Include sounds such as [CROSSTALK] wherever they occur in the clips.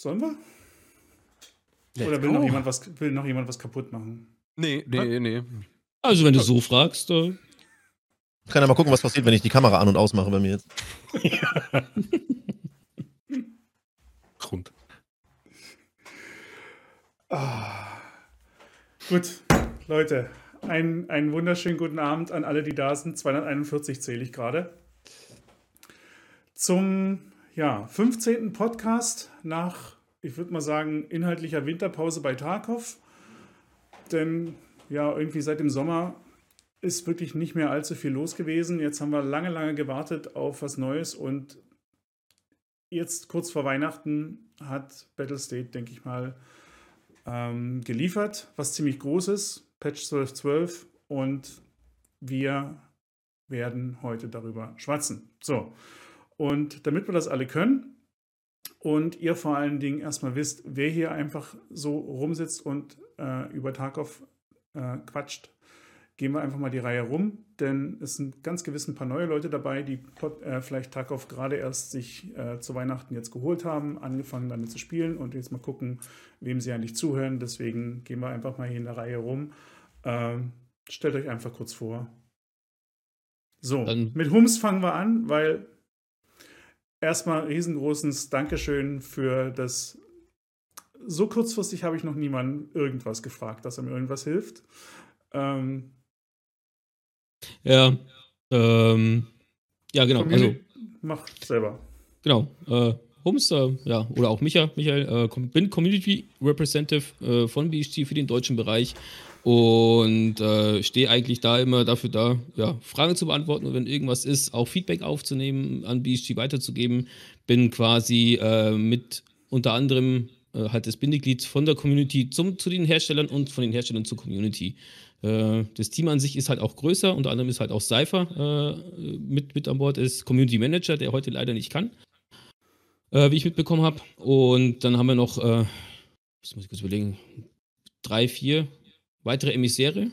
Sollen wir? Let's Oder will noch, jemand was, will noch jemand was kaputt machen? Nee, nee, nee. Also, wenn du so fragst, äh, Ich kann ja mal gucken, was passiert, wenn ich die Kamera an- und ausmache bei mir jetzt. [LAUGHS] Grund. Ah. Gut, Leute, ein, einen wunderschönen guten Abend an alle, die da sind. 241 zähle ich gerade. Zum ja, 15. Podcast nach, ich würde mal sagen, inhaltlicher Winterpause bei Tarkov. Denn ja, irgendwie seit dem Sommer ist wirklich nicht mehr allzu viel los gewesen. Jetzt haben wir lange, lange gewartet auf was Neues und jetzt kurz vor Weihnachten hat Battlestate, denke ich mal, ähm, geliefert, was ziemlich groß ist, Patch 12.12 und wir werden heute darüber schwatzen. So, und damit wir das alle können und ihr vor allen Dingen erstmal wisst, wer hier einfach so rumsitzt und äh, über Tarkov äh, quatscht, gehen wir einfach mal die Reihe rum, denn es sind ganz gewiss ein paar neue Leute dabei, die äh, vielleicht Tarkov gerade erst sich äh, zu Weihnachten jetzt geholt haben, angefangen damit zu spielen und jetzt mal gucken, wem sie eigentlich zuhören. Deswegen gehen wir einfach mal hier in der Reihe rum. Ähm, stellt euch einfach kurz vor. So, Dann- mit Hums fangen wir an, weil erstmal riesengroßes Dankeschön für das. So kurzfristig habe ich noch niemanden irgendwas gefragt, dass er mir irgendwas hilft. Ähm, ja, ähm, ja, genau. Also, mach selber. genau. Äh, Hums, äh, ja, oder auch Micha, Michael, äh, bin Community Representative äh, von BHG für den deutschen Bereich und äh, stehe eigentlich da immer dafür da, ja, Fragen zu beantworten und wenn irgendwas ist, auch Feedback aufzunehmen, an BHG weiterzugeben. Bin quasi äh, mit unter anderem äh, halt das Bindeglied von der Community zum, zu den Herstellern und von den Herstellern zur Community. Äh, das Team an sich ist halt auch größer, unter anderem ist halt auch Cypher äh, mit, mit an Bord, ist Community Manager, der heute leider nicht kann äh, wie ich mitbekommen habe. Und dann haben wir noch, äh, muss ich kurz überlegen, drei, vier weitere Emissäre,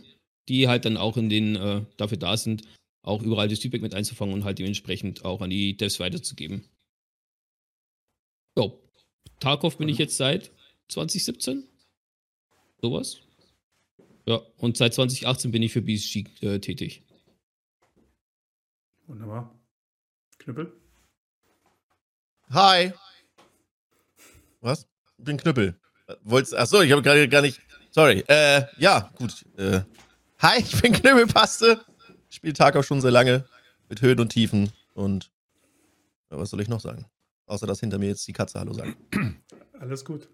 die halt dann auch in den, äh, dafür da sind, auch überall das Feedback mit einzufangen und halt dementsprechend auch an die Devs weiterzugeben. Jo. Tarkov bin ich jetzt seit 2017. Sowas. Ja, und seit 2018 bin ich für BSG äh, tätig. Wunderbar. Knüppel? Hi. Was? Ich bin Knüppel. Äh, Wollt's, ach so, ich habe gerade gar nicht. Sorry. Äh, ja, gut. Äh, hi, ich bin Knüppelpaste. Spiele Tag auch schon sehr lange mit Höhen und Tiefen und ja, was soll ich noch sagen? Außer dass hinter mir jetzt die Katze Hallo sagt. [CLEARS THROAT] Alles gut.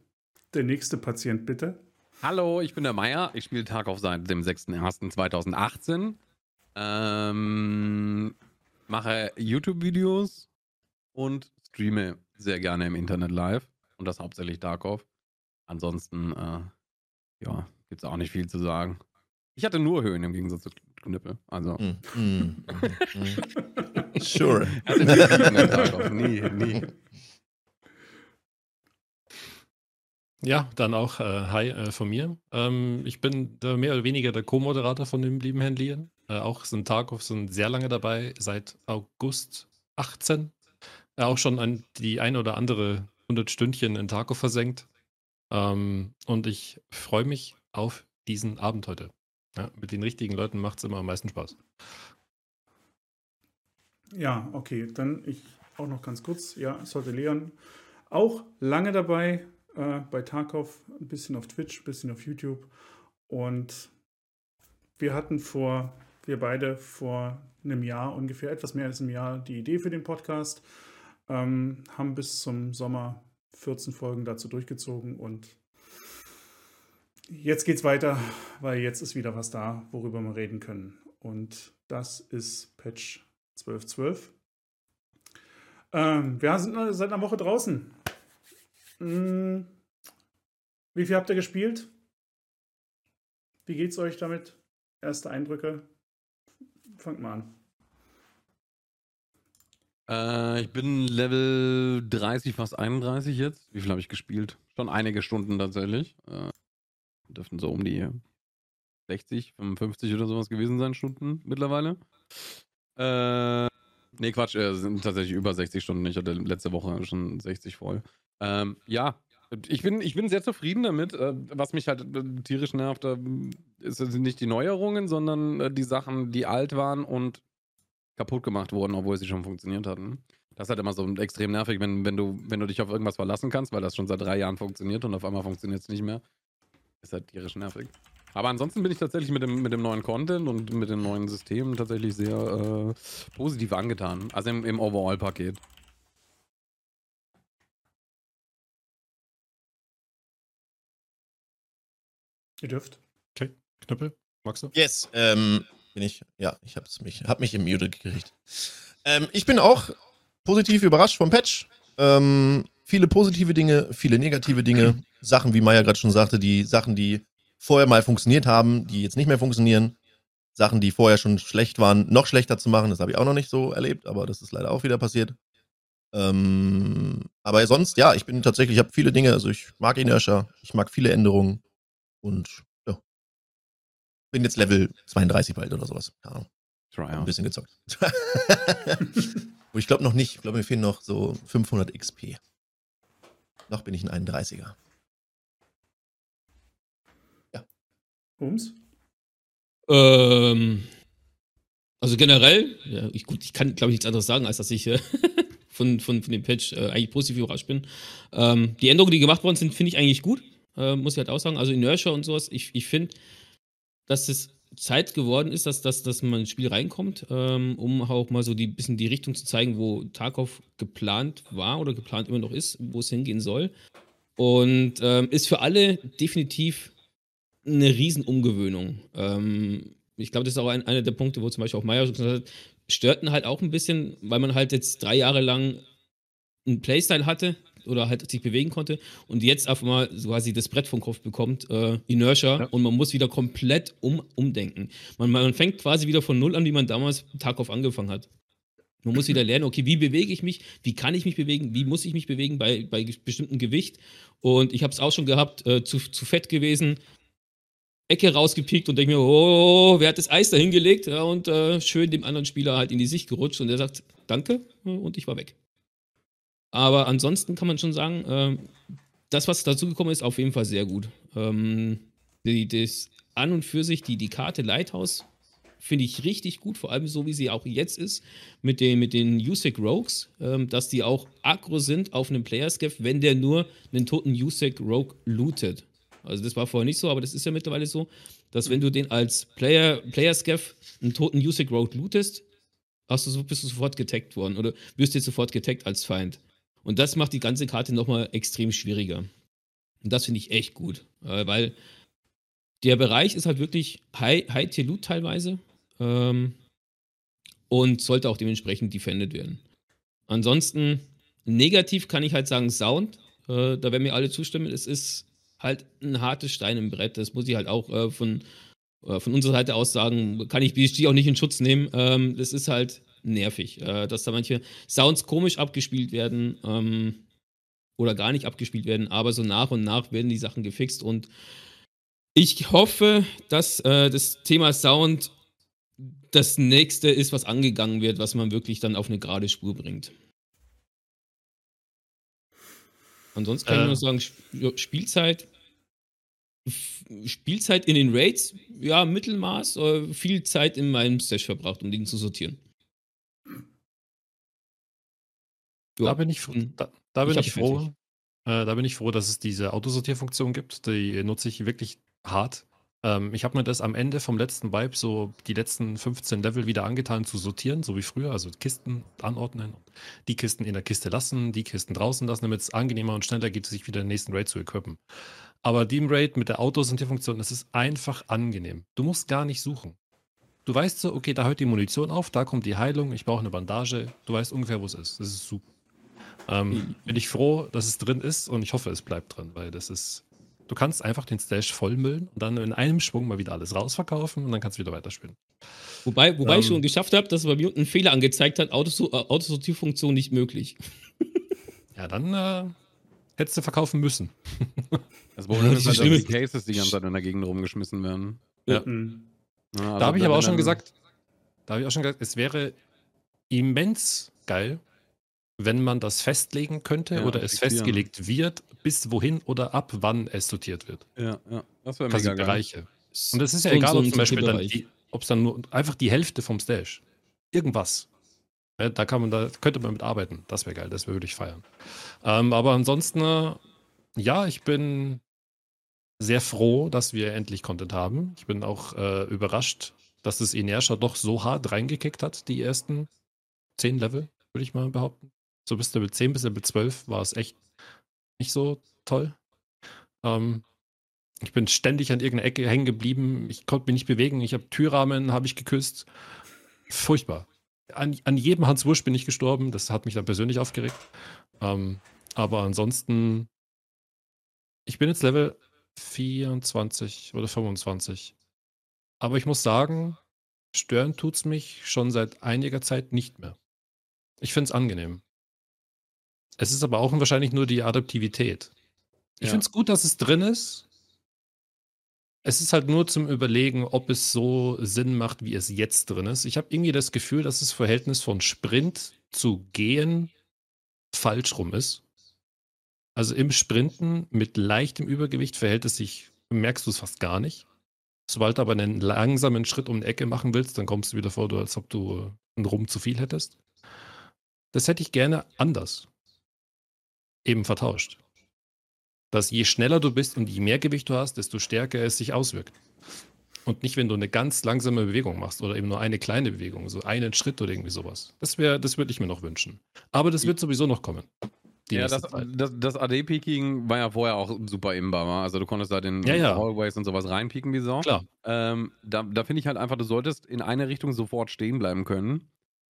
Der nächste Patient, bitte. Hallo, ich bin der Meier. Ich spiele Tag auf seit dem 6.1.2018. Ähm, mache YouTube-Videos und streame sehr gerne im Internet live. Und das hauptsächlich Darkov. Ansonsten, äh, ja, gibt's auch nicht viel zu sagen. Ich hatte nur Höhen im Gegensatz zu Knüppel. Also, Mm, mm, mm, mm. Sure. [LAUGHS] hatte nie. Nie, nie. Ja, dann auch äh, Hi äh, von mir. Ähm, ich bin äh, mehr oder weniger der Co-Moderator von dem lieben Herrn Lian. Äh, auch sind Tarkov sind sehr lange dabei, seit August 18. Äh, auch schon an die ein oder andere 100 Stündchen in Tarkov versenkt. Ähm, und ich freue mich auf diesen Abend heute. Ja, mit den richtigen Leuten macht es immer am meisten Spaß. Ja, okay, dann ich auch noch ganz kurz. Ja, heute Leon auch lange dabei äh, bei Tarkov, ein bisschen auf Twitch, ein bisschen auf YouTube. Und wir hatten vor, wir beide vor einem Jahr, ungefähr etwas mehr als einem Jahr, die Idee für den Podcast. Ähm, haben bis zum Sommer 14 Folgen dazu durchgezogen und jetzt geht's weiter, weil jetzt ist wieder was da, worüber wir reden können. Und das ist Patch 1212. Ähm, wir sind seit einer Woche draußen. Hm, wie viel habt ihr gespielt? Wie geht's euch damit? Erste Eindrücke? Fangt mal an. Äh, ich bin Level 30, fast 31 jetzt. Wie viel habe ich gespielt? Schon einige Stunden tatsächlich. Äh, dürften so um die 60, 55 oder sowas gewesen sein, Stunden mittlerweile. Äh, nee, Quatsch, äh, sind tatsächlich über 60 Stunden. Ich hatte letzte Woche schon 60 voll. Ähm, ja, Ich bin, ich bin sehr zufrieden damit. Äh, Was mich halt äh, tierisch nervt, äh, sind nicht die Neuerungen, sondern die Sachen, die alt waren und kaputt gemacht wurden, obwohl sie schon funktioniert hatten. Das ist halt immer so extrem nervig, wenn, wenn, du, wenn du dich auf irgendwas verlassen kannst, weil das schon seit drei Jahren funktioniert und auf einmal funktioniert es nicht mehr. Ist halt tierisch nervig. Aber ansonsten bin ich tatsächlich mit dem, mit dem neuen Content und mit den neuen Systemen tatsächlich sehr äh, positiv angetan. Also im, im Overall-Paket. Ihr dürft. Knüppel, magst du? Yes, ähm, bin ich, ja, ich hab's mich, hab mich im Mute gekriegt. Ähm, ich bin auch positiv überrascht vom Patch. Ähm, viele positive Dinge, viele negative Dinge. Sachen, wie Maya gerade schon sagte, die Sachen, die vorher mal funktioniert haben, die jetzt nicht mehr funktionieren. Sachen, die vorher schon schlecht waren, noch schlechter zu machen. Das habe ich auch noch nicht so erlebt, aber das ist leider auch wieder passiert. Ähm, aber sonst, ja, ich bin tatsächlich, ich habe viele Dinge, also ich mag Inertia, ich mag viele Änderungen und. Bin jetzt Level 32 bald oder sowas. Keine Ahnung. Try Ein bisschen gezockt. [LAUGHS] [LAUGHS] Ich glaube noch nicht. Ich glaube, mir fehlen noch so 500 XP. Noch bin ich ein 31er. Ums? Ähm, also generell, ja, ich, gut, ich kann, glaube ich, nichts anderes sagen, als dass ich äh, [LAUGHS] von, von, von dem Patch äh, eigentlich positiv überrascht bin. Ähm, die Änderungen, die gemacht worden sind, finde ich eigentlich gut. Äh, muss ich halt auch sagen. Also Inertia und sowas, ich, ich finde, dass es Zeit geworden ist, dass, dass, dass man ins Spiel reinkommt, ähm, um auch mal so die bisschen die Richtung zu zeigen, wo Tarkov geplant war oder geplant immer noch ist, wo es hingehen soll. Und ähm, ist für alle definitiv eine Riesenumgewöhnung. Ähm, ich glaube, das ist auch ein, einer der Punkte, wo zum Beispiel auch Meyer gesagt hat, störten halt auch ein bisschen, weil man halt jetzt drei Jahre lang einen Playstyle hatte oder halt sich bewegen konnte und jetzt auf einmal so quasi das Brett vom Kopf bekommt, äh, Inertia, Ja. und man muss wieder komplett um, umdenken. Man, man fängt quasi wieder von Null an, wie man damals Tarkov angefangen hat. Man muss wieder lernen, okay, wie bewege ich mich, wie kann ich mich bewegen, wie muss ich mich bewegen bei, bei bestimmtem Gewicht. Und ich habe es auch schon gehabt, äh, zu, zu fett gewesen, Ecke rausgepiekt und denke mir, oh, wer hat das Eis da hingelegt? Ja, und äh, schön dem anderen Spieler halt in die Sicht gerutscht und der sagt, danke, und ich war weg. Aber ansonsten kann man schon sagen, ähm, das, was dazugekommen ist, auf jeden Fall sehr gut. Ähm, die, das an und für sich, die, die Karte Lighthouse, finde ich richtig gut, vor allem so, wie sie auch jetzt ist, mit den, mit den USEC Rogues, ähm, dass die auch aggro sind auf einen Player-Scav, wenn der nur einen toten USEC Rogue lootet. Also das war vorher nicht so, aber das ist ja mittlerweile so, dass wenn du den als Player, Player-Scav einen toten USEC Rogue lootest, hast du, bist du sofort getaggt worden oder wirst jetzt sofort getaggt als Feind. Und das macht die ganze Karte nochmal extrem schwieriger. Und das finde ich echt gut, äh, weil der Bereich ist halt wirklich High- High-Tier-Loot teilweise ähm, und sollte auch dementsprechend defended werden. Ansonsten, negativ kann ich halt sagen Sound. Äh, da werden mir alle zustimmen. Es ist halt ein hartes Stein im Brett. Das muss ich halt auch äh, von, äh, von unserer Seite aus sagen. Kann ich BSG auch nicht in Schutz nehmen. Ähm, das ist halt nervig, äh, dass da manche Sounds komisch abgespielt werden ähm, oder gar nicht abgespielt werden. Aber so nach und nach werden die Sachen gefixt und ich hoffe, dass äh, das Thema Sound das nächste ist, was angegangen wird, was man wirklich dann auf eine gerade Spur bringt. Ansonsten kann ich Äh. nur sagen, Sp- ja, Spielzeit. Spielzeit in den Raids, ja, Mittelmaß, äh, viel Zeit in meinem Stash verbracht, um Dinge zu sortieren. Ja. Da bin ich, Hm. da, da bin Ich ich froh. Äh, da bin ich froh, dass es diese Autosortierfunktion gibt. Die nutze ich wirklich hart. Ähm, ich habe mir das am Ende vom letzten Vibe so die letzten 15 Level wieder angetan zu sortieren, so wie früher. Also Kisten anordnen, die Kisten in der Kiste lassen, die Kisten draußen lassen, damit es angenehmer und schneller geht, sich wieder den nächsten Raid zu equippen. Aber Team Raid mit der Autosortierfunktion, das ist einfach angenehm. Du musst gar nicht suchen. Du weißt so, okay, da hört die Munition auf, da kommt die Heilung, ich brauche eine Bandage. Du weißt ungefähr, wo es ist. Das ist super. Ähm, bin ich froh, dass es drin ist und ich hoffe, es bleibt drin, weil das ist. Du kannst einfach den Stash vollmüllen und dann in einem Schwung mal wieder alles rausverkaufen und dann kannst du wieder weiterspielen. Wobei, wobei ich Ähm. schon geschafft habe, dass bei mir unten einen Fehler angezeigt hat, Autosor äh, Autosortierfunktion nicht möglich. [LAUGHS] Ja, dann äh, hättest du verkaufen müssen. [LAUGHS] Das Problem Ja, ist die halt, dass die Cases die ganze Zeit in der Gegend rumgeschmissen werden. Mhm. Ja, also da habe ich aber auch schon gesagt, da habe ich auch schon gesagt, es wäre immens geil, wenn man das festlegen könnte Ja, oder es fixieren. festgelegt wird, bis wohin oder ab wann es sortiert wird. Ja, ja. Das wäre mega geil. Bereiche. Und es ist ja So- egal, so ob zum Beispiel dann die, ob es dann nur einfach die Hälfte vom Stash. Irgendwas. Ja, da kann man, da könnte man mit arbeiten. Das wäre geil, das würde ich feiern. Ähm, aber ansonsten, äh, ja, ich bin sehr froh, dass wir endlich Content haben. Ich bin auch äh, überrascht, dass das Inertia doch so hart reingekickt hat, die ersten 10 Level, würde ich mal behaupten. So bis Level 10 bis Level 12 war es echt nicht so toll. Ähm, ich bin ständig an irgendeiner Ecke hängen geblieben. Ich konnte mich nicht bewegen. Ich habe Türrahmen, habe ich geküsst. Furchtbar. An, an jedem Hans Wusch bin ich gestorben. Das hat mich dann persönlich aufgeregt. Ähm, aber ansonsten, ich bin jetzt Level 24 oder 25. Aber ich muss sagen, stören tut's mich schon seit einiger Zeit nicht mehr. Ich finde es angenehm. Es ist aber auch wahrscheinlich nur die Adaptivität. Ich Ja. finde es gut, dass es drin ist. Es ist halt nur zum Überlegen, ob es so Sinn macht, wie es jetzt drin ist. Ich habe irgendwie das Gefühl, dass das Verhältnis von Sprint zu Gehen falsch rum ist. Also im Sprinten mit leichtem Übergewicht verhält es sich, merkst du es fast gar nicht. Sobald du aber einen langsamen Schritt um eine Ecke machen willst, dann kommst du wieder vor, als ob du einen Rum zu viel hättest. Das hätte ich gerne anders. Eben vertauscht. Dass je schneller du bist und je mehr Gewicht du hast, desto stärker es sich auswirkt. Und nicht, wenn du eine ganz langsame Bewegung machst oder eben nur eine kleine Bewegung, so einen Schritt oder irgendwie sowas. Das wäre, das würde ich mir noch wünschen. Aber das wird sowieso noch kommen. Ja, das, das, das AD-Peaking war ja vorher auch super imbar. Also du konntest da den Ja, ja. Hallways und sowas reinpieken wie Sau. Klar. Ähm, da da finde ich halt einfach, du solltest in eine Richtung sofort stehen bleiben können,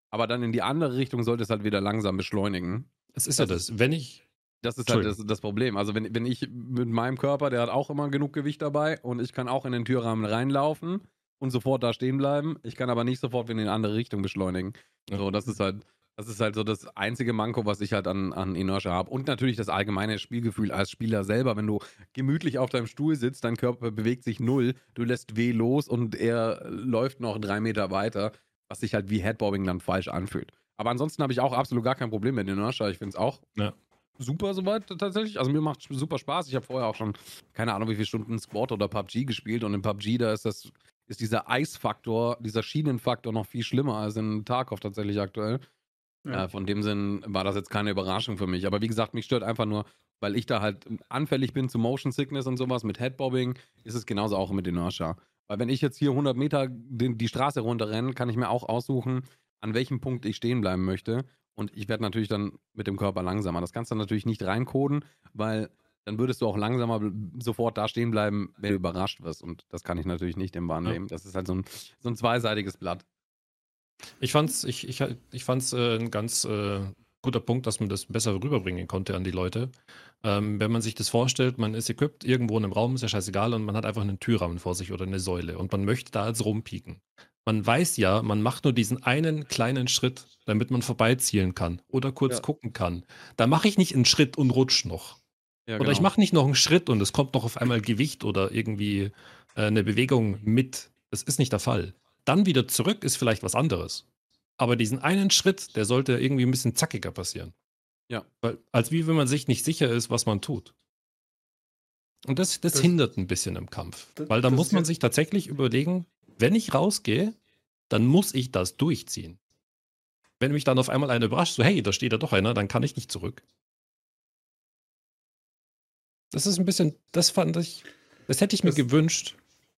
aber dann in die andere Richtung solltest halt wieder langsam beschleunigen. Es ist ja Das das. Wenn ich, Das ist halt das, das Problem. Also wenn, wenn ich mit meinem Körper, der hat auch immer genug Gewicht dabei und ich kann auch in den Türrahmen reinlaufen und sofort da stehen bleiben. Ich kann aber nicht sofort in die andere Richtung beschleunigen. Ja. So, das ist halt, das ist halt so das einzige Manko, was ich halt an, an Inertia habe. Und natürlich das allgemeine Spielgefühl als Spieler selber, wenn du gemütlich auf deinem Stuhl sitzt, dein Körper bewegt sich null, du lässt weh los und er läuft noch drei Meter weiter, was sich halt wie Headbobbing dann falsch anfühlt. Aber ansonsten habe ich auch absolut gar kein Problem mit Inertia. Ich finde es auch Ja. Super soweit tatsächlich. Also mir macht super Spaß. Ich habe vorher auch schon keine Ahnung, wie viele Stunden Squad oder PUBG gespielt und in PUBG da ist das ist dieser Eisfaktor, dieser Schienenfaktor noch viel schlimmer als in Tarkov tatsächlich aktuell. Ja. Äh, von dem Sinn war das jetzt keine Überraschung für mich. Aber wie gesagt, mich stört einfach nur, weil ich da halt anfällig bin zu Motion Sickness und sowas mit Headbobbing, ist es genauso auch mit Inertia. Weil wenn ich jetzt hier 100 Meter die, die Straße runterrenne, kann ich mir auch aussuchen, an welchem Punkt ich stehen bleiben möchte. Und ich werde natürlich dann mit dem Körper langsamer. Das kannst du natürlich nicht reincoden, weil dann würdest du auch langsamer sofort da stehen bleiben, wenn du überrascht wirst. Und das kann ich natürlich nicht im wahrnehmen. Das ist halt so ein, so ein zweiseitiges Blatt. ich fand's, ich, ich, ich fand's äh, ein ganz äh, guter Punkt, dass man das besser rüberbringen konnte an die Leute. Ähm, wenn man sich das vorstellt, man ist equipped irgendwo in einem Raum, ist ja scheißegal, und man hat einfach einen Türrahmen vor sich oder eine Säule und man möchte da jetzt rumpieken. Man weiß ja, man macht nur diesen einen kleinen Schritt, damit man vorbeizielen kann oder kurz Ja. gucken kann. Da mache ich nicht einen Schritt und rutsch noch. Ja, Oder ich genau. mache nicht noch einen Schritt und es kommt noch auf einmal Gewicht oder irgendwie äh, eine Bewegung mit. Das ist nicht der Fall. Dann wieder zurück ist vielleicht was anderes. Aber diesen einen Schritt, der sollte irgendwie ein bisschen zackiger passieren. Ja. Weil, als wie wenn man sich nicht sicher ist, was man tut. Und das, das, Das- hindert ein bisschen im Kampf. Das- Weil da muss ist man ja- sich tatsächlich überlegen, wenn ich rausgehe, dann muss ich das durchziehen. Wenn mich dann auf einmal einer überrascht, so hey, da steht ja doch einer, dann kann ich nicht zurück. Das ist ein bisschen, das fand ich, das hätte ich mir Das- gewünscht.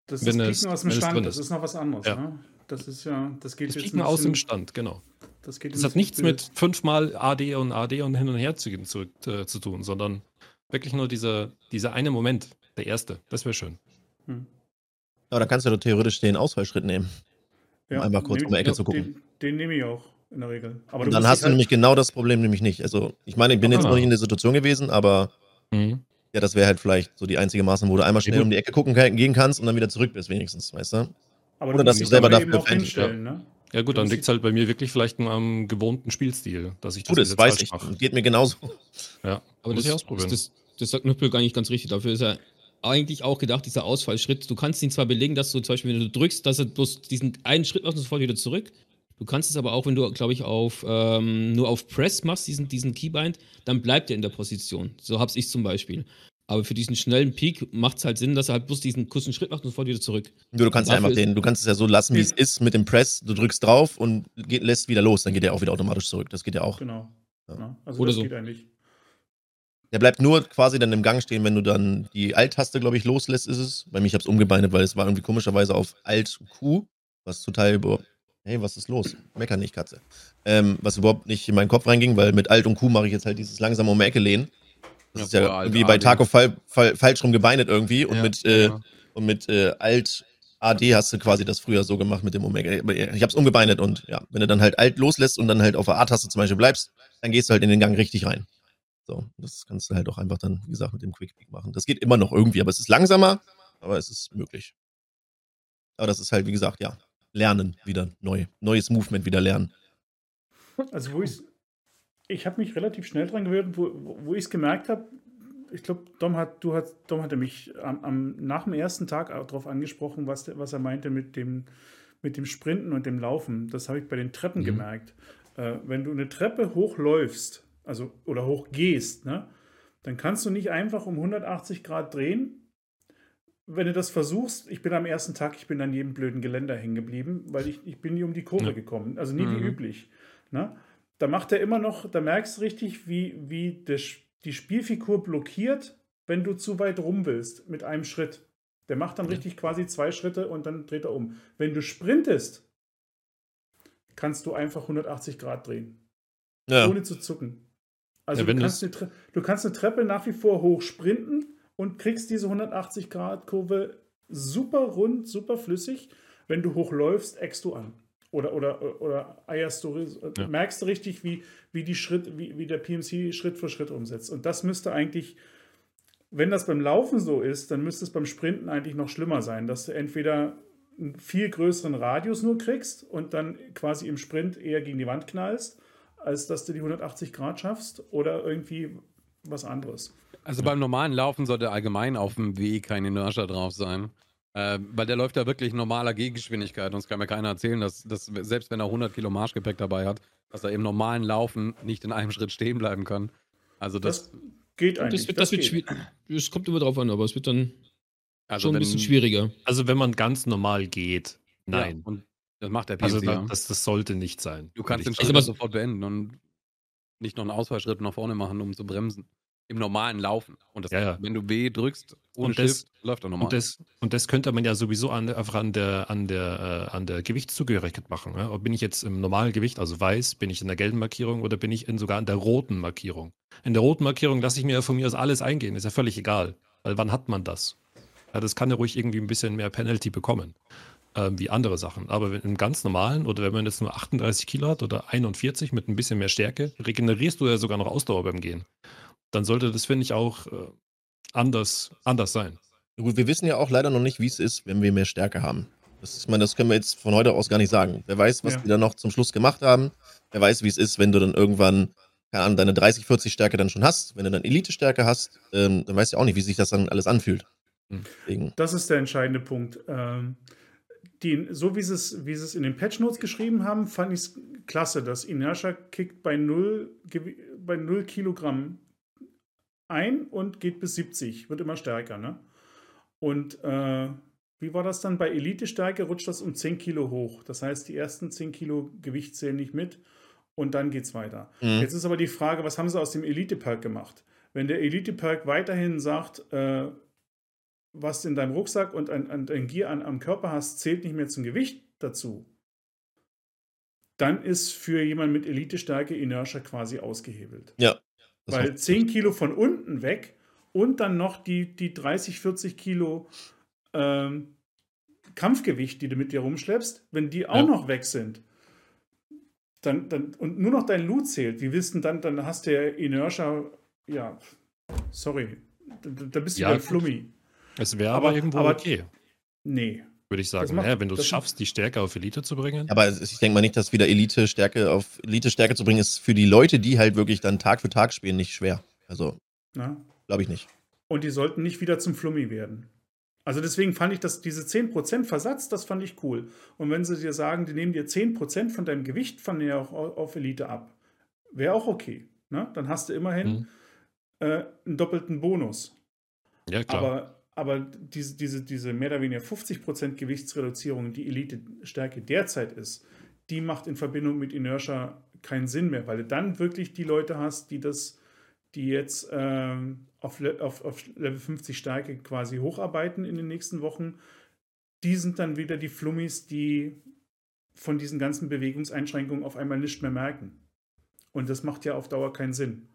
Das ist wenn das es- aus dem wenn es Stand, das ist. ist noch was anderes. Ja. Ne? Das ist ja, das geht Das jetzt Pieken aus dem Stand, genau. Das, geht Das hat nichts bisschen- mit fünfmal AD und AD und hin und her zu, zu, äh, zu tun, sondern wirklich nur dieser, dieser eine Moment, der erste. Das wäre schön. Hm. Aber da kannst du doch theoretisch den Ausfallschritt nehmen. um einmal kurz um die Ecke ja, zu gucken. Den, den nehme ich auch in der Regel. Aber Und du dann hast du halt- nämlich genau das Problem nämlich nicht. Also, ich meine, ich bin jetzt Ah. noch nicht in der Situation gewesen, aber ja, das wäre halt vielleicht so die einzige Maßnahme, wo du einmal schnell um die Ecke gucken gehen kannst und dann wieder zurück bist, wenigstens, weißt du? aber oder du dass du selber dafür auch hinstellen, ne? Ja gut, dann liegt es halt bei mir wirklich vielleicht nur am gewohnten Spielstil, dass ich das Gut, das jetzt weiß falsch ich. mache. Geht mir genauso. Ja, Aber muss das, ich ausprobieren. das, das sagt Knüppel gar nicht ganz richtig. Dafür ist er eigentlich auch gedacht, dieser Ausfallschritt. Du kannst ihn zwar belegen, dass du zum Beispiel, wenn du drückst, dass er bloß diesen einen Schritt machst und sofort wieder zurück. Du kannst es aber auch, wenn du, glaube ich, auf ähm, nur auf Press machst, diesen, diesen Keybind, dann bleibt er in der Position. So hab's ich zum Beispiel. Aber für diesen schnellen Peak macht es halt Sinn, dass er halt bloß diesen kurzen Schritt macht und sofort wieder zurück. Du, du kannst ja einfach den, du kannst es ja so lassen, wie es ist mit dem Press. Du drückst drauf und geht, lässt wieder los. Dann geht er auch wieder automatisch zurück. Das geht ja auch. Genau. Ja. Ja, also Oder das so. geht eigentlich. Der bleibt nur quasi dann im Gang stehen, wenn du dann die Alt-Taste, glaube ich, loslässt, ist es. Bei mir, ich habe es umgebeindet, weil es war irgendwie komischerweise auf Alt-Q, was total über. Hey, was ist los? Mecker nicht, Katze. Ähm, was überhaupt nicht in meinen Kopf reinging, weil mit Alt und Q mache ich jetzt halt dieses langsam um die Ecke lehnen. Das Ja, ist ja Alt irgendwie bei AD. Taco fall, fall, falsch rum gebeinet irgendwie und Ja, mit, äh, ja. und mit äh, Alt AD hast du quasi das früher so gemacht mit dem Omega. Ich habe es umgebeinet und ja, wenn du dann halt Alt loslässt und dann halt auf der A-Taste zum Beispiel bleibst, dann gehst du halt in den Gang richtig rein. So, das kannst du halt auch einfach dann, wie gesagt, mit dem Quick Peak machen. Das geht immer noch irgendwie, aber es ist langsamer, aber es ist möglich. Aber das ist halt, wie gesagt, ja, lernen wieder neu. Neues Movement wieder lernen. Also wo ich ich habe mich relativ schnell dran gewöhnt, wo, wo- ich es gemerkt habe, ich glaube, Dom hat, du hat, Dom hatte mich am, am, nach dem ersten Tag darauf angesprochen, was, was er meinte mit dem, mit dem Sprinten und dem Laufen. Das habe ich bei den Treppen Mhm. gemerkt. Äh, wenn du eine Treppe hochläufst, also oder hochgehst, ne, dann kannst du nicht einfach um 180 Grad drehen. Wenn du das versuchst, ich bin am ersten Tag, ich bin an jedem blöden Geländer hängen geblieben, weil ich, ich bin nie um die Kurve Ja. gekommen. Also nie wie Mhm. üblich. Ne? Da macht er immer noch, da merkst du richtig, wie, wie der, die Spielfigur blockiert, wenn du zu weit rum willst mit einem Schritt. Der macht dann Ja. richtig quasi zwei Schritte und dann dreht er um. Wenn du sprintest, kannst du einfach 180 Grad drehen, Ja. ohne zu zucken. Also Ja, du, kannst eine, du kannst eine Treppe nach wie vor hoch sprinten und kriegst diese 180 Grad Kurve super rund, super flüssig. Wenn du hochläufst, eckst du an. Oder, oder, oder eierst du, Ja. merkst du richtig, wie, wie, die Schritt, wie, wie der PMC Schritt für Schritt umsetzt. Und das müsste eigentlich, wenn das beim Laufen so ist, dann müsste es beim Sprinten eigentlich noch schlimmer sein, dass du entweder einen viel größeren Radius nur kriegst und dann quasi im Sprint eher gegen die Wand knallst, als dass du die 180 Grad schaffst oder irgendwie was anderes. Also beim normalen Laufen sollte allgemein auf dem Weg kein Inertia drauf sein. Äh, weil der läuft ja wirklich normaler Gehgeschwindigkeit. Uns kann mir keiner erzählen, dass, dass selbst wenn er 100 Kilo Marschgepäck dabei hat, dass er im normalen Laufen nicht in einem [LAUGHS] Schritt stehen bleiben kann. Also das, Das geht eigentlich. Das wird, das wird geht. schwierig. Es kommt immer drauf an, aber es wird dann also schon ein wenn- bisschen schwieriger. Also wenn man ganz normal geht, Ja, nein. und das macht der also PMC, da, ja. das, das sollte nicht sein. Du kannst den Schritt ja sofort beenden und nicht noch einen Ausfallschritt nach vorne machen, um zu bremsen. Im normalen Laufen. Und das, Ja, ja. wenn du B drückst, ohne Und das- Shift, läuft er normal. Und das, und das könnte man ja sowieso an, einfach an der, an der, äh, an der Gewichtszugehörigkeit machen. Ja? Ob bin ich jetzt im normalen Gewicht, also weiß, bin ich in der gelben Markierung oder bin ich in, sogar in der roten Markierung? In der roten Markierung lasse ich mir ja von mir aus alles eingehen, ist ja völlig egal. Weil wann hat man das? Ja, das kann ja ruhig irgendwie ein bisschen mehr Penalty bekommen, ähm, wie andere Sachen. Aber wenn, im ganz normalen oder wenn man jetzt nur 38 Kilo hat oder 41 mit ein bisschen mehr Stärke, regenerierst du ja sogar noch Ausdauer beim Gehen. Dann sollte das, finde ich, auch äh, anders, anders sein. Gut, wir wissen ja auch leider noch nicht, wie es ist, wenn wir mehr Stärke haben. Das, ich meine, das können wir jetzt von heute aus gar nicht sagen. Wer weiß, was Ja. die dann noch zum Schluss gemacht haben. Wer weiß, wie es ist, wenn du dann irgendwann, keine Ahnung, deine 30, 40 Stärke dann schon hast. Wenn du dann Elite-Stärke hast, ähm, dann weißt du auch nicht, wie sich das dann alles anfühlt. Hm. Deswegen, Das ist der entscheidende Punkt. Ähm, die, so wie sie, es, wie sie es in den Patch Notes geschrieben haben, fand ich es klasse. Das Inertia kickt bei 0, Gewi- bei 0 Kilogramm ein und geht bis 70. Wird immer stärker. Ne? Und äh, wie war das dann? Bei Elite-Stärke rutscht das um 10 Kilo hoch. Das heißt, die ersten 10 Kilo Gewicht zählen nicht mit und dann geht es weiter. Mhm. Jetzt ist aber die Frage, was haben sie aus dem Elite-Perk gemacht? Wenn der Elite-Perk weiterhin sagt, äh, was in deinem Rucksack und ein, ein, ein Gear an, am Körper hast, zählt nicht mehr zum Gewicht dazu, dann ist für jemanden mit Elite-Stärke Inertia quasi ausgehebelt. ja. Das Weil macht- 10 Kilo von unten weg und dann noch die, die 30, 40 Kilo ähm, Kampfgewicht, die du mit dir rumschleppst, wenn die auch Ja. noch weg sind, dann, dann, und nur noch dein Loot zählt, wie denn dann, dann hast du ja Inertia, ja, sorry, da, da bist du Ja, ja ein gut. Flummi. Es wäre aber, Aber- irgendwo aber- okay, Nee. Würde ich sagen. macht- Naja, wenn du es schaffst, die Stärke auf Elite zu bringen. Aber ich denke mal nicht, dass wieder Elite-Stärke auf Elite-Stärke zu bringen, ist für die Leute, die halt wirklich dann Tag für Tag spielen, nicht schwer. Also, glaube ich nicht. Und die sollten nicht wieder zum Flummi werden. Also deswegen fand ich das, diese 10% Versatz, das fand ich cool. Und wenn sie dir sagen, die nehmen dir 10% von deinem Gewicht von dir auch auf Elite ab, wäre auch okay. Ne? Dann hast du immerhin Mhm. äh, einen doppelten Bonus. Ja, klar. Aber, aber diese, diese, diese mehr oder weniger 50% Gewichtsreduzierung, die Elite-Stärke derzeit ist, die macht in Verbindung mit Inertia keinen Sinn mehr, weil du dann wirklich die Leute hast, die das, die jetzt ähm, auf, auf, auf Level 50 Stärke quasi hocharbeiten in den nächsten Wochen. Die sind dann wieder die Flummis, die von diesen ganzen Bewegungseinschränkungen auf einmal nicht mehr merken. Und das macht ja auf Dauer keinen Sinn.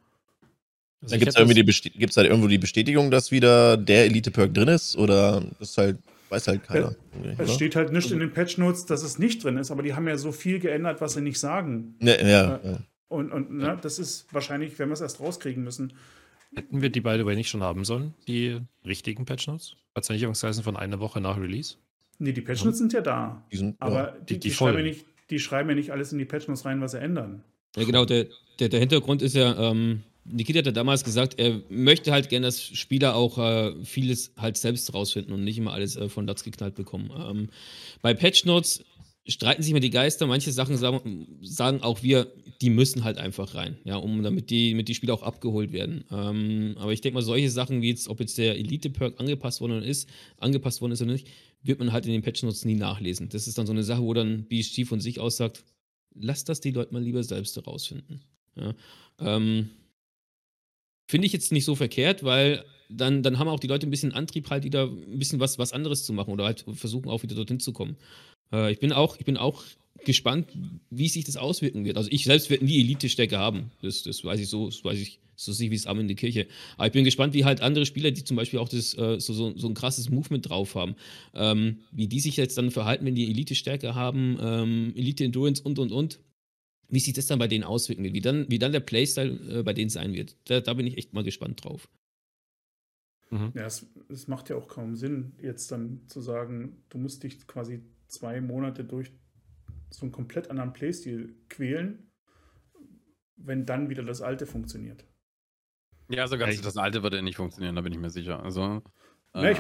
Also gibt's hätte da irgendwie die Besti- gibt's da irgendwo die Bestätigung, dass wieder der Elite-Perk drin ist? Oder das ist halt, weiß halt keiner. Es oder? steht halt nicht in den Patch Notes, dass es nicht drin ist, aber die haben ja so viel geändert, was sie nicht sagen. Ja, ja, ja. Und, und ne, das ist wahrscheinlich, wenn wir es erst rauskriegen müssen. Hätten wir die, by the way, nicht schon haben sollen, die richtigen Patch Notes? Verzeichnungsweisen von einer Woche nach Release? Nee, die Patch Notes sind ja da. Die sind, Aber ja. die, die die, schreiben ja nicht, die schreiben ja nicht alles in die Patch Notes rein, was sie ändern. Ja, genau, der, der, der Hintergrund ist ja, ähm, Nikita hat ja damals gesagt, er möchte halt gerne, dass Spieler auch äh, vieles halt selbst rausfinden und nicht immer alles äh, von Latz geknallt bekommen. Ähm, bei Patch Notes streiten sich immer die Geister. Manche Sachen sagen, sagen auch wir, die müssen halt einfach rein, ja, um damit die, mit die Spieler auch abgeholt werden. Ähm, aber ich denke mal, solche Sachen wie jetzt, ob jetzt der Elite-Perk angepasst worden ist, angepasst worden ist oder nicht, wird man halt in den Patch Notes nie nachlesen. Das ist dann so eine Sache, wo dann BSG von sich aus sagt, lass das die Leute mal lieber selbst herausfinden. Ja. Ähm, Finde ich jetzt nicht so verkehrt, weil dann, dann haben auch die Leute ein bisschen Antrieb, halt wieder ein bisschen was, was anderes zu machen oder halt versuchen auch wieder dorthin zu kommen. Äh, ich, bin auch, ich bin auch gespannt, wie sich das auswirken wird. Also ich selbst werde nie Elite-Stärke haben. Das, das weiß ich so, das weiß ich so sicher wie es Arm in die Kirche. Aber ich bin gespannt, wie halt andere Spieler, die zum Beispiel auch das, äh, so, so, so ein krasses Movement drauf haben, ähm, wie die sich jetzt dann verhalten, wenn die Elite-Stärke haben, ähm, Elite-Endurance und und und wie sich das dann bei denen auswirken wird, wie dann, wie dann der Playstyle äh, bei denen sein wird. Da, da bin ich echt mal gespannt drauf. Mhm. Ja, es, es macht ja auch kaum Sinn, jetzt dann zu sagen, du musst dich quasi zwei Monate durch so einen komplett anderen Playstil quälen, wenn dann wieder das alte funktioniert. Ja, so ganz Ja, das alte wird ja nicht funktionieren, da bin ich mir sicher. Also, äh, ich,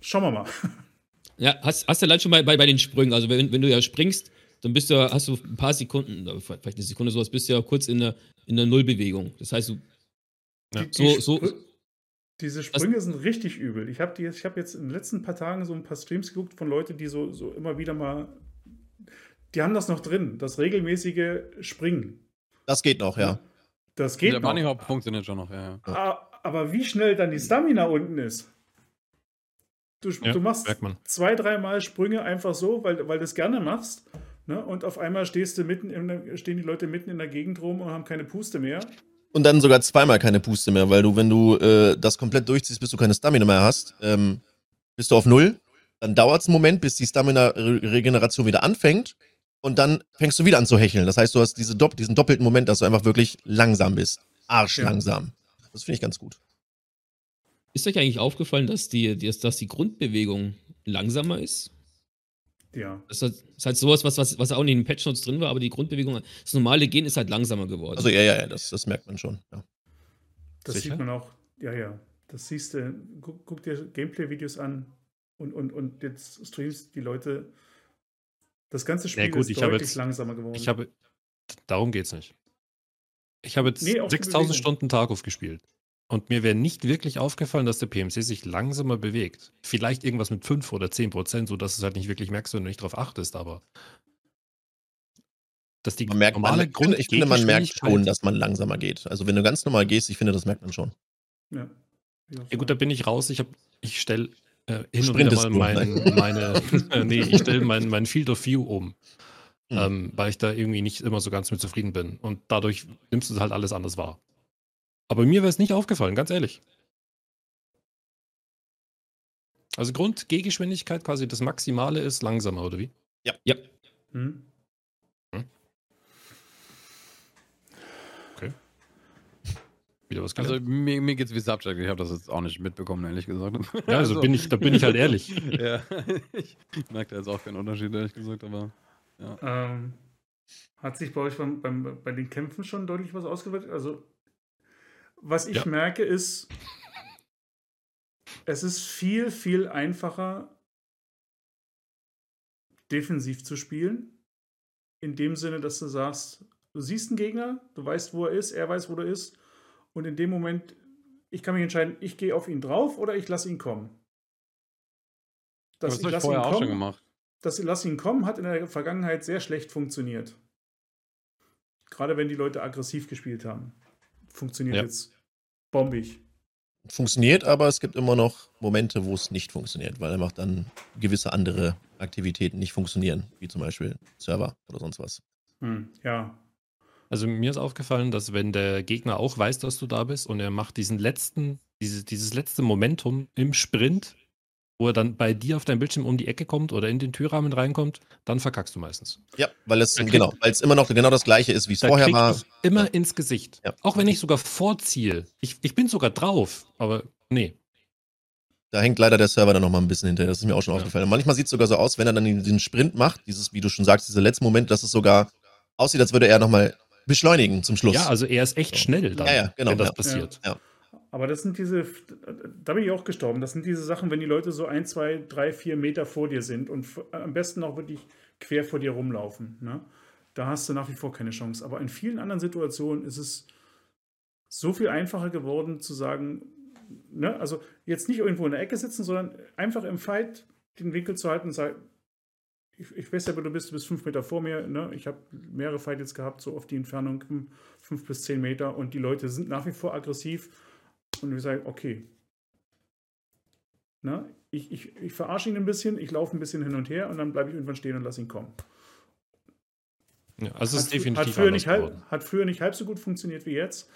schauen wir mal. Ja, hast, hast du allein schon bei, bei, bei den Sprüngen, also wenn, wenn du ja springst, dann bist du, ja- hast du ein paar Sekunden, vielleicht eine Sekunde sowas, bist du ja kurz in der, in der Nullbewegung. Das heißt, du, Ja. Die, So- die so- diese Sprünge sind richtig übel. Ich habe hab jetzt in den letzten paar Tagen so ein paar Streams geguckt von Leuten, die so, so immer wieder mal. Die haben das noch drin, das regelmäßige Springen. Das geht noch, ja. Das geht der noch. Bunny Hop funktioniert schon noch, ja, ja. Ah, Aber wie schnell dann die Stamina unten ist. Du, Ja, du machst zwei, dreimal Sprünge einfach so, weil, weil du es gerne machst. Ne? Und auf einmal stehst du mitten in der, stehen die Leute mitten in der Gegend rum und haben keine Puste mehr. Und dann sogar zweimal keine Puste mehr, weil du, wenn du äh, das komplett durchziehst, bis du keine Stamina mehr hast, ähm, bist du auf Null. Dann dauert es einen Moment, bis die Stamina-Regeneration wieder anfängt. Und dann fängst du wieder an zu hecheln. Das heißt, du hast diese Dopp diesen doppelten Moment, dass du einfach wirklich langsam bist. Arschlangsam. Das finde ich ganz gut. ist euch eigentlich aufgefallen, dass die, dass die Grundbewegung langsamer ist? Ja. Das ist halt, ist halt sowas, was, was, was auch nicht in den Patch Notes drin war, aber die Grundbewegung, das normale Gehen ist halt langsamer geworden. Also ja, ja, ja, das, das merkt man schon. Ja. Das Sicher? sieht man auch. Ja, ja. Das siehst du. Guck, guck dir Gameplay-Videos an und, und, und jetzt streamst die Leute. Das ganze Spiel gut, ist deutlich jetzt- langsamer geworden. Ich habe. Darum geht's nicht. Ich habe jetzt Nee, auch die 6000 Bewegung. Stunden Tarkov gespielt. Und mir wäre nicht wirklich aufgefallen, dass der PMC sich langsamer bewegt. Vielleicht irgendwas mit 5 oder 10 Prozent, sodass du es halt nicht wirklich merkst, wenn du nicht drauf achtest, aber. Dass die Man merkt, man, normale ich, finde, ich finde, man merkt schon, dass man langsamer geht. Also wenn du ganz normal gehst, ich finde, das merkt man schon. ja. Ja, gut, da bin ich raus. Ich, hab- ich stelle äh, hin und Sprintest wieder mal du, mein, [LAUGHS] meine. [LAUGHS] nee, ich stelle mein, mein Field of View um. Hm. Ähm, weil ich da irgendwie nicht immer so ganz mit zufrieden bin. Und dadurch nimmst du halt alles anders wahr. Aber mir wäre es nicht aufgefallen, ganz ehrlich. Also Grund-Gehgeschwindigkeit quasi das Maximale ist langsamer, oder wie? Hm? Wieder was Also gelernt? mir, mir geht's wie Subject, ich habe das jetzt auch nicht mitbekommen, ehrlich gesagt. ja, also, bin ich, da bin ich halt [LAUGHS] ehrlich. ja, ich merke da jetzt auch keinen Unterschied, ehrlich gesagt, aber ja. Ähm, hat sich bei euch beim, beim, bei den Kämpfen schon deutlich was ausgewirkt? Also, was ich Ja. merke, ist, es ist viel, viel einfacher, defensiv zu spielen. In dem Sinne, dass du sagst, du siehst einen Gegner, du weißt, wo er ist, er weiß, wo er ist. Und in dem Moment, ich kann mich entscheiden, ich gehe auf ihn drauf oder ich lasse ihn kommen. Das ich habe ich vorher ihn auch schon kommen, gemacht. das Lass ihn kommen hat in der Vergangenheit sehr schlecht funktioniert. Gerade wenn die Leute aggressiv gespielt haben. Funktioniert Ja. jetzt bombig. Funktioniert, aber es gibt immer noch Momente, wo es nicht funktioniert, weil einfach dann gewisse andere Aktivitäten nicht funktionieren, wie zum Beispiel Server oder sonst was. Hm, ja. Also mir ist aufgefallen, dass wenn der Gegner auch weiß, dass du da bist und er macht diesen letzten, diese, dieses letzte Momentum im Sprint, wo er dann bei dir auf deinem Bildschirm um die Ecke kommt oder in den Türrahmen reinkommt, dann verkackst du meistens. Ja, weil es kriegt- genau, weil es immer noch genau das gleiche ist, wie es vorher war. immer ins Gesicht. Ja. Auch wenn ich sogar vorziehe. Ich, ich bin sogar drauf, aber nee. Da hängt leider der Server dann noch mal ein bisschen hinterher. Das ist mir auch schon Ja. aufgefallen. Und manchmal sieht es sogar so aus, wenn er dann diesen Sprint macht, dieses, wie du schon sagst, dieser letzte Moment, dass es sogar aussieht, als würde er noch mal beschleunigen zum Schluss. Ja, also er ist echt schnell dann, Ja, ja, genau, wenn das ja. Aber das sind diese, da bin ich auch gestorben. Das sind diese Sachen, wenn die Leute so ein, zwei, drei, vier Meter vor dir sind und am besten auch wirklich quer vor dir rumlaufen. Ne? Da hast du nach wie vor keine Chance. Aber in vielen anderen Situationen ist es so viel einfacher geworden zu sagen, ne? also jetzt nicht irgendwo in der Ecke sitzen, sondern einfach im Fight den Winkel zu halten und sagen, ich, ich weiß ja, wo du bist, du bist fünf Meter vor mir. Ne? Ich habe mehrere Fight jetzt gehabt, so auf die Entfernung fünf bis zehn Meter und die Leute sind nach wie vor aggressiv. Und wir sagen, okay. Na, ich, ich, ich verarsche ihn ein bisschen, ich laufe ein bisschen hin und her und dann bleibe ich irgendwann stehen und lasse ihn kommen. Ja, also es ist hat, definitiv hat, früher nicht halb, hat früher nicht halb so gut funktioniert wie jetzt.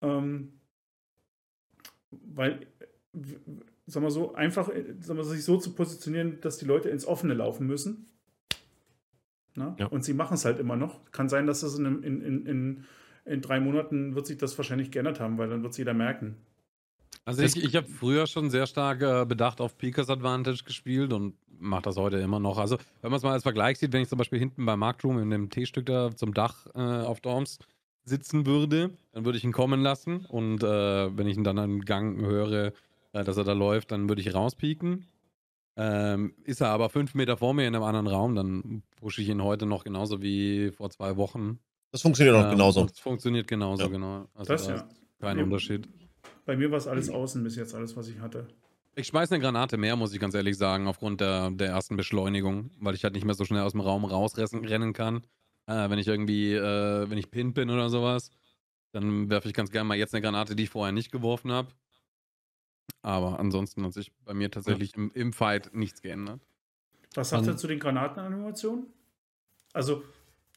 Ähm, weil, sagen wir so, einfach äh, sagen wir, sich so zu positionieren, dass die Leute ins Offene laufen müssen. Na? Ja. Und sie machen es halt immer noch. Kann sein, dass es in, einem- in, in, in, in drei Monaten wird sich das wahrscheinlich geändert haben, weil dann wird es jeder merken. Also Das- ich, ich habe früher schon sehr stark äh, bedacht auf Peakers Advantage gespielt und mache das heute immer noch. Also wenn man es mal als Vergleich sieht, wenn ich zum Beispiel hinten beim Marktroom in dem T-Stück da zum Dach äh, auf Dorms sitzen würde, dann würde ich ihn kommen lassen und äh, wenn ich ihn dann einen Gang höre, äh, dass er da läuft, dann würde ich rauspieken. Ähm, ist er aber fünf Meter vor mir in einem anderen Raum, dann pushe ich ihn heute noch genauso wie vor zwei Wochen. Das funktioniert auch Ähm, genauso. Es funktioniert genauso, Ja. genau. Also Das da ja. kein Ja. Unterschied. Bei mir war es alles außen bis jetzt, alles, was ich hatte. Ich schmeiß eine Granate mehr, muss ich ganz ehrlich sagen, aufgrund der, der ersten Beschleunigung, weil ich halt nicht mehr so schnell aus dem Raum rausrennen kann. Äh, wenn ich irgendwie, äh, wenn ich Pin bin oder sowas, dann werfe ich ganz gerne mal jetzt eine Granate, die ich vorher nicht geworfen habe. Aber ansonsten hat sich bei mir tatsächlich im, im Fight nichts geändert. Was sagt ihr zu den Granatenanimationen? Also,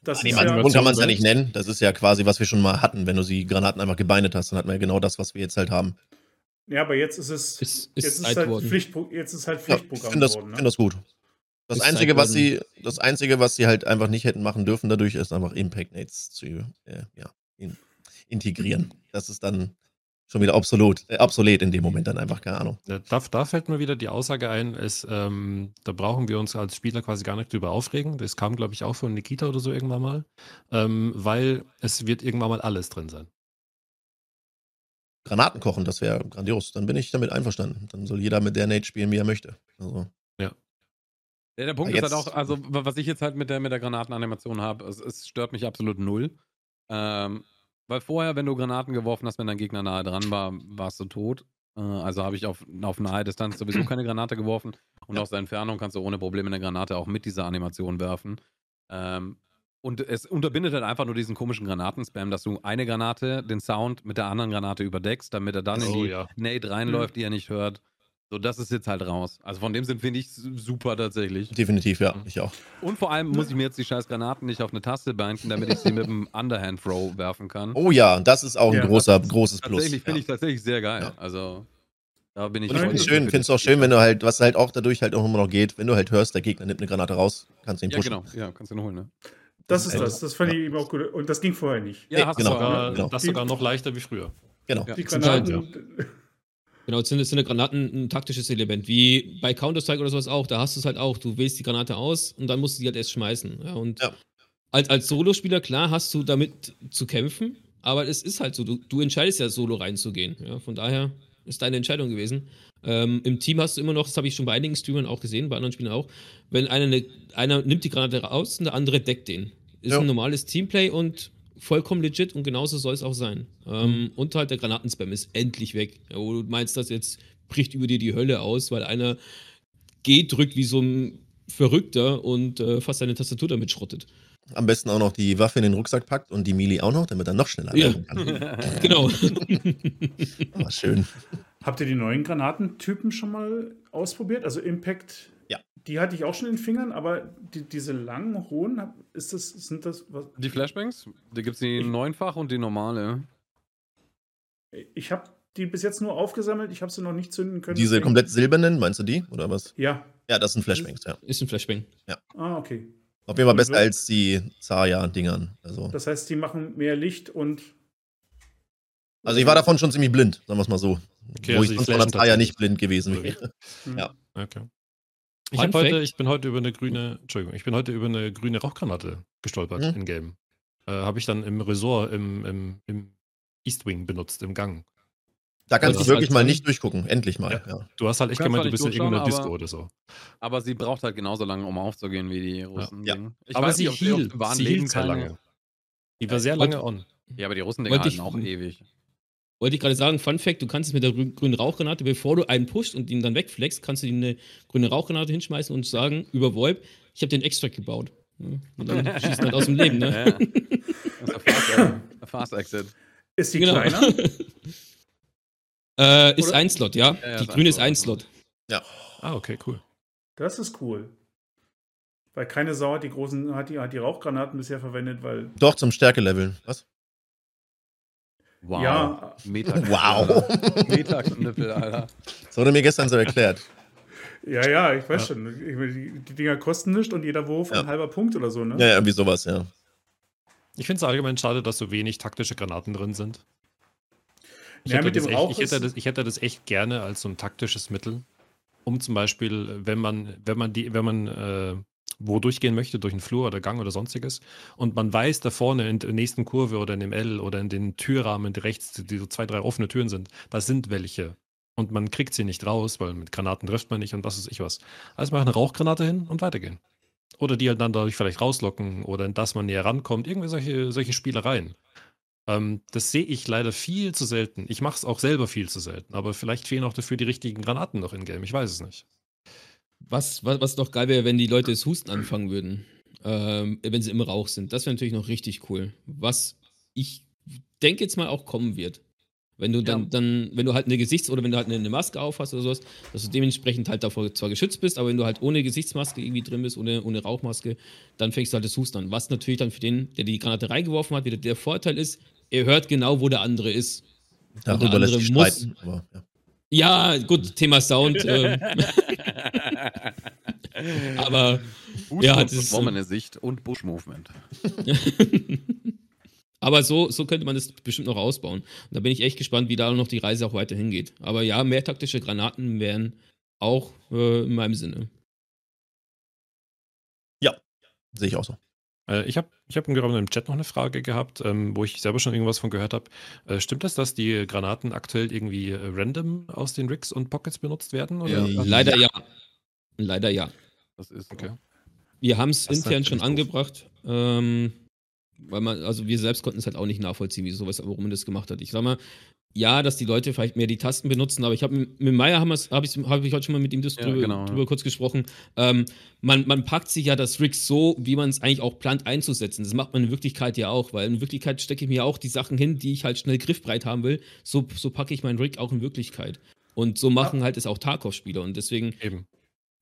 das ist Animation ja, kann man es ja nicht nennen. Das ist ja quasi, was wir schon mal hatten. Wenn du die Granaten einfach gebindet hast, dann hat man ja genau das, was wir jetzt halt haben. ja, aber jetzt ist es, Ist, jetzt ist ist alt halt. Pflichtpro jetzt ist halt Ja, ich Pflichtprogramm finde das, geworden. Ne? find das gut. Das Ist Einzige, was sie, das Einzige, was sie halt einfach nicht hätten machen dürfen, dadurch ist einfach Impact Nades zu äh, ja, in, integrieren. [LAUGHS] Das ist dann schon wieder obsolet, äh, obsolet in dem Moment dann einfach, keine Ahnung. Ja, Da, da fällt mir wieder die Aussage ein, ist, ähm, da brauchen wir uns als Spieler quasi gar nicht drüber aufregen. Das kam, glaube ich, auch von Nikita oder so irgendwann mal. Ähm, weil es wird irgendwann mal alles drin sein. Granaten kochen, das wäre grandios. Dann bin ich damit einverstanden. Dann soll jeder mit der Nate spielen, wie er möchte. Also, Ja, der Punkt Aber ist halt auch, also wa- was ich jetzt halt mit der, mit der Granatenanimation habe, es, es stört mich absolut null. Ähm, weil vorher, wenn du Granaten geworfen hast, wenn dein Gegner nahe dran war, warst du tot. Äh, also habe ich auf, auf nahe Distanz sowieso [CLEARS THROAT] keine Granate geworfen. Und Ja. aus der Entfernung kannst du ohne Probleme eine Granate auch mit dieser Animation werfen. Ähm, und es unterbindet halt einfach nur diesen komischen Granatenspam, dass du eine Granate, den Sound mit der anderen Granate überdeckst, damit er dann in Oh, die ja. Nade reinläuft, die er nicht hört. So, das ist jetzt halt raus. Also von dem sind finde ich super tatsächlich. definitiv, ja, Mhm. ich auch. Und vor allem muss ich mir jetzt die scheiß Granaten nicht auf eine Taste binden, damit ich sie mit dem Underhand Throw werfen kann. Oh ja, das ist auch ein Ja, großer, großes Plus. tatsächlich finde ja. ich tatsächlich sehr geil. Ja. Also da bin ich Und ich voll finde es für schön, find's auch schön, wenn du halt, was halt auch dadurch halt auch immer noch geht, wenn du halt hörst, der Gegner nimmt eine Granate raus, kannst du ihn Ja, pushen. genau. Ja, kannst du ihn holen, ne? Das ist Ja. das. Das fand ich eben auch gut. Und das ging vorher nicht. Ja, Nee, hast genau. du Sogar, genau. Das sogar noch leichter wie früher. Genau. Ja. Die Granaten. Genau, sind, sind Granaten ein taktisches Element, wie bei Counter-Strike oder sowas auch. Da hast du es halt auch. Du wählst die Granate aus und dann musst du die halt erst schmeißen. Ja, und Ja. als, als Solospieler, klar, hast du damit zu kämpfen, aber es ist halt so. Du, du entscheidest ja, Solo reinzugehen. Ja, von daher Ist deine Entscheidung gewesen. Ähm, Im Team hast du immer noch, das habe ich schon bei einigen Streamern auch gesehen, bei anderen Spielern auch, wenn einer, eine, einer nimmt die Granate raus und der andere deckt den. Ist Ja. ein normales Teamplay und vollkommen legit und genauso soll es auch sein. Ähm, und halt der Granatenspam ist endlich weg. Ja, wo du meinst, dass jetzt bricht über dir die Hölle aus, weil einer G drückt wie so ein Verrückter und äh, fast seine Tastatur damit schrottet. Am besten auch noch die Waffe in den Rucksack packt und die Melee auch noch, damit er noch schneller Ja. kann. [LAUGHS] Genau. Ah, schön. Habt ihr die neuen Granatentypen schon mal ausprobiert? Also Impact, Ja. die hatte ich auch schon in den Fingern, aber die, diese langen, hohen, ist das, sind das, was, Die Flashbangs? Da gibt es die neunfach und die normale. ich habe die bis jetzt nur aufgesammelt, ich habe sie noch nicht zünden können. Diese komplett silbernen, meinst du die? Oder was? Ja, Ja, das sind Flashbangs, ja. Ist ein Flashbang. ah, okay. Auf jeden Fall besser so- als die Zarya-Dingern. Also, Das heißt, die machen mehr Licht und. also ich war davon schon ziemlich blind, sagen wir es mal so. Okay, Wo also ich sonst von Zarya nicht blind gewesen wäre. Hm. Ja. Okay. Ich, heute, ich bin heute über eine grüne, Entschuldigung, ich bin heute über eine grüne Rauchgranate gestolpert Mhm. in Game. Äh, Habe ich dann im Resort im, im, im East Wing benutzt, im Gang. Da kannst Das du wirklich halt mal nicht durchgucken. Endlich mal. Ja. Du hast halt echt gemeint, du bist in nicht irgendeiner Disco aber- oder so. Aber sie braucht halt genauso lange, um aufzugehen wie die Russen. Ja. Aber weiß sie hielt, sie hielt sehr keine- lange. Die war sehr Wollt- lange on. Ja, aber die Russen Wollte halten ich- auch ewig. Wollte ich gerade sagen, Fun Fact, du kannst es mit der grü- grünen Rauchgranate, bevor du einen pusht und ihn dann wegflext, kannst du ihm eine grüne Rauchgranate hinschmeißen und sagen, über VoIP, ich habe den Extract gebaut. Ja, und dann [LAUGHS] schießt man halt aus dem Leben, ne? Ja. Das ist der Fast, Fast Exit. Ist die Genau. kleiner? [LAUGHS] äh, ist Oder? ein Slot, ja. Ja, ja, Die grüne ein ist ein Slot. Slot. Ah, okay, cool. Das ist cool. Weil keine Sau hat die großen, hat die, hat die Rauchgranaten bisher verwendet, weil. Doch, zum Stärkeleveln. Was? Wow. Ja. Meta Wow. [LAUGHS] Metaknüppel, Alter. Das wurde mir gestern so erklärt. Ja, ja, ich weiß schon. Ich, meine, die, Dinger kosten nichts und jeder Wurf Ja. ein halber Punkt oder so, ne? Ja, ja, irgendwie sowas, ja. Ich finde es allgemein schade, dass so wenig taktische Granaten drin sind. Ich, Ja, hätte, mit das dem echt, Rauch ich, hätte das, ich hätte das echt gerne als so ein taktisches Mittel, um zum Beispiel, wenn man, wenn man die, wenn man äh, wo durchgehen möchte, durch einen Flur oder Gang oder sonstiges, und man weiß da vorne in der nächsten Kurve oder in dem L oder in den Türrahmen rechts, die so zwei, drei offene Türen sind, da sind welche. Und man kriegt sie nicht raus, weil mit Granaten trifft man nicht und was weiß ich was. Also mach eine Rauchgranate hin und weitergehen. Oder die halt dann dadurch vielleicht rauslocken oder dass man näher rankommt. Irgendwie solche, solche Spielereien. Ähm, das sehe ich leider viel zu selten. Ich mache es auch selber viel zu selten, aber vielleicht fehlen auch dafür die richtigen Granaten noch in Game. Ich weiß es nicht. Was, was, was doch geil wäre, wenn die Leute das Husten anfangen würden, ähm, wenn sie im Rauch sind. Das wäre natürlich noch richtig cool. Was ich denke jetzt mal auch kommen wird. Wenn du dann, Ja. dann, wenn du halt eine Gesichts- oder wenn du halt eine, Maske aufhast oder sowas, dass du dementsprechend halt davor zwar geschützt bist, aber wenn du halt ohne Gesichtsmaske irgendwie drin bist, ohne, ohne Rauchmaske, dann fängst du halt das Husten an. Was natürlich dann für den, der die Granate reingeworfen hat, wieder der Vorteil ist, er hört genau, wo der andere ist. Darüber der lässt andere sich muss- streiten. Aber, ja. Ja, gut, Thema Sound. [LAUGHS] ähm, aber Ja, das ist. Verschwommene Sicht und Bush-Movement. [LAUGHS] Aber so, so könnte man das bestimmt noch ausbauen. Und da bin ich echt gespannt, wie da noch die Reise auch weiter hingeht. Aber ja, mehr taktische Granaten wären auch äh, in meinem Sinne. Sehe ich auch so. Äh, ich habe ich hab gerade im Chat noch eine Frage gehabt, ähm, wo ich selber schon irgendwas von gehört habe. Äh, stimmt das, dass die Granaten aktuell irgendwie äh, random aus den Rigs und Pockets benutzt werden? Oder? Ja. Leider ja. Leider ja. Das ist Okay. Wir haben es intern schon angebracht. Ähm, weil man, also wir selbst konnten es halt auch nicht nachvollziehen, wie sowas, warum man das gemacht hat. Ich sag mal, ja, dass die Leute vielleicht mehr die Tasten benutzen, aber ich habe mit mit Meier habe hab ich, hab ich heute schon mal mit ihm das Ja, drüber, genau, ja. drüber kurz gesprochen. Ähm, man, man packt sich ja das Rig so, wie man es eigentlich auch plant einzusetzen. Das macht man in Wirklichkeit ja auch, weil in Wirklichkeit stecke ich mir auch die Sachen hin, die ich halt schnell griffbreit haben will. So, so packe ich meinen Rig auch in Wirklichkeit. Und so machen halt es auch Tarkov-Spieler. Und deswegen Eben.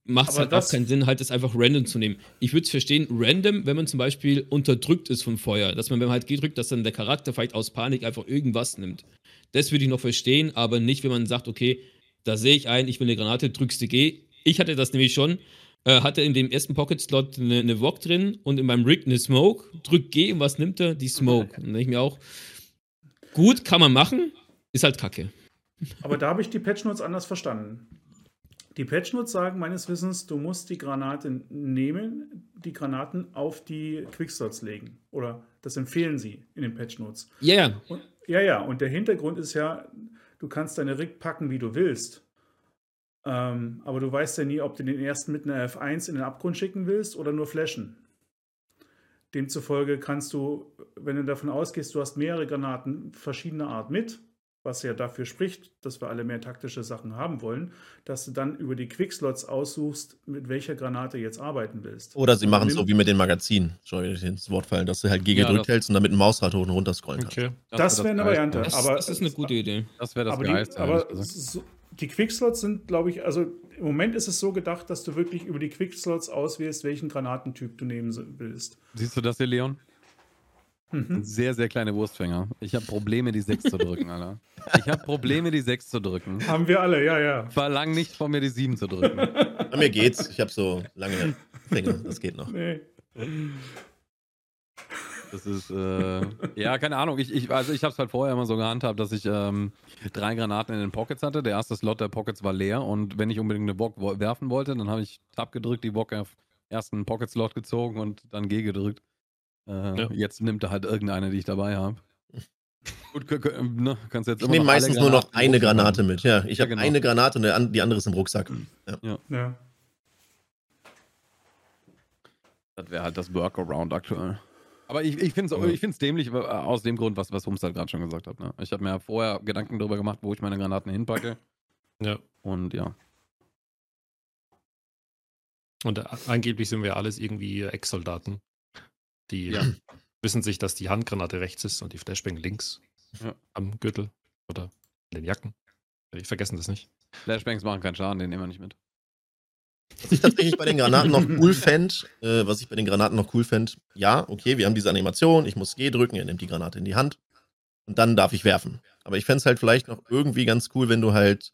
Macht es halt auch keinen Sinn, halt das einfach random zu nehmen. Ich würde es verstehen, random, wenn man zum Beispiel unterdrückt ist vom Feuer, dass man, wenn man halt gedrückt, dass dann der Charakter vielleicht aus Panik einfach irgendwas nimmt. Das würde ich noch verstehen, aber nicht, wenn man sagt, okay, da sehe ich ein, ich will eine Granate, drückst du G. Ich hatte das nämlich schon, äh, hatte in dem ersten Pocket-Slot eine, eine VOG drin und in meinem Rig eine Smoke, drück G und was nimmt er? Die Smoke. Und dann ich mir auch, gut, kann man machen, ist halt kacke. Aber da habe ich die Patchnotes anders verstanden. Die Patchnotes sagen meines Wissens, du musst die Granate nehmen, die Granaten auf die Quickslots legen. Oder das empfehlen sie in den Patchnotes. Ja, ja, Und, ja, ja, und der Hintergrund ist ja, du kannst deine Rig packen, wie du willst. Ähm, aber du weißt ja nie, ob du den ersten mit einer F1 in den Abgrund schicken willst oder nur flashen. Demzufolge kannst du, wenn du davon ausgehst, du hast mehrere Granaten verschiedener Art mit, was ja dafür spricht, dass wir alle mehr taktische Sachen haben wollen, dass du dann über die Quickslots aussuchst, mit welcher Granate jetzt arbeiten willst. Oder sie machen Nimm- so wie mit den Magazinen. Ich ins Wort fallen, dass du halt G Ja, gedrückt das- hältst und dann mit dem Mausrad hoch und runter scrollen kannst. Okay. Das wäre eine Geilste. Variante. Das, aber das ist eine gute Idee. Das wäre das aber die, Geilste. aber so, die Quickslots sind, glaube ich, also im Moment ist es so gedacht, dass du wirklich über die Quickslots auswählst, welchen Granatentyp du nehmen willst. Siehst du das hier, Leon? Mhm. Sehr, sehr kleine Wurstfänger. Ich habe Probleme, die 6 zu drücken, Alter. Ich habe Probleme, die 6 zu drücken. Haben wir alle, ja, ja. Verlang nicht von mir, die 7 zu drücken. [LAUGHS] Bei mir geht's. Ich habe so lange Finger. Das geht noch. Nee. Das ist, äh, ja, keine Ahnung. Ich, ich, also ich habe es halt vorher immer so gehandhabt, dass ich ähm, drei Granaten in den Pockets hatte. Der erste Slot der Pockets war leer und wenn ich unbedingt eine Bock werfen wollte, dann habe ich Tab gedrückt, die Bock auf ersten Pocket-Slot gezogen und dann G gedrückt. Äh, Ja. Jetzt nimmt er halt irgendeine, die ich dabei habe. Gut, ne, kannst jetzt Ich immer nehme meistens nur noch eine Granate haben. mit. Ja, ich Ja, habe genau. eine Granate und die andere ist im Rucksack. Ja. Ja. Das wäre halt das Workaround aktuell. Aber ich, ich finde es Ja. dämlich äh, aus dem Grund, was, was Hums halt gerade schon gesagt hat. Ne? Ich habe mir ja vorher Gedanken darüber gemacht, wo ich meine Granaten hinpacke. Ja. Und ja. Und äh, angeblich sind wir alles irgendwie Ex-Soldaten, die Ja. wissen sich, dass die Handgranate rechts ist und die Flashbang links Ja. am Gürtel oder in den Jacken. Die vergessen das nicht. Flashbangs machen keinen Schaden, den nehmen wir nicht mit. Was ich tatsächlich bei den Granaten noch cool fände, äh, was ich bei den Granaten noch cool fände, ja, okay, wir haben diese Animation, ich muss G drücken, er nimmt die Granate in die Hand und dann darf ich werfen. Aber ich fände es halt vielleicht noch irgendwie ganz cool, wenn du halt,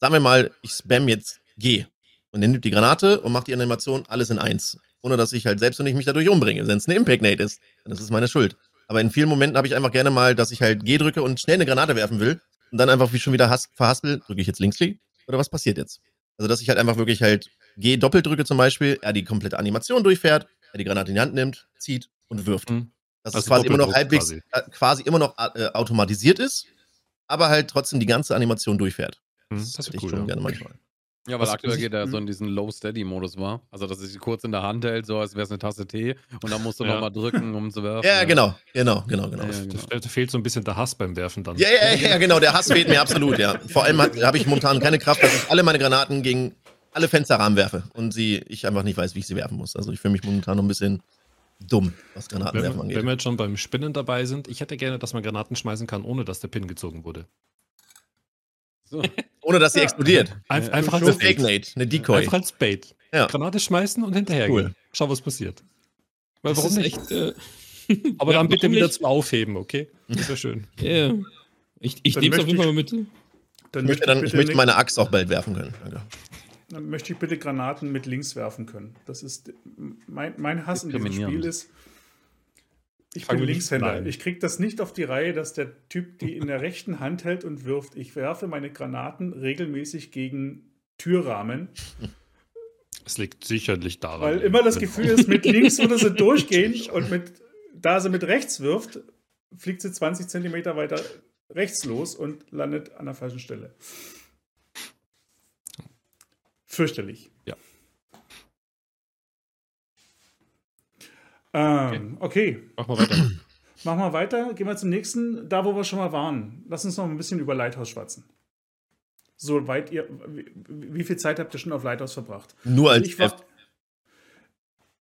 sagen wir mal, ich spam jetzt G und er nimmt die Granate und macht die Animation alles in eins. Ohne dass ich halt selbst und ich mich dadurch umbringe. Wenn es eine Impact-Nate ist, dann ist es meine Schuld. Aber in vielen Momenten habe ich einfach gerne mal, dass ich halt G drücke und schnell eine Granate werfen will und dann einfach wie schon wieder has verhaspel, drücke ich jetzt Linksklick oder was passiert jetzt? Also, dass ich halt einfach wirklich halt G doppelt drücke zum Beispiel, er die komplette Animation durchfährt, er die Granate in die Hand nimmt, zieht und wirft. Mhm. Dass Also es quasi immer noch halbwegs, quasi. quasi. Äh, quasi immer noch äh, automatisiert ist, aber halt trotzdem die ganze Animation durchfährt. Hm, Das, Das ist ich cool. schon Ja. gerne manchmal. Ja, weil Was- aktuell geht er so Mhm. in diesen Low-Steady-Modus war. Also, dass er sie kurz in der Hand hält, so als wäre es eine Tasse Tee. Und dann musst du Ja. nochmal drücken, um zu werfen. Ja, genau, genau, genau, genau. Ja, Ja, ja, genau. Da fehlt so ein bisschen der Hass beim Werfen dann. ja, ja, ja, genau, der Hass fehlt mir absolut, ja. Vor allem habe ich momentan keine Kraft, dass ich alle meine Granaten gegen alle Fensterrahmen werfe und sie, ich einfach nicht weiß, wie ich sie werfen muss. Also ich fühle mich momentan noch ein bisschen dumm, was Wenn, Granatenwerfen wir- angeht. wenn wir jetzt schon beim Spinnen dabei sind, ich hätte gerne, dass man Granaten schmeißen kann, ohne dass der Pin gezogen wurde. So. [LAUGHS] Ohne dass sie explodiert. Einf Ja, einfach, Eine als Fake Bait. Nate, eine Decoy. einfach als Bait. Ja. Granate schmeißen und hinterhergehen. Cool. Schau, was passiert. Weil Das warum nicht? echt. Äh, [LAUGHS] Aber Ja, dann bitte wieder zum Aufheben, okay? Das wäre schön. [LAUGHS] yeah. Ich, ich nehme es auf jeden Fall mal mit. Dann Ich möchte, dann, ich bitte möchte meine Axt auch bald werfen können. Danke. Dann möchte ich bitte Granaten mit links werfen können. Das ist mein, mein Hass in diesem. Spiel ist. Ich Fangen bin Linkshänder. Ich kriege das nicht auf die Reihe, dass der Typ die in der rechten Hand hält und wirft. Ich werfe meine Granaten regelmäßig gegen Türrahmen, Es liegt sicherlich daran. weil immer das Gefühl ist, mit [LAUGHS] links würde sie durchgehen und mit, da sie mit rechts wirft, fliegt sie 20 Zentimeter weiter rechts los und landet an der falschen Stelle. Fürchterlich. Ähm, okay, Mach mal weiter. [CLEARS THROAT] machen wir weiter. Gehen wir zum nächsten, da wo wir schon mal waren. Lass uns noch ein bisschen über Lighthouse schwatzen. So weit ihr, wie, wie viel Zeit habt ihr schon auf Lighthouse verbracht? Nur als ich, war,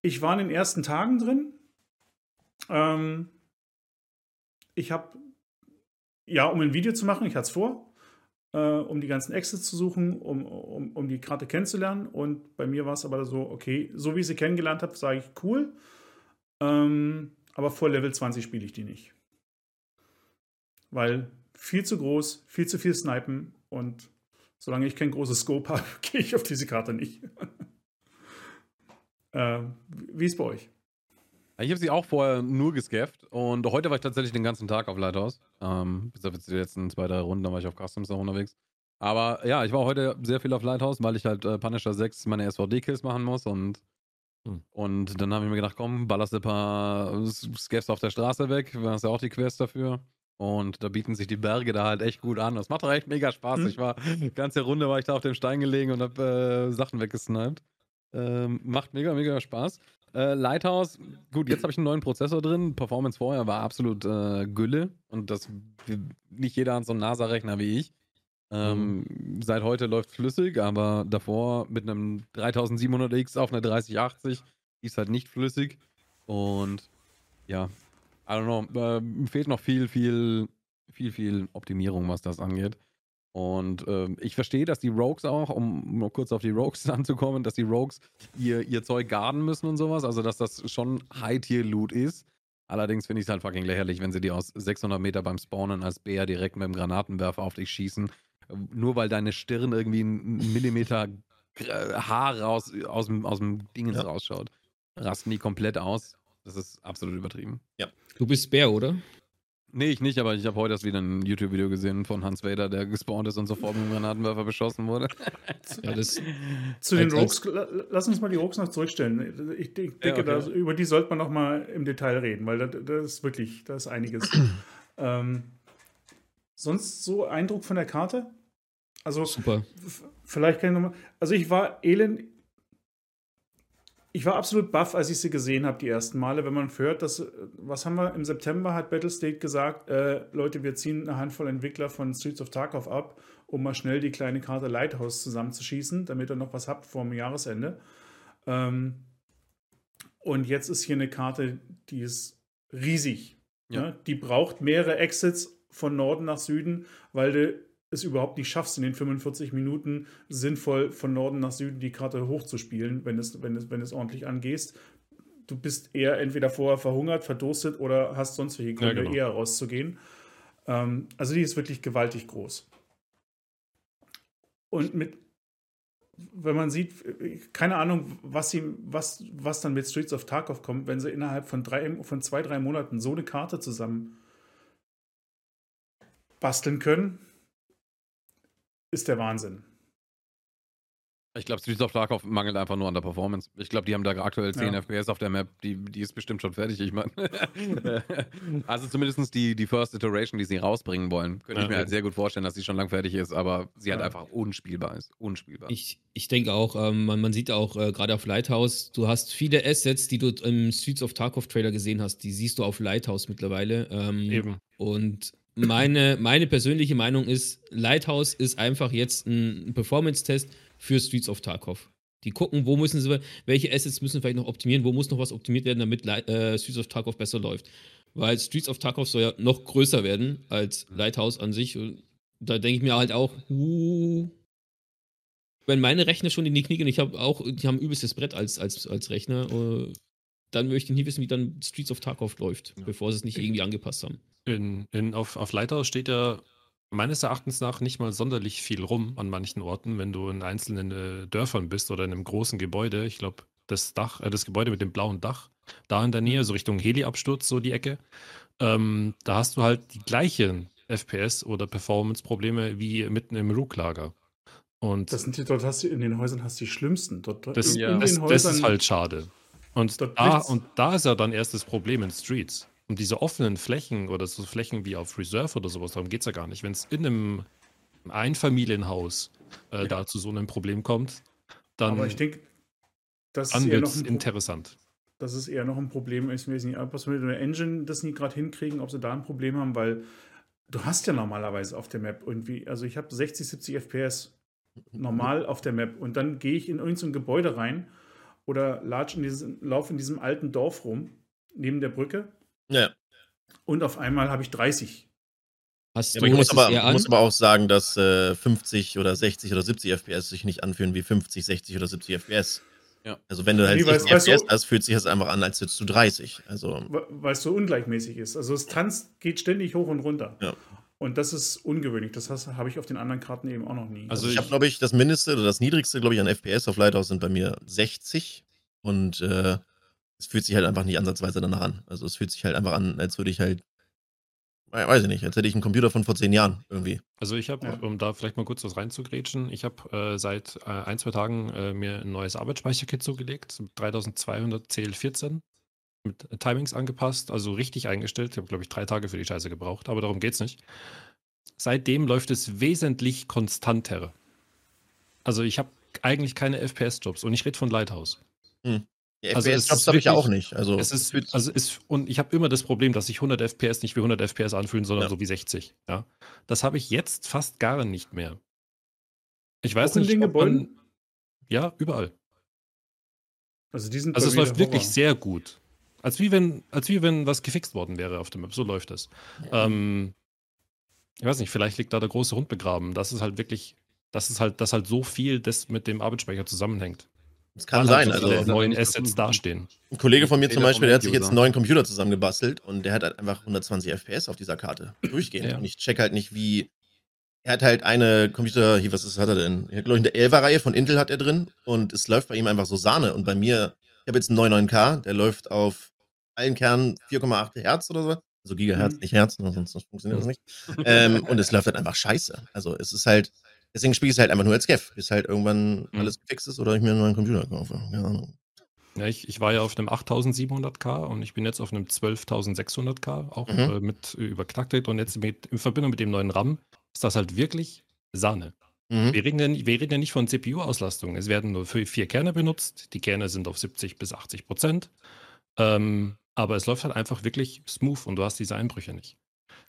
ich war in den ersten Tagen drin. Ähm, ich habe, ja, um ein Video zu machen, ich hatte es vor, äh, um die ganzen Exits zu suchen, um, um, um die Karte kennenzulernen. Und bei mir war es aber so, okay, so wie ich sie kennengelernt habe, sage ich cool. Ähm, aber vor Level 20 spiele ich die nicht. Weil viel zu groß, viel zu viel Snipen und solange ich kein großes Scope [LAUGHS] habe, gehe ich auf diese Karte nicht. [LAUGHS] ähm, wie ist bei euch? Ich habe sie auch vorher nur gescafft und heute war ich tatsächlich den ganzen Tag auf Lighthouse. Ähm, bis auf die letzten zwei, drei Runden, da war ich auf Customs noch unterwegs. Aber ja, ich war heute sehr viel auf Lighthouse, weil ich halt äh, Punisher 6 meine SVD-Kills machen muss und, Hm. und dann habe ich mir gedacht, komm, ballerst ein paar Scaffs auf der Straße weg, du hast ja auch die Quest dafür. Und da bieten sich die Berge da halt echt gut an. Das macht doch echt mega Spaß. Mhm. Ich war, die ganze Runde war ich da auf dem Stein gelegen und habe äh, Sachen weggesniped. Ähm, macht mega, mega Spaß. Äh, Lighthouse, gut, jetzt habe ich einen neuen Prozessor drin. Performance vorher war absolut äh, Gülle. Und das nicht jeder hat so einen NASA-Rechner wie ich. Ähm, Seit heute läuft flüssig, aber davor mit einem 3700X auf einer 3080 ist halt nicht flüssig. Und ja, I don't know, äh, fehlt noch viel, viel, viel, viel Optimierung, was das angeht. Und ähm, ich verstehe, dass die Rogues auch, um noch kurz auf die Rogues [LAUGHS] anzukommen, dass die Rogues ihr, ihr Zeug garden müssen und sowas, also dass das schon High-Tier-Loot ist. Allerdings finde ich es halt fucking lächerlich, wenn sie dir aus 600 Meter beim Spawnen als Bär direkt mit dem Granatenwerfer auf dich schießen. Nur weil deine Stirn irgendwie einen Millimeter gr- Haar raus, aus, dem, aus dem Dingens Ja. rausschaut. Rasten die komplett aus. Das ist absolut übertrieben. Du bist Bär, oder? Nee, ich nicht, aber ich habe heute erst wieder ein YouTube-Video gesehen von Hans Vader, der gespawnt ist und sofort mit dem Granatenwerfer beschossen wurde. [LAUGHS] Ja, das, Zu den Rogues, la- lass uns mal die Rogues noch zurückstellen. Ich de- denke, okay. da, über die sollte man noch mal im Detail reden, weil das, das ist wirklich, da ist einiges. [CLEARS THROAT] ähm, sonst so Eindruck von der Karte? Also super. vielleicht kann ich nochmal. Also ich war elend. Ich war absolut baff, als ich sie gesehen habe, die ersten Male, wenn man hört, dass, was haben wir, im September hat Battlestate gesagt, äh, Leute, wir ziehen eine Handvoll Entwickler von Streets of Tarkov ab, um mal schnell die kleine Karte Lighthouse zusammenzuschießen, damit ihr noch was habt vor dem Jahresende. Ähm, und jetzt ist hier eine Karte, die ist riesig. Ja. Ne? Die braucht mehrere Exits von Norden nach Süden, weil du es überhaupt nicht schaffst, in den 45 Minuten sinnvoll von Norden nach Süden die Karte hochzuspielen, wenn es, wenn es, wenn es ordentlich angehst. Du bist eher entweder vorher verhungert, verdurstet oder hast sonst welche Gründe, genau. eher rauszugehen. Ähm, also die ist wirklich gewaltig groß. Und mit, wenn man sieht, keine Ahnung, was, sie, was, was dann mit Streets of Tarkov kommt, wenn sie innerhalb von, drei, von zwei, drei Monaten so eine Karte zusammen basteln können, ist der Wahnsinn. Ich glaube, Streets of Tarkov mangelt einfach nur an der Performance. Ich glaube, die haben da aktuell 10 Ja. FPS auf der Map. Die, die ist bestimmt schon fertig, ich meine. [LAUGHS] also zumindest die, die First Iteration, die sie rausbringen wollen. Könnte Ja, ich mir halt sehr gut vorstellen, dass sie schon lang fertig ist, aber sie halt Ja. einfach unspielbar ist. Unspielbar. Ich, ich denke auch, ähm, man, man sieht auch äh, gerade auf Lighthouse, du hast viele Assets, die du im Streets of Tarkov Trailer gesehen hast, die siehst du auf Lighthouse mittlerweile. Ähm, Eben. Und meine, meine persönliche Meinung ist, Lighthouse ist einfach jetzt ein Performance-Test für Streets of Tarkov. Die gucken, wo müssen sie, welche Assets müssen vielleicht noch optimieren, wo muss noch was optimiert werden, damit äh, Streets of Tarkov besser läuft. Weil Streets of Tarkov soll ja noch größer werden als Lighthouse an sich. Und da denke ich mir halt auch, uh, wenn meine Rechner schon in die Knie gehen, ich habe auch, die haben übelstes Brett als, als, als Rechner, äh, dann möchte ich nie wissen, wie dann Streets of Tarkov läuft, Ja. bevor sie es nicht irgendwie angepasst haben. In, in, auf, auf Lighthouse steht ja meines Erachtens nach nicht mal sonderlich viel rum an manchen Orten, wenn du in einzelnen äh, Dörfern bist oder in einem großen Gebäude. Ich glaube, das Dach, äh, das Gebäude mit dem blauen Dach, da in der Nähe, so Richtung Heli-Absturz, so die Ecke, ähm, da hast du halt die gleichen FPS- oder Performance-Probleme wie mitten im Rook-Lager. Und Das sind die, dort hast du in den Häusern hast du die schlimmsten. Dort, das, in, ja. in das, den das Häusern ist halt schade. Und da, und da ist ja dann erst das Problem in Streets. Und diese offenen Flächen oder so Flächen wie auf Reserve oder sowas, darum geht es ja gar nicht. Wenn es in einem Einfamilienhaus äh, da zu so einem Problem kommt, dann, Aber ich denke, das ist dann wird es interessant. das ist eher noch ein Problem. Ich weiß nicht, ob sie mit der Engine das nie gerade hinkriegen, ob sie da ein Problem haben, weil du hast ja normalerweise auf der Map irgendwie, also ich habe 60, 70 FPS normal auf der Map und dann gehe ich in irgendein Gebäude rein oder latsch in diesen, lauf in diesem alten Dorf rum, neben der Brücke Ja. und auf einmal habe ich 30. Hast Ja, du aber ich muss aber, muss aber auch sagen, dass äh, 50 oder 60 oder 70 FPS sich nicht anfühlen wie 50, 60 oder 70 FPS. Ja. Also wenn du halt Nee, weil- 60 weißt du- FPS hast, fühlt sich das einfach an, als würdest du 30. Also weil es so ungleichmäßig ist. Also es tanzt, geht ständig hoch und runter. Ja. Und das ist ungewöhnlich. Das hast- habe ich auf den anderen Karten eben auch noch nie. Also ich habe, glaube ich, das Mindeste oder das Niedrigste, glaube ich, an FPS auf Lighthouse sind bei mir 60. Und äh, es fühlt sich halt einfach nicht ansatzweise danach an. Also es fühlt sich halt einfach an, als würde ich halt, we- weiß ich nicht, als hätte ich einen Computer von vor zehn Jahren irgendwie. Also ich habe, Ja. um da vielleicht mal kurz was reinzugrätschen, ich habe äh, seit äh, ein, zwei Tagen äh, mir ein neues Arbeitsspeicherkit zugelegt, 3200 CL14. Mit Timings angepasst, also richtig eingestellt. Ich habe, glaube ich, drei Tage für die Scheiße gebraucht, aber darum geht es nicht. Seitdem läuft es wesentlich konstanter. Also ich habe eigentlich keine FPS-Jobs und ich rede von Lighthouse. Hm. Die Also es FPS-Jobs habe ich ja auch nicht. Also, Es ist, also ist, und ich habe immer das Problem, dass sich 100 FPS nicht wie 100 FPS anfühlen, sondern Ja. so wie 60. Ja. Das habe ich jetzt fast gar nicht mehr. Ich weiß Auch in nicht, den ob man- Gebäuden? Ja, überall. Also die sind Also es läuft wirklich sehr gut. Als wie wenn, als wie wenn was gefixt worden wäre auf dem Map. So läuft es. Ähm, ich weiß nicht, vielleicht liegt da der große Hund begraben. Das ist halt wirklich, das ist halt, dass halt so viel das mit dem Arbeitsspeicher zusammenhängt. das kann Weil sein. halt so Also, viele aber neue nicht, dass Assets dastehen. ein Kollege von mir zum Beispiel, der hat sich jetzt einen neuen Computer zusammengebastelt und der hat halt einfach 120 FPS auf dieser Karte. Durchgehend. Ja. Und ich check halt nicht, wie. Er hat halt eine Computer, hier, was ist, hat er denn? Er hat, glaube ich, eine 11er-Reihe von Intel hat er drin und es läuft bei ihm einfach so Sahne. Und bei mir, ich habe jetzt einen 99K, der läuft auf allen Kernen 4,8 Hertz oder so. Also Gigahertz, Mhm. nicht Hertz, ne, sonst funktioniert das nicht. [LAUGHS] ähm, und es läuft halt einfach scheiße. Also es ist halt, deswegen spiele ich es halt einfach nur als Skeff, bis halt irgendwann Mhm. alles gefixt ist oder ich mir einen neuen Computer kaufe. Keine Ahnung. Ja, ich, ich war ja auf einem 8700K und ich bin jetzt auf einem 12600K, auch Mhm. äh, mit überknacktet. Und jetzt mit, in Verbindung mit dem neuen RAM ist das halt wirklich Sahne. Mhm. Wir reden, ja, nicht- wir reden ja nicht von CPU-Auslastung. Es werden nur für vier Kerne benutzt. Die Kerne sind auf 70 bis 80 Prozent. Ähm, aber es läuft halt einfach wirklich smooth und du hast diese Einbrüche nicht.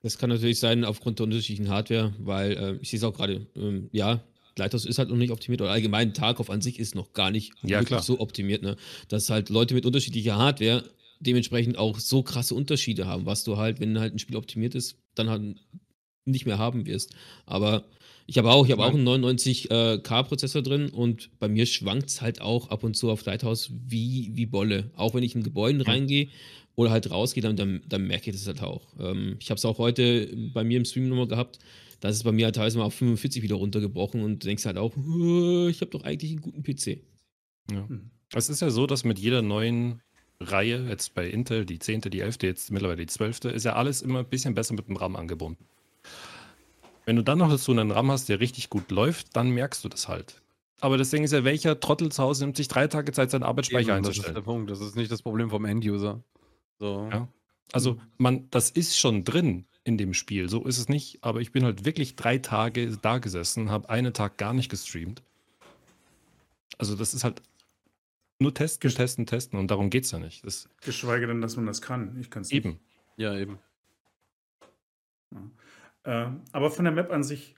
Das kann natürlich sein aufgrund der unterschiedlichen Hardware, weil äh, ich sehe es auch gerade, ähm, ja, Lighthouse ist halt noch nicht optimiert oder allgemein Tarkov an sich ist noch gar nicht Ja, so optimiert, ne? dass halt Leute mit unterschiedlicher Hardware dementsprechend auch so krasse Unterschiede haben, was du halt, wenn halt ein Spiel optimiert ist, dann halt nicht mehr haben wirst. Aber ich habe auch, ich habe auch einen 99K-Prozessor drin und bei mir schwankt es halt auch ab und zu auf Lighthouse wie, wie Bolle. Auch wenn ich in Gebäuden reingehe oder halt rausgehe, dann, dann, dann merke ich das halt auch. Ähm, ich habe es auch heute bei mir im Stream nochmal gehabt. Da ist es bei mir halt teilweise mal auf 45 wieder runtergebrochen und du denkst halt auch, "Äh, ich habe doch eigentlich einen guten PC. Ja. Mhm. Es ist ja so, dass mit jeder neuen Reihe, jetzt bei Intel, die 10., die 11., jetzt mittlerweile die 12., ist ja alles immer ein bisschen besser mit dem RAM angebunden. Wenn du dann noch dazu einen RAM hast, der richtig gut läuft, dann merkst du das halt. Aber das Ding ist ja, welcher Trottel zu Hause nimmt sich drei Tage Zeit, seinen Arbeitsspeicher Eben, das ist der einzustellen? Punkt. Das ist nicht das Problem vom End-User. So. Ja. Also, man, das ist schon drin in dem Spiel, so ist es nicht. Aber ich bin halt wirklich drei Tage da gesessen, habe einen Tag gar nicht gestreamt. Also, das ist halt nur testen, testen, testen und darum geht es ja nicht. Das Geschweige denn, dass man das kann. Ich kann es nicht. eben. Ja, eben. Ähm, aber von der Map an sich,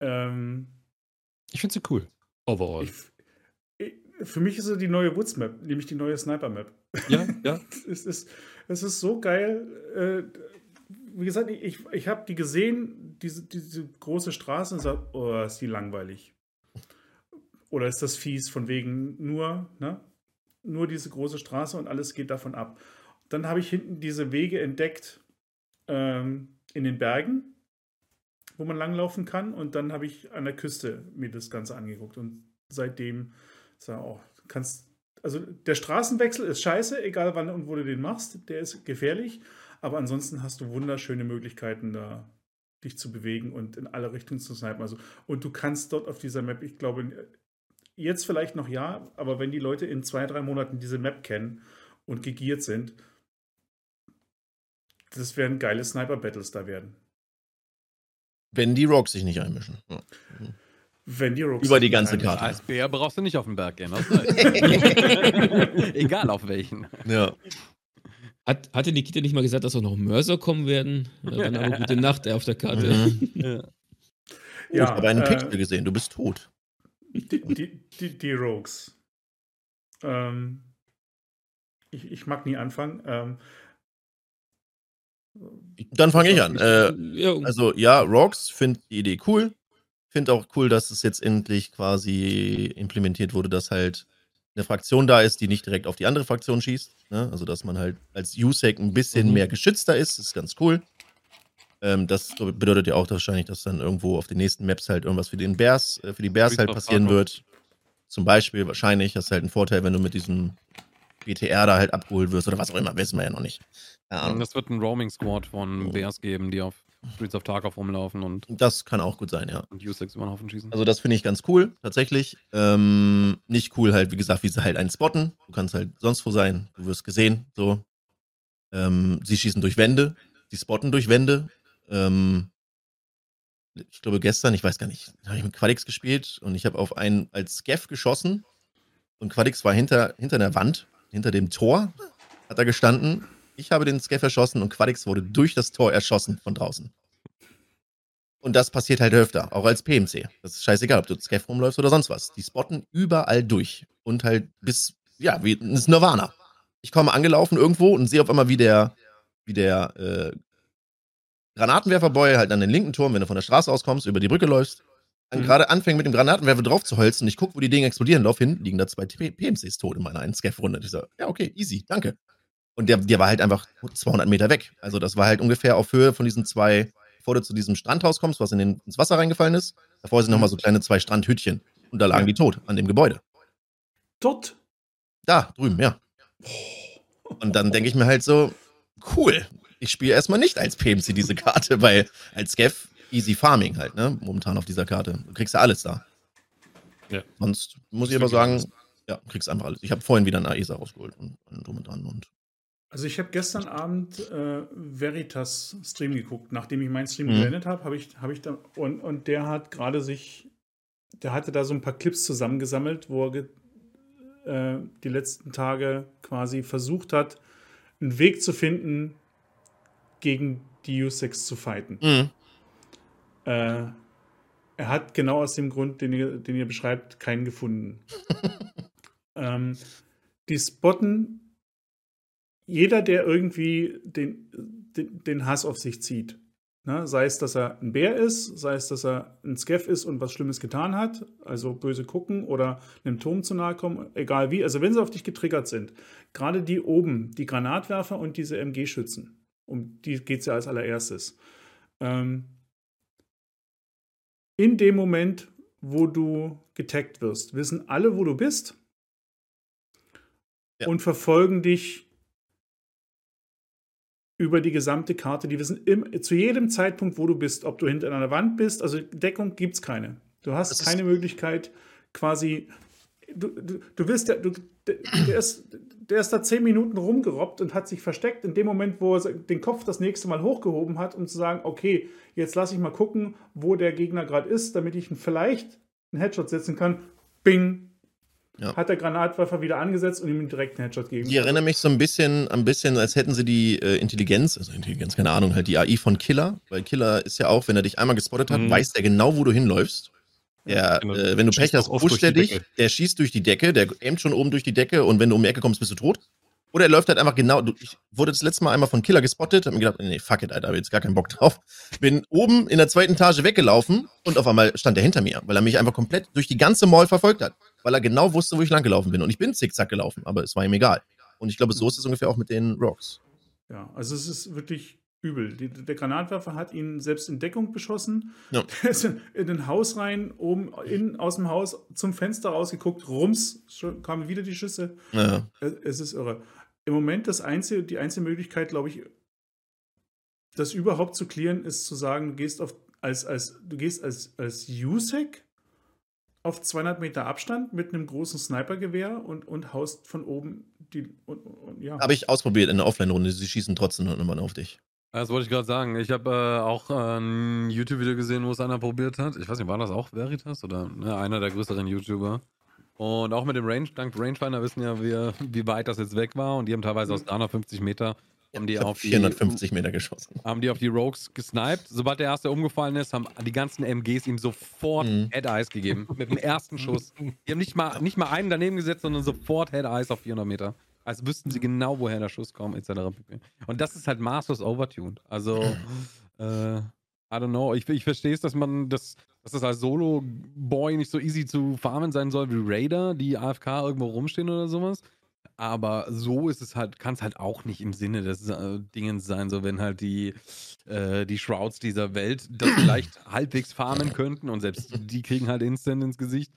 ähm, Ich finde sie cool. Overall. ich, ich, für mich ist sie die neue Woods Map, nämlich die neue Sniper Map. ja, ja. [LAUGHS] es, ist, es ist so geil. Äh, wie gesagt, ich, ich habe die gesehen, diese, diese große Straße, und sag, oh, ist die langweilig. Oder ist das fies, von wegen nur, ne? Nur diese große Straße und alles geht davon ab. Dann habe ich hinten diese Wege entdeckt ähm, in den Bergen, wo man langlaufen kann. Und dann habe ich an der Küste mir das Ganze angeguckt. Und seitdem sag, oh, kannst. Also der Straßenwechsel ist scheiße, egal wann und wo du den machst. Der ist gefährlich. Aber ansonsten hast du wunderschöne Möglichkeiten, da dich zu bewegen und in alle Richtungen zu snipen. Also, und du kannst dort auf dieser Map, ich glaube, jetzt vielleicht noch ja, aber wenn die Leute in zwei, drei Monaten diese Map kennen und gegiert sind, das werden geile Sniper-Battles da werden. Wenn die Rocks sich nicht einmischen. Ja. Wenn die Rogues Über die ganze. Karte. Als Bär brauchst du nicht auf den Berg gehen. [LAUGHS] Egal auf welchen. ja. Hat, hatte Nikita nicht mal gesagt, dass auch noch Mörser kommen werden? Ja, dann aber gute [LAUGHS] Nacht auf der Karte. Mhm. Ja. ich habe einen äh, Pixel gesehen, du bist tot. Die, die, die, die Rogues. Ähm, ich, ich mag nie anfangen. Ähm, Dann fange ich an. Äh, also ja, Rocks finde die Idee cool. Finde auch cool, dass es jetzt endlich quasi implementiert wurde, dass halt eine Fraktion da ist, die nicht direkt auf die andere Fraktion schießt. Ne? Also dass man halt als USEC ein bisschen Mhm. mehr geschützter ist. Ist ganz cool. Ähm, das bedeutet ja auch wahrscheinlich, dass dann irgendwo auf den nächsten Maps halt irgendwas für den Bears, äh, für die Bears halt passieren wird. Zum Beispiel wahrscheinlich, das ist halt ein Vorteil, wenn du mit diesem BTR da halt abgeholt wirst oder was auch immer, wissen wir ja noch nicht. Das wird ein Roaming Squad von Bears geben, die auf Streets of Tarkov rumlaufen und, Das kann auch gut sein, ja. und U6 über den Haufen schießen. Also das finde ich ganz cool, tatsächlich. Ähm, nicht cool halt, wie gesagt, wie sie halt einen spotten. Du kannst halt sonst wo sein. Du wirst gesehen, so. Ähm, sie schießen durch Wände. Sie spotten durch Wände. Ähm, ich glaube gestern, ich weiß gar nicht, habe ich mit Quadix gespielt und ich habe auf einen als Scaff geschossen und Quadix war hinter, hinter der Wand, hinter dem Tor, hat er gestanden. Ich habe den Scaff erschossen und Quadix wurde durch das Tor erschossen von draußen. Und das passiert halt öfter, auch als PMC. Das ist scheißegal, ob du Scaff rumläufst oder sonst was. Die spotten überall durch und halt bis, ja, wie ist Nirvana. Ich komme angelaufen irgendwo und sehe auf einmal, wie der, wie der äh, Granatenwerferboy halt an den linken Turm, wenn du von der Straße auskommst, über die Brücke läufst, dann Mhm. gerade anfängt mit dem Granatenwerfer drauf zu holzen ich gucke, wo die Dinge explodieren, lauf hin, liegen da zwei PMCs tot in meiner einen Scaff-Runde. Ich so, ja, okay, easy, danke. Und der, der war halt einfach 200 Meter weg. Also das war halt ungefähr auf Höhe von diesen zwei, bevor du zu diesem Strandhaus kommst, was in den, ins Wasser reingefallen ist. Davor sind nochmal so kleine zwei Strandhütchen. Und da lagen die tot an dem Gebäude. Dort. Da, drüben, ja. Und dann denke ich mir halt so, cool. Ich spiele erstmal nicht als PMC diese Karte, [LAUGHS] weil als Scaff easy Farming halt, ne? Momentan auf dieser Karte. Du kriegst ja alles da. Ja. Sonst muss ich aber sagen, ja, du kriegst einfach alles. Ich habe vorhin wieder einen AESA rausgeholt und, und drum und dran und Also ich habe gestern Abend äh, Veritas Stream geguckt, nachdem ich meinen Stream Mhm. beendet habe, habe ich, habe ich da und, und der hat gerade sich, der hatte da so ein paar Clips zusammengesammelt, wo er äh, die letzten Tage quasi versucht hat, einen Weg zu finden, gegen die U6 zu fighten. Mhm. Äh, er hat genau aus dem Grund, den ihr, den ihr beschreibt, keinen gefunden. [LAUGHS] ähm, die spotten jeder, der irgendwie den, den, den Hass auf sich zieht. Ne? Sei es, dass er ein Bär ist, sei es, dass er ein Skeff ist und was Schlimmes getan hat, also böse gucken oder einem Turm zu nahe kommen, egal wie. Also wenn sie auf dich getriggert sind, gerade die oben, die Granatwerfer und diese MG-Schützen, um die geht es ja als allererstes. Ähm, in dem Moment, wo du getaggt wirst, wissen alle, wo du bist Ja. und verfolgen dich über die gesamte Karte. Die wissen im, zu jedem Zeitpunkt, wo du bist, ob du hinter einer Wand bist. Also Deckung gibt es keine. Du hast keine Möglichkeit, quasi. Du, du, du wirst ja, du, der, der, ist, der ist da zehn Minuten rumgerobbt und hat sich versteckt. In dem Moment, wo er den Kopf das nächste Mal hochgehoben hat, um zu sagen, okay, jetzt lasse ich mal gucken, wo der Gegner gerade ist, damit ich ihn vielleicht einen Headshot setzen kann. Bing! Ja. Hat der Granatwerfer wieder angesetzt und ihm direkt einen Headshot gegeben. Die erinnern mich so ein bisschen, ein bisschen, als hätten sie die äh, Intelligenz, also Intelligenz, keine Ahnung, halt die AI von Killer, weil Killer ist ja auch, wenn er dich einmal gespottet hat, Mhm. weiß der genau, wo du hinläufst. Der, Genau. äh, wenn du Pech hast, pusht er dich, Decke. der schießt durch die Decke, der aimt schon oben durch die Decke und wenn du um die Ecke kommst, bist du tot. Oder er läuft halt einfach genau, du, ich wurde das letzte Mal einmal von Killer gespottet, hab mir gedacht, nee, fuck it, Alter, hab jetzt gar keinen Bock drauf. Bin oben in der zweiten Etage weggelaufen und auf einmal stand er hinter mir, weil er mich einfach komplett durch die ganze Mall verfolgt hat. Weil er genau wusste, wo ich lang gelaufen bin. Und ich bin zickzack gelaufen, aber es war ihm egal. Und ich glaube, so ist es ungefähr auch mit den Rocks. Ja, also es ist wirklich übel. Die, der Granatwerfer hat ihn selbst in Deckung beschossen. Ja. Der [LAUGHS] ist in, in ein Haus rein, oben in, aus dem Haus zum Fenster rausgeguckt, rums, kamen wieder die Schüsse. Ja. Es, es ist irre. Im Moment das einzige, die einzige Möglichkeit, glaube ich, das überhaupt zu klären, ist zu sagen, du gehst auf, als, als, du gehst als, als USEC auf 200 Meter Abstand mit einem großen Snipergewehr und, und haust von oben die. Und, und, ja. Habe ich ausprobiert in der Offline-Runde. Sie schießen trotzdem noch immer auf dich. Das wollte ich gerade sagen. Ich habe äh, auch äh, ein YouTube-Video gesehen, wo es einer probiert hat. Ich weiß nicht, war das auch Veritas oder ne, einer der größeren YouTuber? Und auch mit dem Range, dank Rangefinder wissen ja wir, wie weit das jetzt weg war. Und die haben teilweise aus 350 Meter haben die auf die 450 Meter geschossen. haben die auf die Rogues gesniped. Sobald der erste umgefallen ist, haben die ganzen MGs ihm sofort Mhm. Head Eyes gegeben. Mit dem ersten Schuss. Die haben nicht mal, nicht mal einen daneben gesetzt, sondern sofort Head Eyes auf 400 Meter. Als wüssten sie genau, woher der Schuss kommt, etc. Und das ist halt maßlos overtuned. Also, äh, I don't know. Ich, ich verstehe es, dass man das, dass das als Solo-Boy nicht so easy zu farmen sein soll wie Raider, die AFK irgendwo rumstehen oder sowas. Aber so ist es halt, kann es halt auch nicht im Sinne des äh, Dingens sein, so wenn halt die, äh, die Shrouds dieser Welt das [CLEARS THROAT] vielleicht halbwegs farmen könnten und selbst die kriegen halt instant ins Gesicht.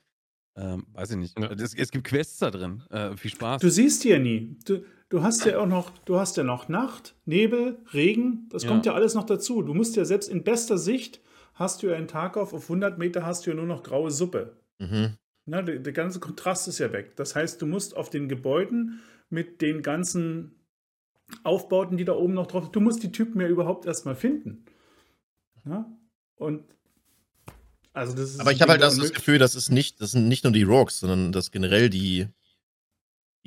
Ähm, weiß ich nicht. Ja. Es, es gibt Quests da drin. Äh, viel Spaß. Du siehst die ja nie. Du, du hast ja auch noch, du hast ja noch Nacht, Nebel, Regen, das Ja. kommt ja alles noch dazu. Du musst ja selbst in bester Sicht hast du ja einen Tag auf, auf 100 Meter hast du ja nur noch graue Suppe. Mhm. Na, der, der ganze Kontrast ist ja weg. Das heißt, du musst auf den Gebäuden mit den ganzen Aufbauten, die da oben noch drauf du musst die Typen ja überhaupt erstmal finden. Ja? Und also das ist Aber ich habe halt wieder das, das. Gefühl, das ist nicht, das sind nicht nur die Rogues, sondern dass generell die,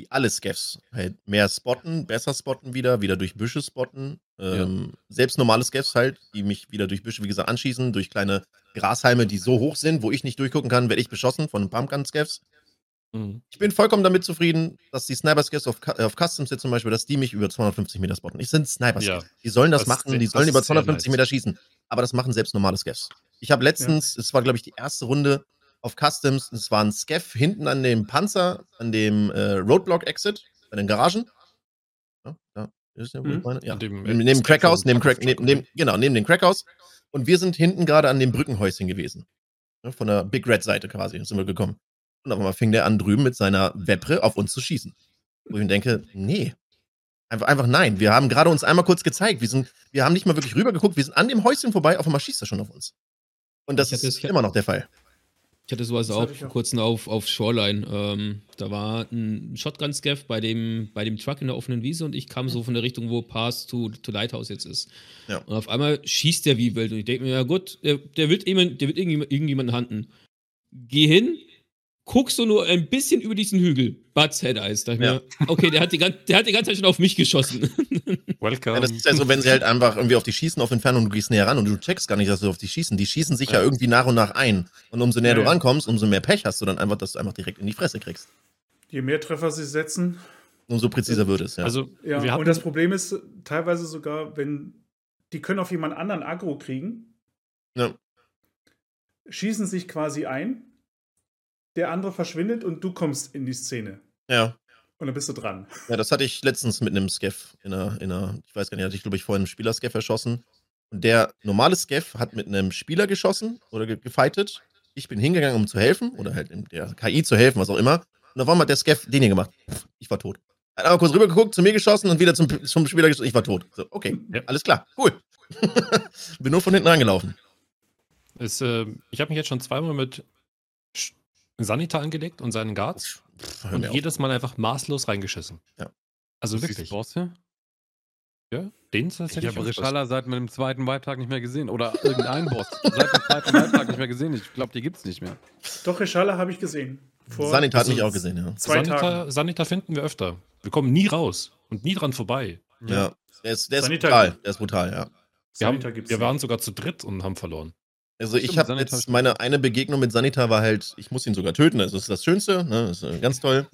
die alle Scavs halt mehr spotten, besser spotten wieder, wieder durch Büsche spotten. Ähm, Selbst normale Scavs halt, die mich wieder durch Büsche, wie gesagt, anschießen, durch kleine Grashalme, die so hoch sind, wo ich nicht durchgucken kann, werde ich beschossen von Pumpgun-Scavs. Mhm. Ich bin vollkommen damit zufrieden, dass die Sniper-Scavs auf, auf Customs jetzt zum Beispiel, dass die mich über 250 Meter spotten. Ich sind Sniper-Scavs. Ja. Die sollen das, Das machen, die sollen über sehr 250 nice. Meter schießen. Aber das machen selbst normale Scavs. Ich habe letztens, es war glaube ich die erste Runde auf Customs, es war ein Scav hinten an dem Panzer, an dem äh, Roadblock-Exit, bei den Garagen. Ja, da ist ja, wo Mhm. ich meine. Ja. Dem, Neben, Crackhouse, und neben Crack, neben, neben, genau, neben dem Crackhouse. Und wir sind hinten gerade an dem Brückenhäuschen gewesen. Ja, von der Big Red-Seite quasi sind wir gekommen. Und auf einmal fing der an, drüben mit seiner Wepre auf uns zu schießen. Wo ich mir denke, nee. Einfach, einfach nein. Wir haben gerade uns einmal kurz gezeigt. Wir, sind, wir haben nicht mal wirklich rübergeguckt. Wir sind an dem Häuschen vorbei. Auf einmal schießt er schon auf uns. Und das ist immer noch der Fall. Ich hatte sowas Das auch vor auch. kurzem auf, auf Shoreline. Ähm, da war ein Shotgun-Scav bei dem, bei dem Truck in der offenen Wiese und ich kam so von der Richtung, wo Pass to, to Lighthouse jetzt ist. Ja. Und auf einmal schießt der wie wild und ich denke mir, ja gut, der, der wird, jemand, der wird irgendjemand, irgendjemanden handen. Geh hin, guckst du nur ein bisschen über diesen Hügel. Butts Head Eyes. Da ich Ja. mir, okay, der hat, die, gan- der hat die ganze Zeit schon auf mich geschossen. Welcome. Ja, das ist ja so, wenn sie halt einfach irgendwie auf die schießen auf Entfernung und du gehst näher ran und du checkst gar nicht, dass du auf die schießen. Die schießen sich ja, Ja. irgendwie nach und nach ein. Und umso näher Ja, du ja. rankommst, umso mehr Pech hast du dann einfach, dass du einfach direkt in die Fresse kriegst. Je mehr Treffer sie setzen, Umso präziser wird es, ja. Also, Ja, und das Problem ist teilweise sogar, wenn die können auf jemand anderen Aggro kriegen, Ja. schießen sich quasi ein, der andere verschwindet und du kommst in die Szene. ja. Und dann bist du dran. Ja, das hatte ich letztens mit einem Skeff in einer, in einer ich weiß gar nicht, hatte ich glaube ich vorhin einen Spieler-Skeff erschossen. Und der normale Skeff hat mit einem Spieler geschossen oder ge gefightet. Ich bin hingegangen, um zu helfen oder halt der KI zu helfen, was auch immer. Und auf einmal hat der Skeff den hier gemacht. Ich war tot. Hat aber kurz rübergeguckt, zu mir geschossen und wieder zum, zum Spieler geschossen. Ich war tot. So, okay, Ja. alles klar, cool. [LAUGHS] bin nur von hinten rangelaufen. ist, äh, ich habe mich jetzt schon zweimal mit Sanita angelegt und seinen Guards Pff, und jedes Mal einfach maßlos reingeschissen. Ja. Also das wirklich. Boss hier? Ja, den Ich tatsächlich. habe öfters. Rishala seit meinem zweiten Weibtag nicht mehr gesehen. Oder irgendeinen Boss. [LAUGHS] Seit dem zweiten Weibtag nicht mehr gesehen. Ich glaube, die gibt's nicht mehr. Doch, Reschala habe ich gesehen. Vor Sanita hat also- mich auch gesehen, ja. Sanita, Sanita finden wir öfter. Wir kommen nie raus und nie dran vorbei. Ja. Der ist, der ist Sanita- brutal. Der ist brutal, ja. Wir, haben, wir waren sogar zu dritt und haben verloren. Also ich habe jetzt meine eine Begegnung mit Sanita war halt, ich muss ihn sogar töten, das ist das Schönste, ne? das ist äh, ganz toll.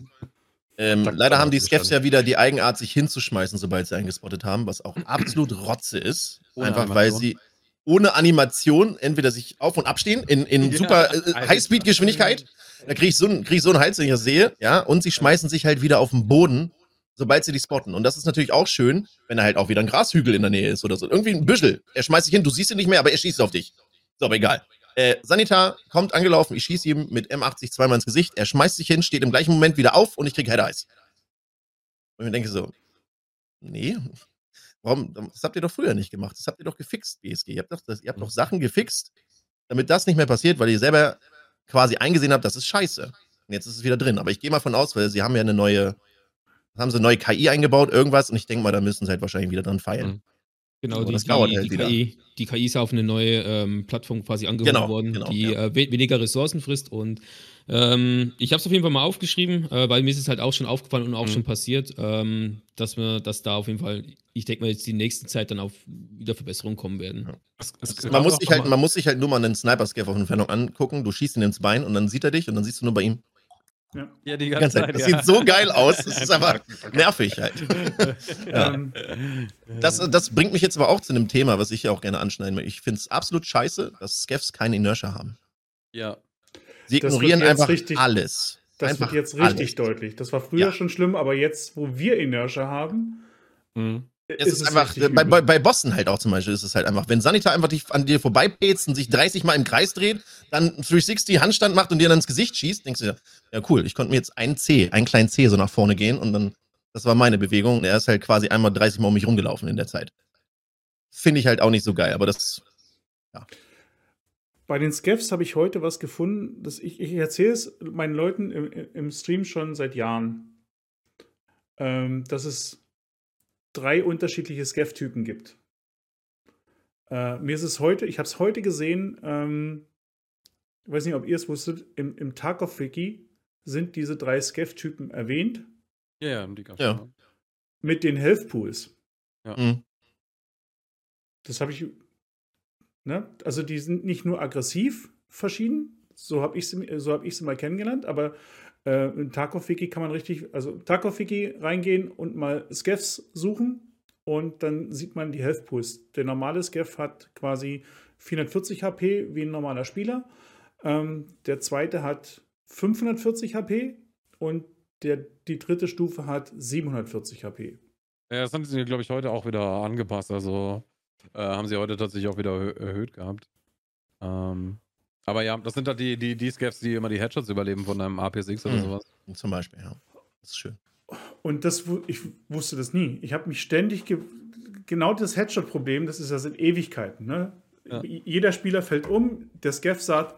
Ähm, leider haben die. Scavs ja wieder die Eigenart, sich hinzuschmeißen, sobald sie eingespottet haben, was auch absolut Rotze ist. Ohne Einfach weil Animation. sie ohne Animation entweder sich auf- und abstehen in, in Ja, super äh, Alter. Highspeed-Geschwindigkeit. Da kriege ich, so einen- krieg ich so einen Hals, wenn ich das sehe, ja, und sie schmeißen sich halt wieder auf den Boden, sobald sie die spotten. Und das ist natürlich auch schön, wenn da halt auch wieder ein Grashügel in der Nähe ist oder so. Irgendwie ein Büschel. Er schmeißt sich hin, du siehst ihn nicht mehr, aber er schießt auf dich. So, aber egal. Äh, Sanitar kommt angelaufen, ich schieße ihm mit M80 zweimal ins Gesicht, er schmeißt sich hin, steht im gleichen Moment wieder auf und ich krieg Head Eyes. Und ich denke so, nee, warum, das habt ihr doch früher nicht gemacht, das habt ihr doch gefixt, BSG. Ihr habt doch, das, ihr habt doch Sachen gefixt, damit das nicht mehr passiert, weil ihr selber quasi eingesehen habt, das ist scheiße. Und jetzt ist es wieder drin. Aber ich gehe mal von aus, weil sie haben ja eine neue, haben sie eine neue KI eingebaut, irgendwas, und ich denke mal, da müssen sie halt wahrscheinlich wieder dran feilen. Mhm. Genau, die, das die, halt die. KI, die KI ist ja auf eine neue ähm, Plattform quasi angehoben Genau, worden, genau, die ja. äh, we weniger Ressourcen frisst. Und ähm, ich habe es auf jeden Fall mal aufgeschrieben, äh, weil mir ist es halt auch schon aufgefallen und auch Mhm. schon passiert, ähm, dass wir, dass da auf jeden Fall, ich denke mal, jetzt die nächsten Zeit dann auf wieder Verbesserungen kommen werden. Ja. Es, es Man gab muss, sich halt, man muss sich halt nur mal einen Sniper-Scav auf Entfernung angucken. Du schießt ihn ins Bein und dann sieht er dich und dann siehst du nur bei ihm Ja. Ja, die die ganze Zeit. Das sieht so geil aus. Das ist [LAUGHS] einfach nervig halt. [LAUGHS] Ja. Ähm, Das, das bringt mich jetzt aber auch zu einem Thema, was ich ja auch gerne anschneiden möchte. Ich finde es absolut scheiße, dass Scavs keine Inertia haben. Ja. Sie ignorieren einfach richtig- alles. das einfach wird jetzt richtig alles. deutlich. Das war früher Ja. schon schlimm, aber jetzt, wo wir Inertia haben, Mhm. Es ist, einfach, äh, bei, bei, bei Bossen halt auch zum Beispiel ist es halt einfach, wenn Sanita einfach dich an dir vorbeipetzt und sich 30 Mal im Kreis dreht, dann 360 Handstand macht und dir dann ins Gesicht schießt, denkst du dir, ja cool, ich konnte mir jetzt einen C, einen kleinen C so nach vorne gehen und dann, das war meine Bewegung und er ist halt quasi einmal 30 Mal um mich rumgelaufen in der Zeit. Finde ich halt auch nicht so geil, aber das, ja. Bei den Skeffs habe ich heute was gefunden, dass ich, ich erzähle es meinen Leuten im, im Stream schon seit Jahren, ähm, dass es drei unterschiedliche Skeff-Typen gibt. Äh, mir ist es heute, ich habe es heute gesehen, ähm, ich weiß nicht, ob ihr es wusstet, im, im Tarkov-Wiki sind diese drei Skeff-Typen erwähnt. Ja, ja, die gab's Ja. schon. Mit den Health Pools. Mhm. Das habe ich. Ne? Also, die sind nicht nur aggressiv verschieden, so habe ich sie so hab ich sie mal kennengelernt, aber äh, in Tarkov-Wiki kann man richtig, also Tarkov-Wiki reingehen und mal Skeffs suchen und dann sieht man die Health Pools. Der normale Skeff hat quasi 440 HP wie ein normaler Spieler. Ähm, der zweite hat 540 HP und der, die dritte Stufe hat 740 HP. Ja, das haben sie, glaube ich, heute auch wieder angepasst. Also äh, haben sie heute tatsächlich auch wieder erhö- erhöht gehabt. Ähm, aber ja, das sind halt die, die, die Scavs, die immer die Headshots überleben von einem APS-X oder Mhm. sowas. Zum Beispiel, ja. Das ist schön. Und das, ich wusste das nie. Ich habe mich ständig, ge genau das Headshot-Problem, das ist ja seit Ewigkeiten. Ne? Ja. Jeder Spieler fällt um, der Scaff sagt,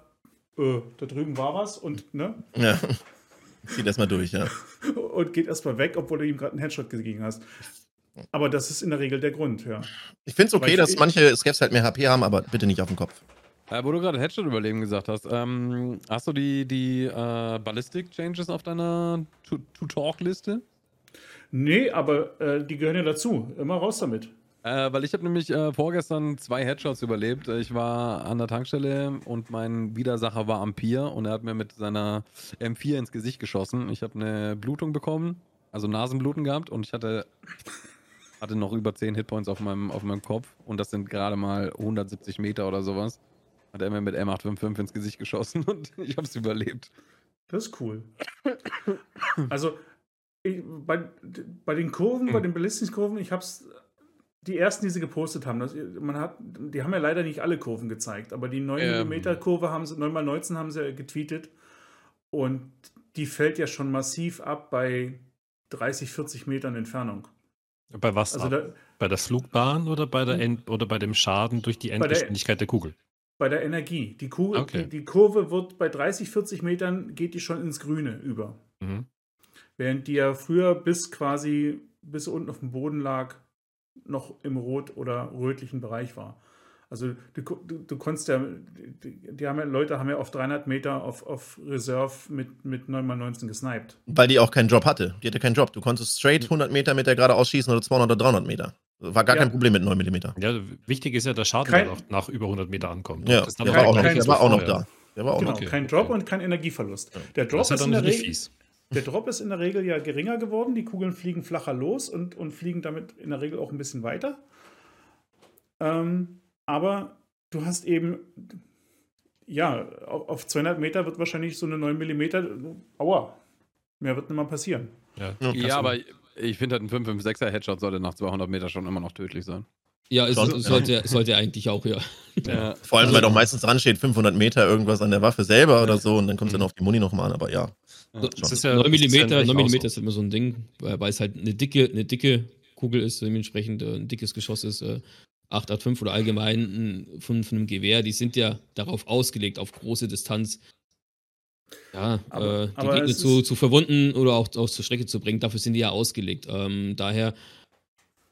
äh, da drüben war was und, ne? Ja. Zieht erstmal durch, ja. [LAUGHS] und geht erstmal weg, obwohl du ihm gerade einen Headshot gegeben hast. Aber das ist in der Regel der Grund, ja. Ich finde es okay, ich- dass manche Scavs halt mehr HP haben, aber bitte nicht auf dem Kopf. Äh, wo du gerade Headshot-Überleben gesagt hast, ähm, hast du die, die äh, Ballistic-Changes auf deiner To-Talk-Liste? Nee, aber äh, die gehören ja dazu. Immer raus damit. Äh, weil ich habe nämlich äh, vorgestern zwei Headshots überlebt. Äh, Ich war an der Tankstelle und mein Widersacher war am Pier und er hat mir mit seiner M4 ins Gesicht geschossen. Ich habe eine Blutung bekommen, also Nasenbluten gehabt und ich hatte, hatte noch über 10 Hitpoints auf meinem, auf meinem Kopf und das sind gerade mal 170 Meter oder sowas. Hat er mir mit M855 ins Gesicht geschossen und [LAUGHS] ich habe es überlebt. Das ist cool. Also, ich, bei, bei den Kurven, bei den Ballistics-Kurven, ich habe es, die ersten, die sie gepostet haben, das, man hat, die haben ja leider nicht alle Kurven gezeigt, aber die 9 Ähm. Kurve haben sie, 9x19 haben sie getweetet und die fällt ja schon massiv ab bei 30, 40 Metern Entfernung. Bei was? Also ab? da, bei der Flugbahn oder bei, der End oder bei dem Schaden durch die der- Endgeschwindigkeit der Kugel? Bei der Energie. Die, Ku Okay. die, die Kurve wird bei 30, 40 Metern geht die schon ins Grüne über. Mhm. Während die ja früher bis quasi bis unten auf dem Boden lag, noch im rot- oder rötlichen Bereich war. Also du, du, du konntest ja, die, die haben ja, Leute haben ja auf 300 Meter auf, auf Reserve mit, mit 9x19 gesniped. Weil die auch keinen Job hatte. Die hatte keinen Job. Du konntest straight 100 Meter mit der gerade ausschießen oder 200 oder 300 Meter. War gar Ja. kein Problem mit 9 mm. Ja, wichtig ist ja, der Schaden, Kein- auch nach über 100 Meter ankommt. Ja, Das der war auch noch, der war auch noch da. Der war auch Genau, noch. okay, kein Drop okay. und kein Energieverlust. Ja. Der, Drop Das ist ja in dann der Regel, fies. der Drop ist in der Regel ja geringer geworden. Die Kugeln fliegen flacher los und, und fliegen damit in der Regel auch ein bisschen weiter. Ähm, aber du hast eben, ja, auf, auf 200 Meter wird wahrscheinlich so eine 9 mm, aua, mehr wird nicht mal passieren. Ja, Ja, Ja, aber ich, finde halt ein 556er Headshot sollte nach 200 Meter schon immer noch tödlich sein. Ja, es Schon, sollte, sollte eigentlich auch, ja. Ja. [LAUGHS] Vor allem, Also- weil doch meistens dran steht, 500 Meter irgendwas an der Waffe selber oder so und dann kommt es dann auf die Muni nochmal an, aber ja. Das ist ja, 9 das ist ja in mm, echt 9 auch mm so. ist immer so ein Ding, weil es halt eine dicke, eine dicke Kugel ist, dementsprechend äh, ein dickes Geschoss ist. Äh, 885 oder allgemein ein- von, von einem Gewehr, die sind ja darauf ausgelegt, auf große Distanz. Ja, Aber- äh, die aber Gegner zu, zu verwunden oder auch, auch zur Strecke zu bringen, dafür sind die ja ausgelegt. Ähm, daher,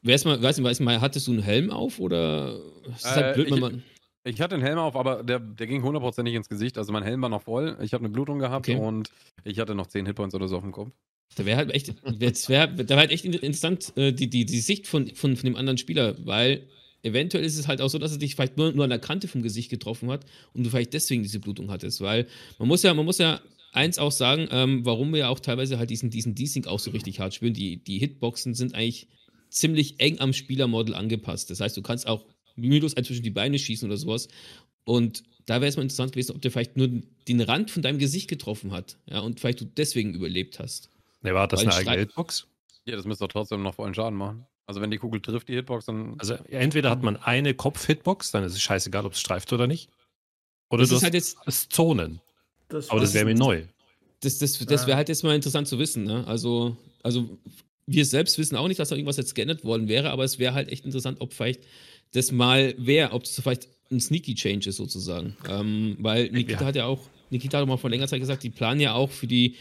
weiß mal, weiß nicht, weiß mal, hattest du einen Helm auf oder ist Äh, halt blöd, wenn ich- man. Ich hatte den Helm auf, aber der, der ging hundertprozentig ins Gesicht. Also mein Helm war noch voll. Ich habe eine Blutung gehabt Okay. und ich hatte noch 10 Hitpoints oder so auf dem Kopf. Da wäre halt echt, [LAUGHS] jetzt wär, da wäre halt echt interessant, äh, die, die, die Sicht von, von, von dem anderen Spieler, weil eventuell ist es halt auch so, dass er dich vielleicht nur, nur an der Kante vom Gesicht getroffen hat und du vielleicht deswegen diese Blutung hattest, weil man muss ja, man muss ja eins auch sagen, ähm, warum wir ja auch teilweise halt diesen, diesen Desync auch so richtig hart spielen, die, die Hitboxen sind eigentlich ziemlich eng am Spielermodel angepasst. Das heißt, du kannst auch mühelos ein zwischen die Beine schießen oder sowas. Und da wäre es mal interessant gewesen, ob der vielleicht nur den Rand von deinem Gesicht getroffen hat. Ja, und vielleicht du deswegen überlebt hast. Nee, war das Weil eine ein eigene Hitbox? Ja, das müsste doch trotzdem noch vollen Schaden machen. Also wenn die Kugel trifft, die Hitbox, dann. Also entweder hat man eine Kopf-Hitbox, dann ist es scheißegal, ob es streift oder nicht. Oder Das du ist hast halt jetzt, das Zonen. Das Aber das wäre mir neu. das, das, das wäre halt jetzt mal interessant zu wissen. Ne? Also, also wir selbst wissen auch nicht, dass da irgendwas jetzt geändert worden wäre, aber es wäre halt echt interessant, ob vielleicht das mal wäre, ob das vielleicht ein Sneaky Change ist sozusagen. Ähm, weil Nikita Ja. hat ja auch, Nikita hat auch mal vor längerer Zeit gesagt, die planen ja auch für die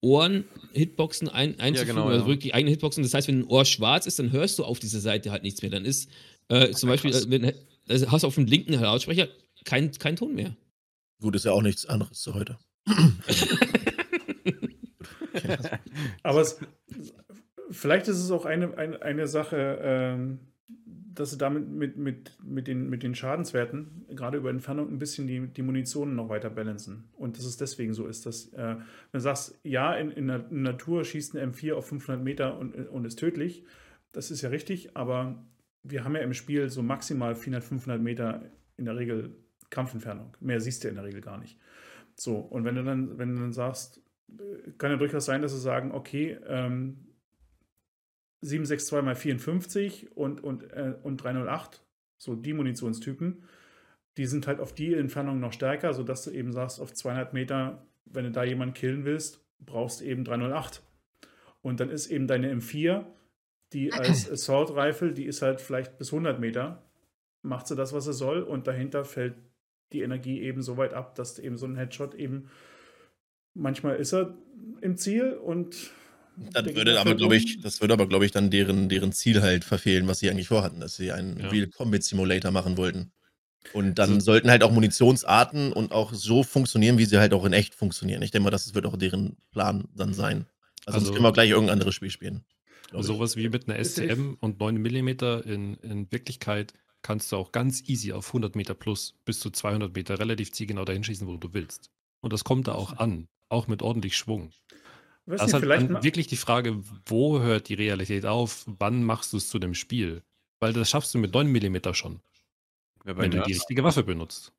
Ohren Hitboxen ein, einzufügen, genau, also ja. wirklich eigene Hitboxen. Das heißt, wenn ein Ohr schwarz ist, dann hörst du auf dieser Seite halt nichts mehr. Dann ist äh, zum Beispiel, äh, wenn, also hast du auf dem linken Lautsprecher kein, kein Ton mehr. Gut, ist ja auch nichts anderes zu heute. [LAUGHS] Aber es, vielleicht ist es auch eine, eine, eine Sache, ähm, dass sie damit mit, mit, mit, den, mit den Schadenswerten, gerade über Entfernung, ein bisschen die, die Munition noch weiter balancen. Und dass es deswegen so ist, dass, äh, wenn du sagst, ja, in, in der Natur schießt ein M4 auf 500 Meter und, und ist tödlich, das ist ja richtig, aber wir haben ja im Spiel so maximal 400, 500 Meter in der Regel Kampfentfernung. Mehr siehst du in der Regel gar nicht. So, und wenn du dann, wenn du dann sagst, äh, kann ja durchaus sein, dass sie sagen, okay, ähm, 762 mal 54 und, und, äh, und 308, so die Munitionstypen, die sind halt auf die Entfernung noch stärker, sodass du eben sagst, auf 200 Meter, wenn du da jemanden killen willst, brauchst du eben 308. Und dann ist eben deine M4, die [CLEARS THROAT] als Assault Rifle, die ist halt vielleicht bis 100 Meter, macht sie das, was sie soll, und dahinter fällt die Energie eben so weit ab, dass eben so ein Headshot eben manchmal ist er im Ziel und Das würde aber, glaube ich, das würde aber, glaube ich, dann deren, deren Ziel halt verfehlen, was sie eigentlich vorhatten, dass sie einen Ja. Real Combat Simulator machen wollten. Und dann Also- sollten halt auch Munitionsarten und auch so funktionieren, wie sie halt auch in echt funktionieren. Ich denke mal, das wird auch deren Plan dann sein. Also, sonst Also- können wir gleich irgendein anderes Spiel spielen. glaub ich. Sowas wie mit einer STM und 9 mm in, in Wirklichkeit kannst du auch ganz easy auf 100 Meter plus bis zu 200 Meter relativ zielgenau dahin schießen, wo du willst. Und das kommt da auch an, auch mit ordentlich Schwung. Weiß Das ist halt wirklich die Frage, wo hört die Realität auf? Wann machst du es zu dem Spiel? Weil das schaffst du mit 9 mm schon, Ja, wenn du die richtige Waffe benutzt.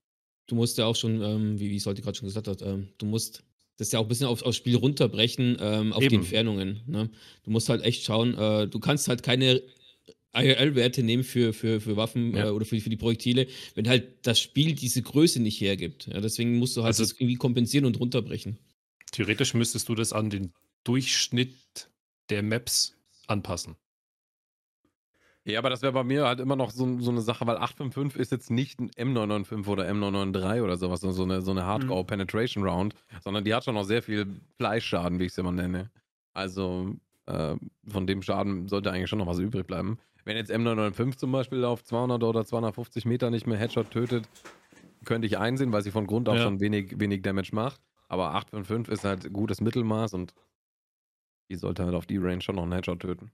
du musst ja auch schon, ähm, wie, wie es heute gerade schon gesagt hat, ähm, du musst das ja auch ein bisschen auf, aufs Spiel runterbrechen, ähm, auf die Eben. Entfernungen. Ne? Du musst halt echt schauen, äh, du kannst halt keine IRL-Werte nehmen für, für, für Waffen Ja. äh, oder für, für die Projektile, wenn halt das Spiel diese Größe nicht hergibt. Ja, deswegen musst du halt Also- das irgendwie kompensieren und runterbrechen. Theoretisch müsstest du das an den Durchschnitt der Maps anpassen. Ja, aber das wäre bei mir halt immer noch so, so eine Sache, weil 855 ist jetzt nicht ein M995 oder M993 oder sowas, so eine, so eine Hardcore-Penetration-Round, sondern die hat schon noch sehr viel Fleischschaden, wie ich es immer nenne. Also äh, von dem Schaden sollte eigentlich schon noch was übrig bleiben. Wenn jetzt M995 zum Beispiel auf 200 oder 250 Meter nicht mehr Headshot tötet, könnte ich einsehen, weil sie von Grund auf Ja. schon wenig, wenig Damage macht. Aber 855 ist halt gutes Mittelmaß und die sollte halt auf die Range schon noch einen Headshot töten.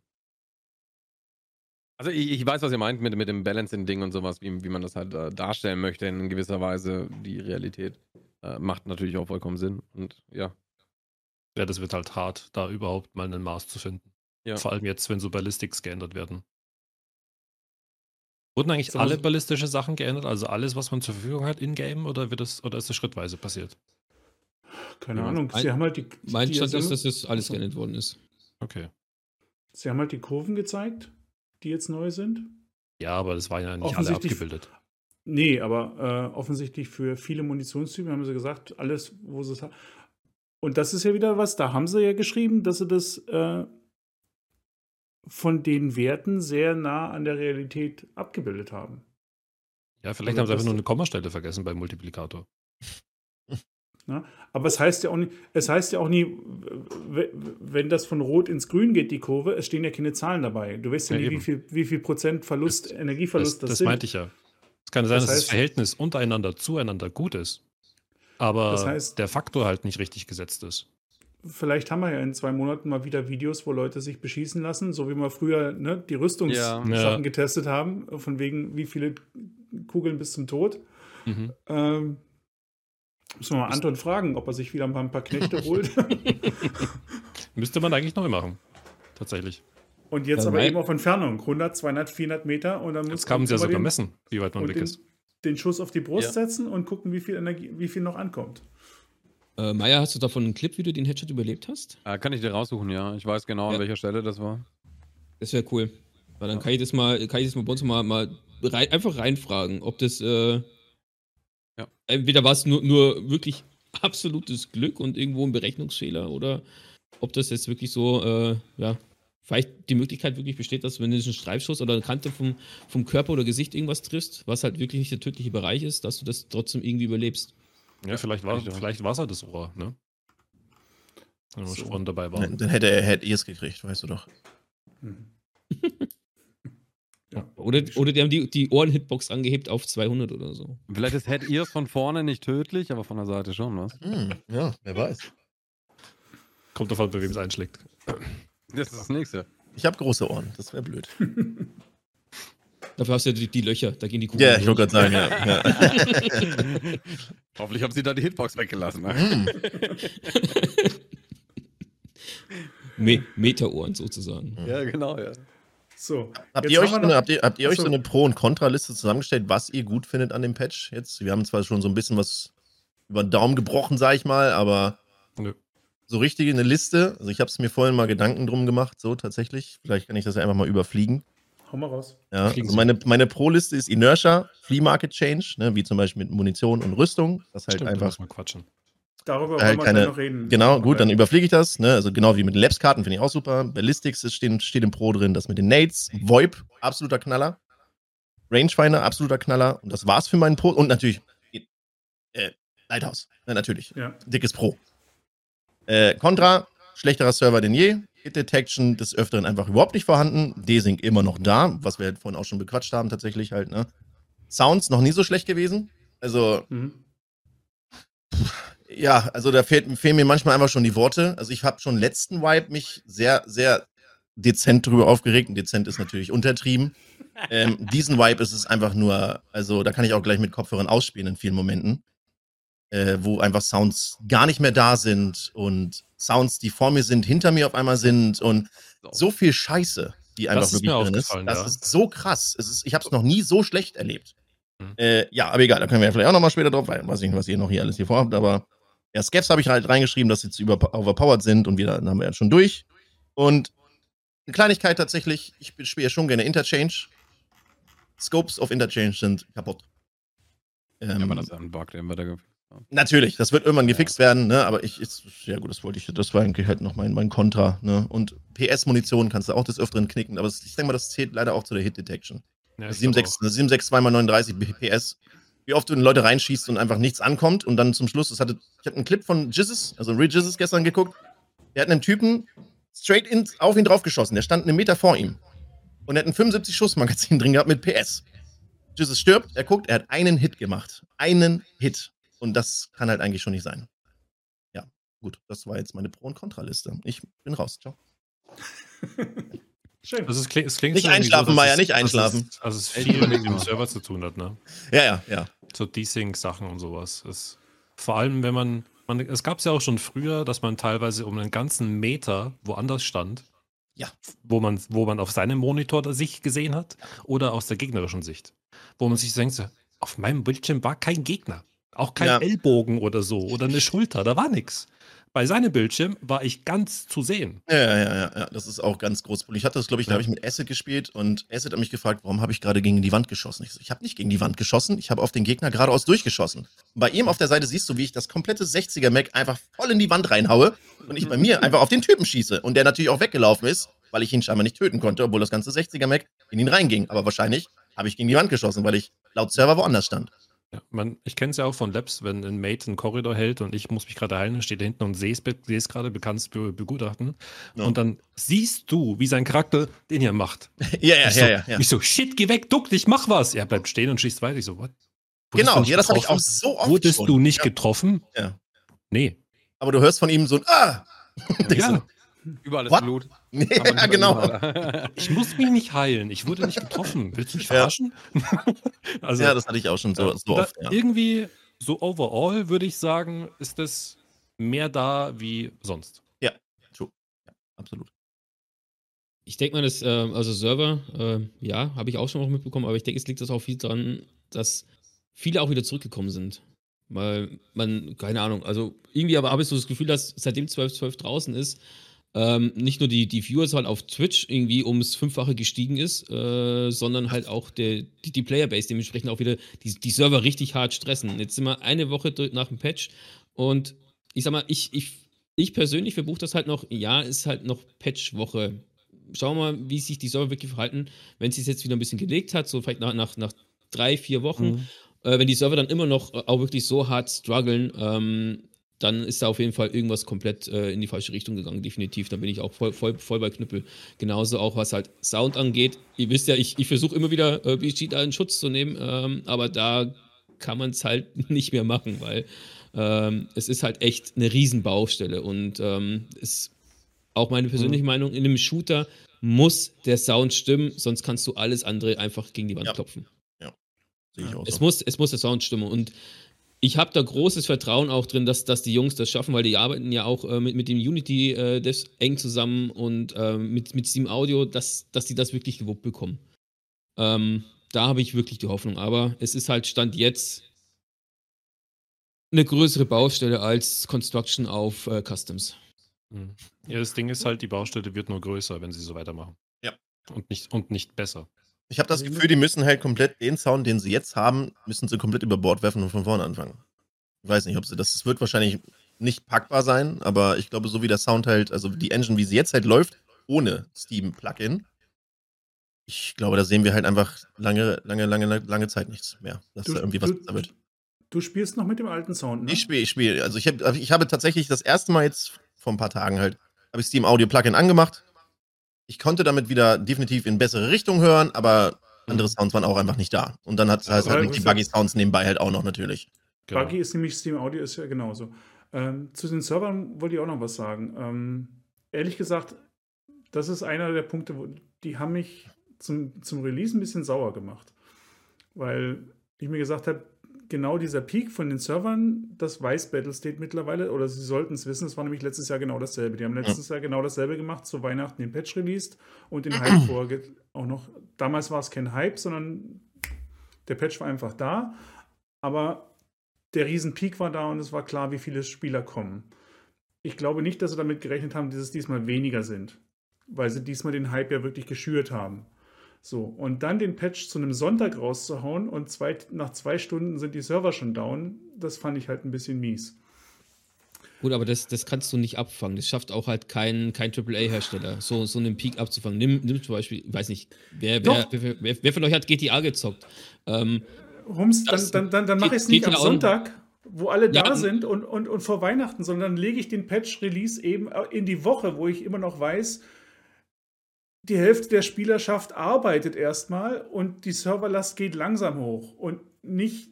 Also ich, ich weiß, was ihr meint mit, mit dem Balancing-Ding und sowas, wie, wie man das halt äh, darstellen möchte in gewisser Weise. Die Realität äh, macht natürlich auch vollkommen Sinn. Und ja, Ja, das wird halt hart, da überhaupt mal einen Maß zu finden. Ja. Vor allem jetzt, wenn so Ballistics geändert werden. Wurden eigentlich So, alle so- ballistische Sachen geändert? Also alles, was man zur Verfügung hat in-game oder wird das, oder ist das schrittweise passiert? Keine Ja, Ahnung, sie mein- haben halt die, Mein die, Stand sie, ist, dass das alles geändert worden ist. Okay. sie haben halt die Kurven gezeigt, die jetzt neu sind. Ja, aber das war ja nicht alle abgebildet. Nee, aber äh, offensichtlich für viele Munitionstypen haben sie gesagt, alles, wo sie es haben. Und das ist ja wieder was, da haben sie ja geschrieben, dass sie das äh, von den Werten sehr nah an der Realität abgebildet haben. Ja, vielleicht Also haben sie einfach nur eine Kommastelle vergessen beim Multiplikator. Ne? Aber es heißt ja auch nicht, es heißt ja auch nie, wenn das von Rot ins Grün geht, die Kurve, es stehen ja keine Zahlen dabei. Du weißt ja, Ja, nicht, wie viel, wie viel Prozent Verlust, Das- Energieverlust das das, das meinte ich ja. Es kann sein, Das dass das heißt- Verhältnis untereinander zueinander gut ist, aber Das heißt- der Faktor halt nicht richtig gesetzt ist. Vielleicht haben wir ja in zwei Monaten mal wieder Videos, wo Leute sich beschießen lassen, so wie wir früher ne, die Rüstungssachen. Ja. getestet haben, von wegen wie viele Kugeln bis zum Tod. Mhm. Ähm, müssen wir mal Anton fragen, ob er sich wieder mal ein paar Knechte [LAUGHS] holt. [LAUGHS] Müsste man eigentlich neu machen. Tatsächlich. Und jetzt aber eben auf Entfernung, 100, 200, 400 Meter. Und dann muss Jetzt kann man ja sogar den, messen, wie weit man weg den, ist. den Schuss auf die Brust Ja. setzen und gucken, wie viel Energie, wie viel noch ankommt. Äh, Maya, hast du davon einen Clip, wie du den Headshot überlebt hast? äh, kann ich dir raussuchen, ja. Ich weiß genau, an Ja. welcher Stelle das war. Das wäre cool. Weil dann kann ich das mal, kann ich das mal bei uns mal, mal rein, einfach reinfragen, ob das äh, Ja. entweder war es nur, nur wirklich absolutes Glück und irgendwo ein Berechnungsfehler oder ob das jetzt wirklich so, äh, ja, vielleicht die Möglichkeit wirklich besteht, dass wenn du einen Streifschuss oder eine Kante vom, vom Körper oder Gesicht irgendwas triffst, was halt wirklich nicht der tödliche Bereich ist, dass du das trotzdem irgendwie überlebst. Ja, vielleicht war vielleicht war's halt das Ohr, ne? Wenn wir So. schon dabei Dann, waren. dann hätte er hätte ihr es gekriegt, weißt du doch. [LAUGHS] [LAUGHS] Mhm. Oder, oder die haben die, die Ohren-Hitbox angehebt auf 200 oder so. Vielleicht ist Head Ears von vorne nicht tödlich, aber von der Seite schon, was? Hm, ja, wer weiß. Kommt davon, bei wem es einschlägt. Das ist das nächste. Ich habe große Ohren, das wäre blöd. [LAUGHS] Dafür hast du ja die, die Löcher, da gehen die Kugeln Ja, ich wollte gerade sagen, ja. [LAUGHS] ja. [LAUGHS] Hoffentlich haben sie da die Hitbox weggelassen. Ne? Hm. Me Meterohren sozusagen. Ja, genau, ja. So. Habt ihr, euch so eine, habt, ihr, habt ihr euch so eine Pro- und Kontraliste zusammengestellt, was ihr gut findet an dem Patch jetzt? Wir haben zwar schon so ein bisschen was über den Daumen gebrochen, sag ich mal, aber Nö. so richtig eine Liste. Also ich habe es mir vorhin mal Gedanken drum gemacht, so tatsächlich. Vielleicht kann ich das ja einfach mal überfliegen. Hau mal raus. Ja, also meine, meine Pro-Liste ist Inertia, Flea Market Change, ne, wie zum Beispiel mit Munition und Rüstung. Das halt Stimmt, da einfach muss man quatschen. Darüber Halt wollen wir keine- noch reden. Genau, gut, dann überfliege ich das. Ne? Also genau wie mit den Labs-Karten finde ich auch super. Ballistics ist, steht, steht im Pro drin, das mit den Nades. VoIP, absoluter Knaller. Rangefinder, absoluter Knaller. Und das war's für meinen Pro. Und natürlich äh, Lighthouse, ja, natürlich. Ja. Dickes Pro. Äh, Contra, schlechterer Server denn je. Hit Detection des Öfteren einfach überhaupt nicht vorhanden. Desync immer noch da, was wir vorhin auch schon bequatscht haben, tatsächlich halt. Ne? Sounds noch nie so schlecht gewesen. Also Mhm. Ja, also da fehlt, fehlen mir manchmal einfach schon die Worte. Also ich habe schon letzten Vibe mich sehr, sehr dezent drüber aufgeregt. Und dezent ist natürlich untertrieben. Ähm, diesen Vibe ist es einfach nur, also da kann ich auch gleich mit Kopfhörern ausspielen in vielen Momenten, äh, wo einfach Sounds gar nicht mehr da sind und Sounds, die vor mir sind, hinter mir auf einmal sind und so viel Scheiße, die einfach wirklich drin ist. Das ja. ist so krass. Ist, ich habe es noch nie so schlecht erlebt. Mhm. Äh, ja, aber egal, da können wir ja vielleicht auch nochmal später drauf, weil weiß ich nicht, was ihr noch hier alles hier vorhabt, aber ja, Skeps habe ich halt reingeschrieben, dass sie zu über overpowered sind und wieder dann haben wir jetzt schon durch. Und eine Kleinigkeit tatsächlich, ich spiele schon gerne Interchange. Scopes of Interchange sind kaputt. Ähm, Ja, aber das den wir da. Natürlich, das wird irgendwann gefixt werden, ne? Aber ich, ist, ja gut, das wollte ich, das war eigentlich halt noch mein, mein Kontra, ne? Und PS-Munition kannst du auch des Öfteren knicken, aber ich denke mal, das zählt leider auch zu der Hit-Detection. Ja, ich glaub 7,6 7,6 2 mal 39 PS. Wie oft du in Leute reinschießt und einfach nichts ankommt und dann zum Schluss, das hatte, ich hatte einen Clip von Jizzes, also Real Jizzes gestern geguckt. Der hat einen Typen straight in, auf ihn draufgeschossen. Der stand einen Meter vor ihm. Und er hat ein 75 Schuss Magazin drin gehabt mit PS. Jizzes stirbt, er guckt, er hat einen Hit gemacht. Einen Hit. Und das kann halt eigentlich schon nicht sein. Ja, gut, das war jetzt meine Pro- und Kontraliste. Ich bin raus. Ciao. [LAUGHS] Schön. Also es klingt, es klingt Nicht einschlafen, dass Meier, nicht einschlafen. Also es Echt viel mit dem. Server zu tun hat, ne? Ja, ja, ja. So Desync-Sachen und sowas. Es, vor allem, wenn man, man es gab es ja auch schon früher, dass man teilweise um einen ganzen Meter woanders stand. Ja. Wo man, wo man auf seinem Monitor sich gesehen hat oder aus der gegnerischen Sicht. Wo man sich denkt, auf meinem Bildschirm war kein Gegner. Auch kein Ja. Ellbogen oder so oder eine Schulter, da war nichts. Bei seinem Bildschirm war ich ganz zu sehen. Ja, ja, ja, ja, das ist auch ganz groß. Ich hatte das, glaube ich, da Ja. habe ich mit Acid gespielt und Acid hat mich gefragt, warum habe ich gerade gegen die Wand geschossen? Ich so, ich habe nicht gegen die Wand geschossen, ich habe auf den Gegner geradeaus durchgeschossen. Bei ihm auf der Seite siehst du, wie ich das komplette 60er Mac einfach voll in die Wand reinhaue und ich bei mir einfach auf den Typen schieße und der natürlich auch weggelaufen ist, weil ich ihn scheinbar nicht töten konnte, obwohl das ganze 60er Mac in ihn reinging. Aber wahrscheinlich habe ich gegen die Wand geschossen, weil ich laut Server woanders stand. Ja, man, ich kenne es ja auch von Labs, wenn ein Mate einen Korridor hält und ich muss mich gerade heilen, steht da hinten und sehe es gerade, bekannt be begutachten. Ja. Und dann siehst du, wie sein Charakter den hier macht. [LAUGHS] Ja, ja, ich, so, ja, ja, ja. ich so, shit, geh weg, duck dich, mach was. Er bleibt stehen und schießt weiter. Ich so, what? Wurdest Genau, ja, das habe ich auch so oft Wurdest schon. du nicht ja. getroffen? Ja. Nee. Aber du hörst von ihm so ein Ah! Ja, [LAUGHS] so, Überall ist What? Blut. [LAUGHS] nee, ja, genau. überall. [LAUGHS] ich muss mich nicht heilen. Ich wurde nicht getroffen. Willst du mich [LAUGHS] Ja. verarschen? also, Ja, das hatte ich auch schon so, Ja, so oft. Ja. Irgendwie, so overall würde ich sagen, ist es mehr da wie sonst. Absolut. Ich denke mal, dass, äh, also Server, äh, ja, habe ich auch schon auch mitbekommen, aber ich denke, es liegt das auch viel daran, dass viele auch wieder zurückgekommen sind. Weil man, keine Ahnung, also irgendwie aber habe ich so das Gefühl, dass seitdem 12.12 draußen ist, ähm, nicht nur die, die Viewerzahl auf Twitch irgendwie ums Fünffache gestiegen ist, äh, sondern halt auch der, die, die Playerbase dementsprechend auch wieder die, die Server richtig hart stressen. Jetzt sind wir eine Woche nach dem Patch und ich sag mal, ich, ich, ich persönlich verbuche das halt noch, ja, ist halt noch Patch-Woche. Schauen wir mal, wie sich die Server wirklich verhalten, wenn es sich jetzt wieder ein bisschen gelegt hat, so vielleicht nach, nach, nach drei, vier Wochen. Mhm. Äh, wenn die Server dann immer noch auch wirklich so hart strugglen, ähm, dann ist da auf jeden Fall irgendwas komplett äh, in die falsche Richtung gegangen, definitiv. Da bin ich auch voll, voll, voll bei Knüppel. Genauso auch, was halt Sound angeht. Ihr wisst ja, ich, ich versuche immer wieder äh, BG da in Schutz zu nehmen, ähm, aber da kann man es halt [LAUGHS] nicht mehr machen, weil ähm, es ist halt echt eine Riesenbaustelle und ähm, ist auch meine persönliche mhm. Meinung, in einem Shooter muss der Sound stimmen, sonst kannst du alles andere einfach gegen die Wand ja. klopfen. Ja, sehe ich auch es so. Muss, es muss der Sound stimmen und ich habe da großes Vertrauen auch drin, dass, dass die Jungs das schaffen, weil die arbeiten ja auch äh, mit, mit dem Unity äh, Devs eng zusammen und äh, mit, mit Steam Audio, dass, dass die das wirklich gewuppt bekommen. Ähm, da habe ich wirklich die Hoffnung. Aber es ist halt Stand jetzt eine größere Baustelle als Construction auf äh, Customs. Hm. Ja, das Ding ist halt, die Baustelle wird nur größer, wenn sie so weitermachen. Ja. Und nicht, und nicht besser. Ich habe das Gefühl, die müssen halt komplett den Sound, den sie jetzt haben, müssen sie komplett über Bord werfen und von vorne anfangen. Ich weiß nicht, ob sie das, das wird wahrscheinlich nicht packbar sein, aber ich glaube, so wie der Sound halt, also die Engine, wie sie jetzt halt läuft, ohne Steam-Plugin, ich glaube, da sehen wir halt einfach lange, lange, lange, lange Zeit nichts mehr, dass du, da irgendwie was besser wird. Du spielst noch mit dem alten Sound, ne? Ich spiele, ich spiele. Also ich, hab, ich habe tatsächlich das erste Mal jetzt vor ein paar Tagen halt, habe ich Steam Audio Plugin angemacht. Ich konnte damit wieder definitiv in bessere Richtung hören, aber andere mhm. Sounds waren auch einfach nicht da. Und dann hat es halt, halt die Buggy Sounds nebenbei halt auch noch natürlich. Genau. Buggy ist nämlich Steam Audio ist ja genauso. Ähm, zu den Servern wollte ich auch noch was sagen. Ähm, ehrlich gesagt, das ist einer der Punkte, wo, die haben mich zum, zum Release ein bisschen sauer gemacht. Weil ich mir gesagt habe, genau dieser Peak von den Servern, das weiß Battlestate mittlerweile, oder sie sollten es wissen, es war nämlich letztes Jahr genau dasselbe. Die haben letztes ja. Jahr genau dasselbe gemacht, zu Weihnachten den Patch released und den [CLEARS THROAT] Hype vorher auch noch. Damals war es kein Hype, sondern der Patch war einfach da, aber der riesen Peak war da und es war klar, wie viele Spieler kommen. Ich glaube nicht, dass sie damit gerechnet haben, dass es diesmal weniger sind, weil sie diesmal den Hype ja wirklich geschürt haben. So, und dann den Patch zu einem Sonntag rauszuhauen und zwei, nach zwei Stunden sind die Server schon down, das fand ich halt ein bisschen mies. Gut, aber das, das kannst du nicht abfangen. Das schafft auch halt kein, kein AAA-Hersteller, so, so einen Peak abzufangen. Nimm, nimm zum Beispiel, ich weiß nicht, wer, wer, wer, wer, wer von euch hat GTA gezockt? Ähm, Hums, dann, dann, dann, dann mache ich es nicht am Sonntag, wo alle ja, da sind und, und, und vor Weihnachten, sondern dann lege ich den Patch-Release eben in die Woche, wo ich immer noch weiß, die Hälfte der Spielerschaft arbeitet erstmal und die Serverlast geht langsam hoch und nicht.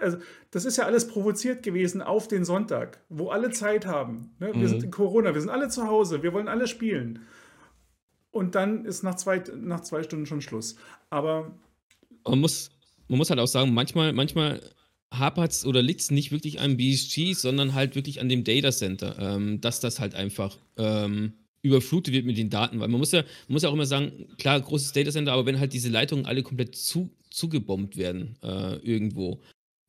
Also das ist ja alles provoziert gewesen auf den Sonntag, wo alle Zeit haben. Ne? Wir mhm. sind in Corona, wir sind alle zu Hause, wir wollen alle spielen. Und dann ist nach zwei, nach zwei Stunden schon Schluss. Aber. Man muss, man muss halt auch sagen, manchmal, manchmal hapert es oder liegt es nicht wirklich am BSG, sondern halt wirklich an dem Datacenter, ähm, dass das halt einfach. Ähm, überflutet wird mit den Daten, weil man muss ja, man muss ja auch immer sagen, klar, großes Datacenter, aber wenn halt diese Leitungen alle komplett zu, zugebombt werden äh, irgendwo,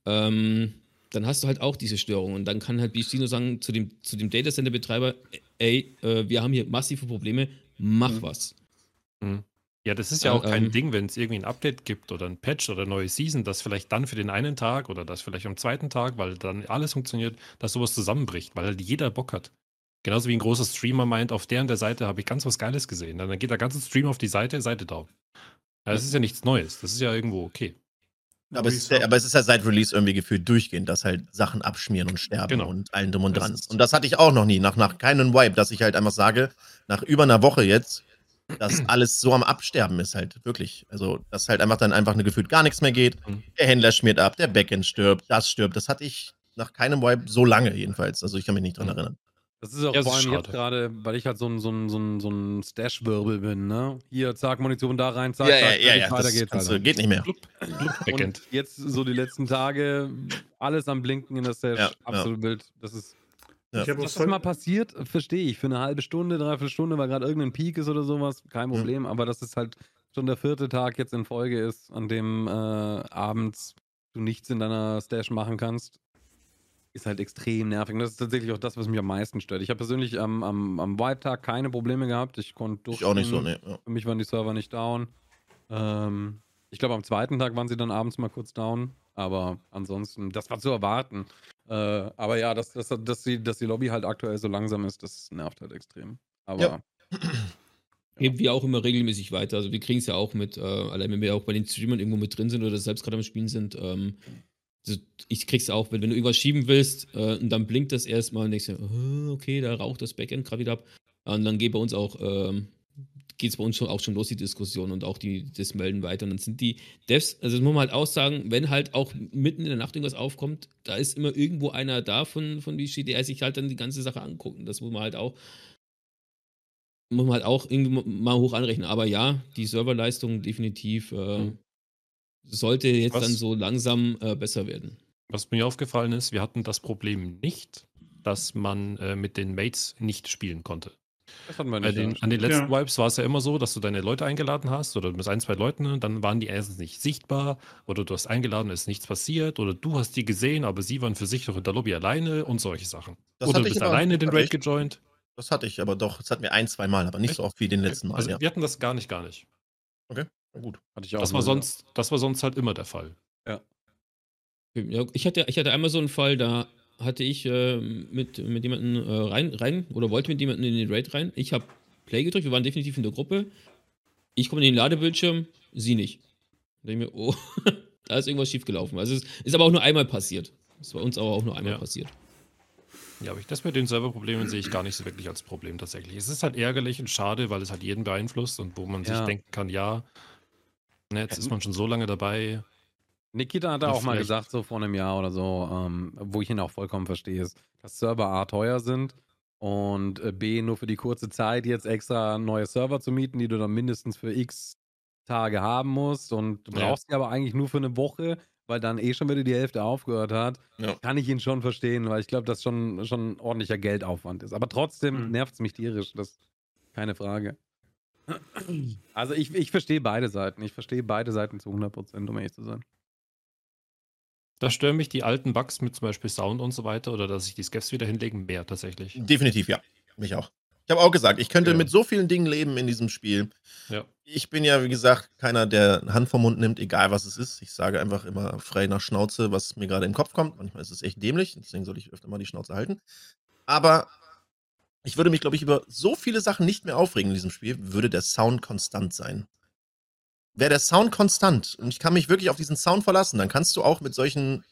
ähm, dann hast du halt auch diese Störung und dann kann halt nur sagen zu dem, zu dem Datacenter-Betreiber, ey, äh, wir haben hier massive Probleme, mach mhm. was. Mhm. Ja, das ist ja auch kein ähm, Ding, wenn es irgendwie ein Update gibt oder ein Patch oder eine neue Season, das vielleicht dann für den einen Tag oder das vielleicht am zweiten Tag, weil dann alles funktioniert, dass sowas zusammenbricht, weil halt jeder Bock hat. Genauso wie ein großer Streamer meint, auf der und der Seite habe ich ganz was Geiles gesehen. Dann geht der ganze Stream auf die Seite, Seite down. Ja, das ist ja nichts Neues. Das ist ja irgendwo okay. Aber es, ist ja, aber es ist ja seit Release irgendwie gefühlt durchgehend, dass halt Sachen abschmieren und sterben genau. und allen drum und dran. Und das hatte ich auch noch nie, nach, nach keinem Wipe, dass ich halt einfach sage, nach über einer Woche jetzt, dass [CLEARS THROAT] alles so am Absterben ist halt, wirklich. Also, dass halt einfach dann einfach eine gefühlt gar nichts mehr geht. Mhm. Der Händler schmiert ab, der Backend stirbt, das stirbt. Das hatte ich nach keinem Wipe so lange jedenfalls. Also, ich kann mich nicht dran mhm. erinnern. Das ist auch ja, vor allem jetzt gerade, weil ich halt so ein, so ein, so ein, so ein Stash-Wirbel bin, ne? Hier, zack, Munition da rein, zack, ja, zack, ja, ja, weiter geht's. Also, geht nicht mehr. Und jetzt so die letzten Tage, alles am Blinken in der Stash, ja, absolut wild. Das ist. Ja. Dass das mal passiert, verstehe ich. Für eine halbe Stunde, dreiviertel Stunde, weil gerade irgendein Peak ist oder sowas, kein Problem. Aber dass es halt schon der vierte Tag jetzt in Folge ist, an dem äh, abends du nichts in deiner Stash machen kannst, ist halt extrem nervig. Und das ist tatsächlich auch das, was mich am meisten stört. Ich habe persönlich am, am, am Vibe-Tag keine Probleme gehabt. Ich konnte Ich auch nicht so, ne. Ja. Für mich waren die Server nicht down. Ähm, ich glaube, am zweiten Tag waren sie dann abends mal kurz down. Aber ansonsten, das war zu erwarten. Äh, aber ja, dass, dass, dass, die, dass die Lobby halt aktuell so langsam ist, das nervt halt extrem. Aber Ja. [CLEARS THROAT] Geben wir auch immer regelmäßig weiter. Also wir kriegen es ja auch mit, äh, allein wenn wir auch bei den Streamern irgendwo mit drin sind oder selbst gerade am Spielen sind. Ähm, ich krieg's auch, wenn, wenn du irgendwas schieben willst äh, und dann blinkt das erstmal und denkst dir, oh, okay, da raucht das Backend gerade wieder ab. Und dann geht bei uns auch, ähm, geht es bei uns schon, auch schon los, die Diskussion und auch die, das Melden weiter. Und dann sind die Devs, also das muss man halt auch sagen, wenn halt auch mitten in der Nacht irgendwas aufkommt, da ist immer irgendwo einer da von, von VC, der sich halt dann die ganze Sache angucken. Das muss man halt auch muss man halt auch irgendwie mal hoch anrechnen. Aber ja, die Serverleistung definitiv äh, Mhm. Sollte jetzt Was- dann so langsam äh, besser werden. Was mir aufgefallen ist, wir hatten das Problem nicht, dass man äh, mit den Mates nicht spielen konnte. das hatten wir nicht. den, an den letzten Ja. Vibes war es ja immer so, dass du deine Leute eingeladen hast oder mit ein, zwei Leuten, dann waren die erstens nicht sichtbar oder du hast eingeladen, es ist nichts passiert oder du hast die gesehen, aber sie waren für sich noch in der Lobby alleine und solche Sachen. Das oder hatte du ich bist alleine den Raid gejoint. Das hatte ich aber doch. Das hatten wir ein, zwei Mal, aber nicht so oft wie den letzten Mal. Also ja. wir hatten das gar nicht, gar nicht. Na gut. Hatte ich auch Das war, sonst, das war sonst halt immer der Fall. Ja, ich, hatte, ich hatte einmal so einen Fall, da hatte ich äh, mit, mit jemandem äh, rein, rein oder wollte mit jemandem in den Raid rein. Ich habe Play gedrückt, wir waren definitiv in der Gruppe. Ich komme in den Ladebildschirm, sie nicht. Da denke ich mir, oh, [LAUGHS] da ist irgendwas schiefgelaufen. Also es ist aber auch nur einmal passiert. Das war uns aber auch nur einmal Ja. passiert. Ja, aber ich, das mit den Serverproblemen sehe ich gar nicht so wirklich als Problem tatsächlich. Es ist halt ärgerlich und schade, weil es halt jeden beeinflusst und wo man sich Ja. denken kann, ja, ne, jetzt ist man schon so lange dabei. Nikita hat da Ja, auch mal gesagt, so vor einem Jahr oder so, ähm, wo ich ihn auch vollkommen verstehe, ist, dass Server A teuer sind und äh, B nur für die kurze Zeit jetzt extra neue Server zu mieten, die du dann mindestens für x Tage haben musst und du Ja. brauchst die aber eigentlich nur für eine Woche, weil dann eh schon wieder die Hälfte aufgehört hat, Ja. kann ich ihn schon verstehen, weil ich glaube, dass schon, schon ein ordentlicher Geldaufwand ist. Aber trotzdem Mhm. nervt es mich tierisch, das ist keine Frage. Also ich, ich verstehe beide Seiten. Ich verstehe beide Seiten zu 100%, um ehrlich zu sein. Da stören mich die alten Bugs mit zum Beispiel Sound und so weiter oder dass sich die Scavs wieder hinlegen, mehr tatsächlich. Definitiv, ja. Mich auch. Ich habe auch gesagt, ich könnte Ja. mit so vielen Dingen leben in diesem Spiel. Ja. Ich bin ja, wie gesagt, keiner, der Hand vom Mund nimmt, egal was es ist. Ich sage einfach immer frei nach Schnauze, was mir gerade im Kopf kommt. Manchmal ist es echt dämlich, deswegen sollte ich öfter mal die Schnauze halten. Aber ich würde mich, glaube ich, über so viele Sachen nicht mehr aufregen in diesem Spiel, würde der Sound konstant sein. Wäre der Sound konstant und ich kann mich wirklich auf diesen Sound verlassen, dann kannst du auch mit solchen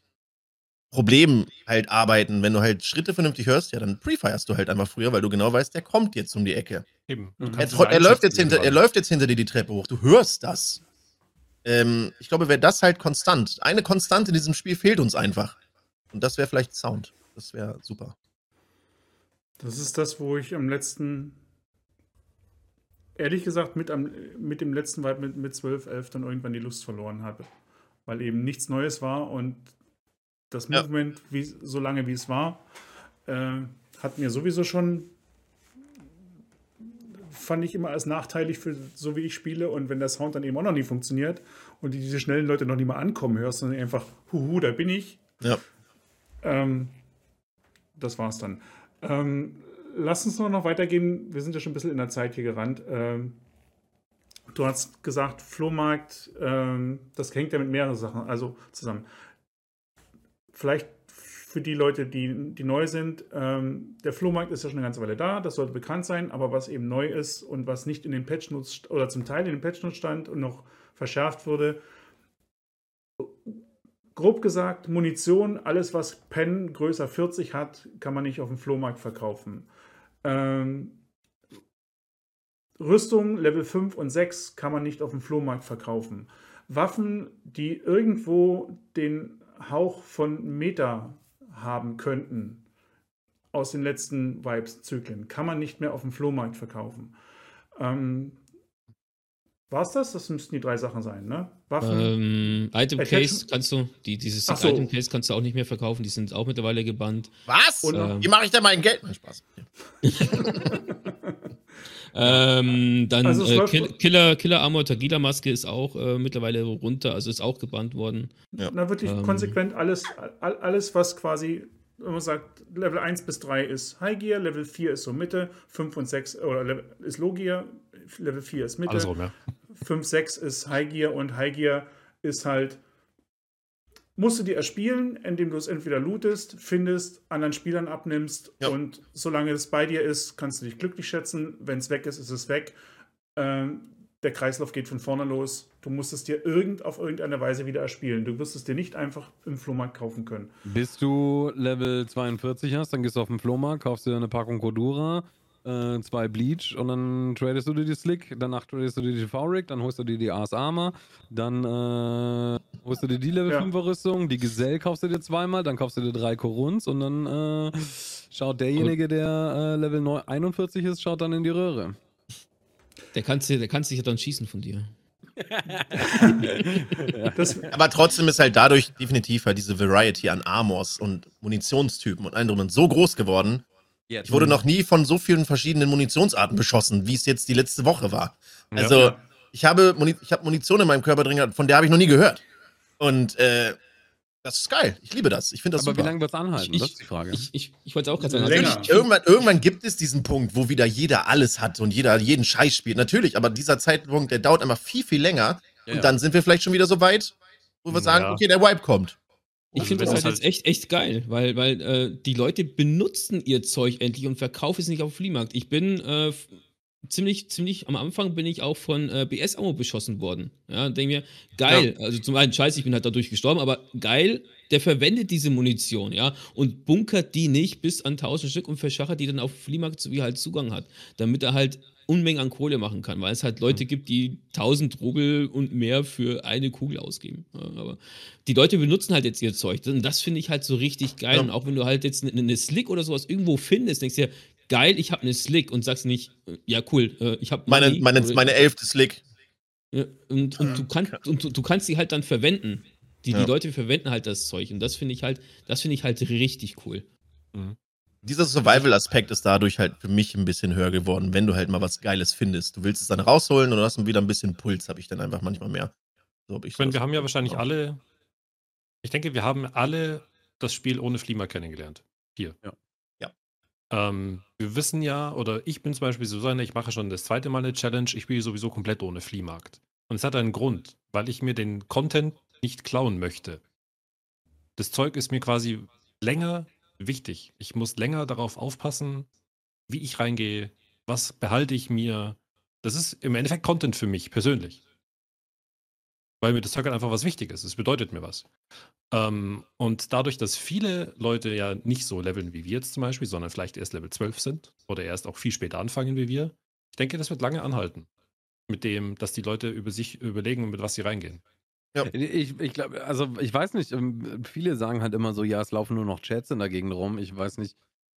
Problemen halt arbeiten. Wenn du halt Schritte vernünftig hörst, ja, dann prefirest du halt einfach früher, weil du genau weißt, der kommt jetzt um die Ecke. Eben. Mhm. Du Er, er, läuft jetzt hinter, er läuft jetzt hinter dir die Treppe hoch. Du hörst das. Ähm, ich glaube, wäre das halt konstant. Eine Konstante in diesem Spiel fehlt uns einfach. Und das wäre vielleicht Sound. Das wäre super. Das ist das, wo ich am letzten, ehrlich gesagt, mit, am, mit dem letzten Vibe mit, mit 12, 11 dann irgendwann die Lust verloren habe. Weil eben nichts Neues war und das Ja. Movement, wie, so lange wie es war, äh, hat mir sowieso schon, fand ich immer als nachteilig für so wie ich spiele. Und wenn der Sound dann eben auch noch nie funktioniert und diese schnellen Leute noch nie mal ankommen hörst, sondern einfach, huhu, da bin ich, Ja. ähm, das war's dann. Ähm, lass uns noch, noch weitergehen. Wir sind ja schon ein bisschen in der Zeit hier gerannt. Ähm, du hast gesagt, Flohmarkt, ähm, das hängt ja mit mehreren Sachen also zusammen. Vielleicht für die Leute, die, die neu sind, ähm, der Flohmarkt ist ja schon eine ganze Weile da, das sollte bekannt sein, aber was eben neu ist und was nicht in den Patch Notes oder zum Teil in den Patch Notes stand und noch verschärft wurde, grob gesagt, Munition, alles was Pen größer 40 hat, kann man nicht auf dem Flohmarkt verkaufen. Ähm, Rüstung Level 5 und 6 kann man nicht auf dem Flohmarkt verkaufen. Waffen, die irgendwo den Hauch von Meta haben könnten, aus den letzten Vibes-Zyklen, kann man nicht mehr auf dem Flohmarkt verkaufen. Ähm, War es das? Das müssten die drei Sachen sein, ne? Waffen. Ähm, Item Case kannst du, die, dieses Ach so. Item Case kannst du auch nicht mehr verkaufen, die sind auch mittlerweile gebannt. Was? Und- ähm, Wie mache ich denn mein Geld? Nein, Spaß. [LAUGHS] Ähm, dann Also äh, Kill, Killer, Killer Armor Tagila Maske ist auch äh, mittlerweile runter, also ist auch gebannt worden. Na, wirklich Ähm. konsequent alles, all, alles, was quasi wenn man sagt, Level 1 bis 3 ist High Gear, Level 4 ist so Mitte, 5 und 6 oder Level, ist Low Gear, Level 4 ist Mitte, Alles rum, ja. 5, 6 ist High Gear und High Gear ist halt, musst du dir erspielen, indem du es entweder lootest, findest, anderen Spielern abnimmst Ja. und solange es bei dir ist, kannst du dich glücklich schätzen. Wenn es weg ist, ist es weg. Ähm, der Kreislauf geht von vorne los. Du musst es dir irgend, auf irgendeine Weise wieder erspielen. Du wirst es dir nicht einfach im Flohmarkt kaufen können. Bis du Level 42 hast, dann gehst du auf den Flohmarkt, kaufst dir eine Packung Cordura, äh, zwei Bleach und dann tradest du dir die Slick, danach tradest du dir die V-Rig, dann holst du dir die Ars Armor, dann äh, holst du dir die Level Ja. 5er Rüstung, die Gesell kaufst du dir zweimal, dann kaufst du dir drei Koruns und dann äh, schaut derjenige, der äh, Level 9 41 ist, schaut dann in die Röhre. Der kannst, du- der kannst dich ja dann schießen von dir. [LAUGHS] Das, [LAUGHS] Aber trotzdem ist halt dadurch definitiv halt diese Variety an Armors und Munitionstypen und allem so groß geworden. Ich wurde noch nie von so vielen verschiedenen Munitionsarten beschossen, wie es jetzt die letzte Woche war. Also, Ja. ich habe Muni ich habe Munition in meinem Körper drin, gehabt, von der habe ich noch nie gehört. Und äh, das ist geil. Ich liebe das. Ich finde das Aber wie super. lange wird es anhalten? Ich- das ist die Frage. Ich, ich, ich wollte auch gerade sagen, Länger. natürlich- Irgendwann, irgendwann gibt es diesen Punkt, wo wieder jeder alles hat und jeder jeden Scheiß spielt. Natürlich, aber dieser Zeitpunkt, der dauert immer viel, viel länger. Ja, und ja. dann sind wir vielleicht schon wieder so weit, wo wir sagen, Ja. okay, der Wipe kommt. Ich Also finde das halt halt- jetzt echt, echt geil, weil, weil äh, die Leute benutzen ihr Zeug endlich und verkaufen es nicht auf dem Fliehmarkt. Ich bin äh, ziemlich, ziemlich am Anfang bin ich auch von äh, BS-Ammo beschossen worden. Ja, denke mir, geil. Also zum einen, scheiße, ich bin halt dadurch gestorben, aber geil, der verwendet diese Munition, ja, und bunkert die nicht bis an 1000 Stück und verschachert die dann auf Fliehmarkt, so wie er halt Zugang hat, damit er halt Unmengen an Kohle machen kann, weil es halt Leute gibt, die 1000 Rubel und mehr für eine Kugel ausgeben. Ja, aber die Leute benutzen halt jetzt ihr Zeug. Und das finde ich halt so richtig geil. Ja. Und auch wenn du halt jetzt eine, eine Slick oder sowas irgendwo findest, denkst du dir, geil, ich habe eine Slick und sagst nicht, äh, ja cool, äh, ich habe Meine, meine, meine elfte Slick. ja, und, und, du kannst, und du, du kannst sie halt dann verwenden. Die, Ja. die Leute verwenden halt das Zeug. Und das finde ich halt, das finde ich halt richtig cool. Dieser Survival-Aspekt ist dadurch halt für mich ein bisschen höher geworden, wenn du halt mal was Geiles findest. Du willst es dann rausholen und hast dann wieder ein bisschen Puls, habe ich dann einfach manchmal mehr. So hab ich Ich meine, wir haben ja wahrscheinlich auch. alle, ich denke, wir haben alle das Spiel ohne Fliemer kennengelernt. Hier. Ja. Ähm, wir wissen ja, oder ich bin zum Beispiel so ich mache schon das zweite Mal eine Challenge, ich spiele sowieso komplett ohne Fliehmarkt. Und es hat einen Grund, weil ich mir den Content nicht klauen möchte. Das Zeug ist mir quasi länger wichtig. Ich muss länger darauf aufpassen, wie ich reingehe, was behalte ich mir. Das ist im Endeffekt Content für mich persönlich. Weil mir das Zeug halt einfach was Wichtiges ist. Es bedeutet mir was. Ähm, und dadurch, dass viele Leute ja nicht so leveln wie wir jetzt zum Beispiel, sondern vielleicht erst Level 12 sind oder erst auch viel später anfangen wie wir, ich denke, das wird lange anhalten. Mit dem, dass die Leute über sich überlegen, mit was sie reingehen. Ich, ich glaube, also ich weiß nicht, ähm, viele sagen halt immer so, ja, es laufen nur noch Chats in der Gegend rum. Ich weiß nicht.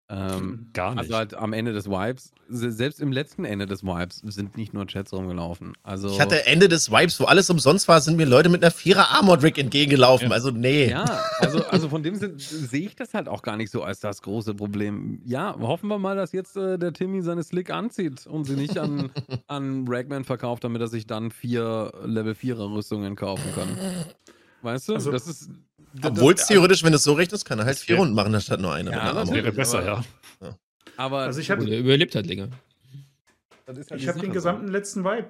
Ähm, Gar nicht. also halt am Ende des Vibes, se- selbst im letzten Ende des Vibes sind nicht nur Chats rumgelaufen. Also Ich hatte Ende des Wipes, wo alles umsonst war, sind mir Leute mit einer Vierer Armored Rig entgegengelaufen. Ja. Also, nee. Ja, also, also von dem sehe ich das halt auch gar nicht so als das große Problem. Ja, hoffen wir mal, dass jetzt äh, der Timmy seine Slick anzieht und sie nicht an, [LAUGHS] an Ragman verkauft, damit er sich dann vier Level 4er Rüstungen kaufen kann. Weißt du? Also- das ist. Obwohl es das, theoretisch, wenn du es so rechnest, kann er halt vier Runden machen, anstatt nur eine. Ja, das. Wäre besser, aber- ja. Aber Also ich hab- er überlebt halt länger. das ist halt Ich habe den gesamten letzten Vibe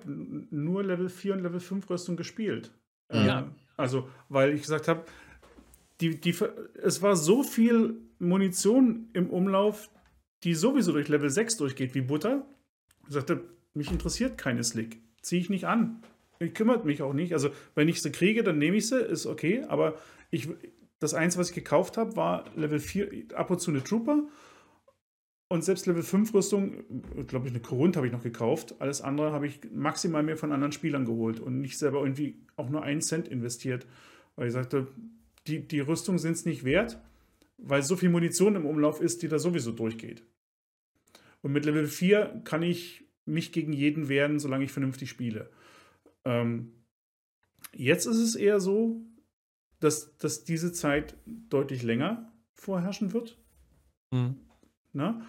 nur Level 4 und Level 5 Rüstung gespielt. Ja. Äh, also, weil ich gesagt habe, die, die, es war so viel Munition im Umlauf, die sowieso durch Level 6 durchgeht wie Butter. Ich sagte, mich interessiert keine Slick. Ziehe ich nicht an. Ich kümmert mich auch nicht. Also, wenn ich sie kriege, dann nehme ich sie, ist okay. Aber ich, das Einzige, was ich gekauft habe, war Level 4, ab und zu eine Trooper. Und selbst Level 5 Rüstung, glaube ich, eine Korund habe ich noch gekauft. Alles andere habe ich maximal mehr von anderen Spielern geholt und nicht selber irgendwie auch nur einen Cent investiert. Weil ich sagte, die, die Rüstung sind es nicht wert, weil so viel Munition im Umlauf ist, die da sowieso durchgeht. Und mit Level 4 kann ich mich gegen jeden wehren, solange ich vernünftig spiele. Ähm, jetzt ist es eher so, dass, dass diese Zeit deutlich länger vorherrschen wird. Hm. Ne?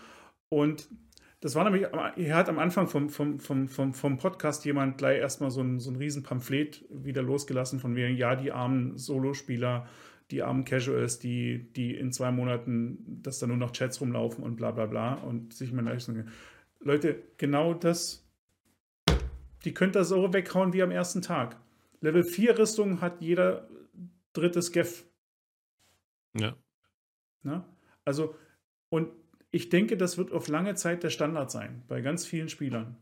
Und das war nämlich, er hat am Anfang vom, vom, vom, vom, vom Podcast jemand gleich erstmal so ein, so ein riesen Pamphlet wieder losgelassen von wegen, ja, die armen Solospieler, die armen Casuals, die, die in zwei Monaten, dass da nur noch Chats rumlaufen und bla bla bla und sich mal leisten. Leute, genau das, die könnt ihr so weghauen wie am ersten Tag. Level 4 Rüstung hat jeder dritte Skeff. Ja. Ne? Also, und ich denke, das wird auf lange Zeit der Standard sein, bei ganz vielen Spielern.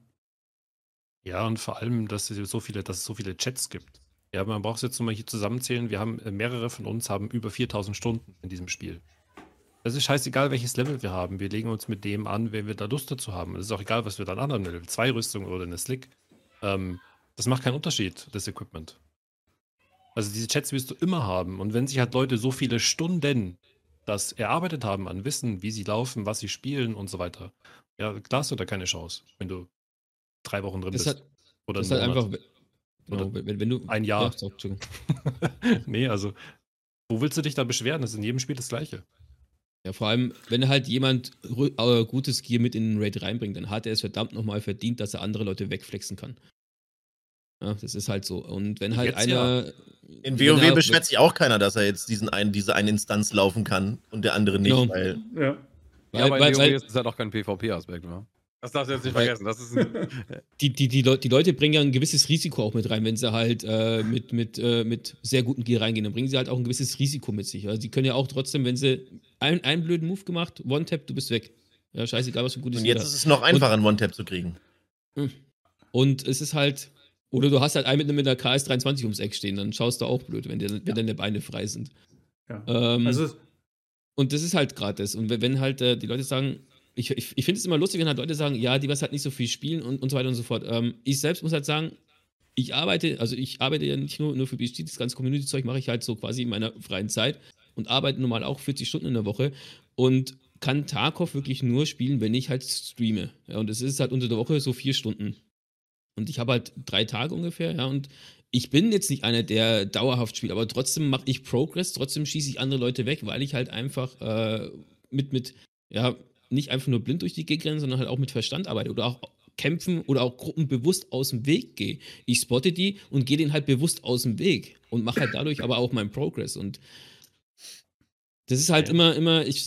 Ja, und vor allem, dass es so viele, dass es so viele Chats gibt. Ja, man braucht es jetzt nochmal hier zusammenzählen. Wir haben, äh, mehrere von uns haben über 4000 Stunden in diesem Spiel. Es ist scheißegal, welches Level wir haben. Wir legen uns mit dem an, wenn wir da Lust dazu haben. Es ist auch egal, was wir dann anderen Level 2 Rüstung oder eine Slick. Ähm, das macht keinen Unterschied, das Equipment. Also diese Chats wirst du immer haben. Und wenn sich halt Leute so viele Stunden das erarbeitet haben an Wissen, wie sie laufen, was sie spielen und so weiter, ja, klar hast du da keine Chance, wenn du drei Wochen drin Das bist. ist halt, oder das ist halt Monat. einfach, genau, wenn, wenn du. ein Jahr. Ja, [LAUGHS] nee, also, wo willst du dich da beschweren? Das ist in jedem Spiel das Gleiche. Ja, vor allem, wenn halt jemand äh, gutes Gear mit in den Raid reinbringt, dann hat er es verdammt nochmal verdient, dass er andere Leute wegflexen kann. Ja, das ist halt so. Und wenn halt Jetzt einer. In wenn WoW er- beschwert sich auch keiner, dass er jetzt diesen einen, diese eine Instanz laufen kann und der andere nicht, Genau. weil Ja. Ja, Weil, aber weil, in WoW weil, ist es halt auch kein PvP-Aspekt, wa? Das darfst du jetzt nicht vergessen. Das ist ein, [LAUGHS] die, die, die, Leute, die Leute bringen ja ein gewisses Risiko auch mit rein, wenn sie halt äh, mit, mit, äh, mit sehr guten Gear reingehen. Dann bringen sie halt auch ein gewisses Risiko mit sich. Also, die können ja auch trotzdem, wenn sie einen, einen blöden Move gemacht, One-Tap, du bist weg. Ja, scheißegal, was für ein gutes und jetzt ist es noch einfacher, einen One-Tap zu kriegen. Und es ist halt, oder du hast halt einen mit, mit einer KS23 ums Eck stehen, dann schaust du auch blöd, wenn, dir, wenn deine Beine frei sind. ja. Ähm, Also, und das ist halt gerade das. Und wenn, halt äh, die Leute sagen, ich, ich, ich finde es immer lustig, wenn halt Leute sagen, ja, die was halt nicht so viel spielen und, und so weiter und so fort. Ähm, ich selbst muss halt sagen, ich arbeite, also ich arbeite ja nicht nur, nur für BSG, das ganze Community-Zeug mache ich halt so quasi in meiner freien Zeit und arbeite normal auch 40 Stunden in der Woche und kann Tarkov wirklich nur spielen, wenn ich halt streame. Ja, und es ist halt unter der Woche so vier Stunden. Und ich habe halt drei Tage ungefähr, ja, und ich bin jetzt nicht einer, der dauerhaft spielt, aber trotzdem mache ich Progress, trotzdem schieße ich andere Leute weg, weil ich halt einfach äh, mit, mit, ja, nicht einfach nur blind durch die Gegend renne, sondern halt auch mit Verstand arbeite oder auch kämpfen oder auch Gruppen bewusst aus dem Weg gehe. Ich spotte die und gehe denen halt bewusst aus dem Weg und mache halt dadurch aber auch meinen Progress und das ist halt Ja. immer, immer, ich,